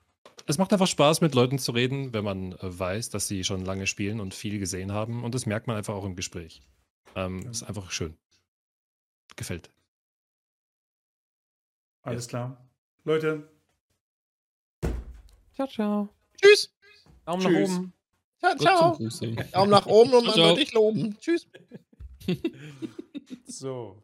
es macht einfach Spaß, mit Leuten zu reden, wenn man äh, weiß, dass sie schon lange spielen und viel gesehen haben. Und das merkt man einfach auch im Gespräch. Ähm, Ja. Ist einfach schön. Gefällt. Alles klar. Leute, Ciao, ciao. Tschüss. Daumen Tschüss. nach oben. Ciao, ciao. Daumen nach oben und man soll dich loben. Tschüss. [LAUGHS] [LAUGHS] So.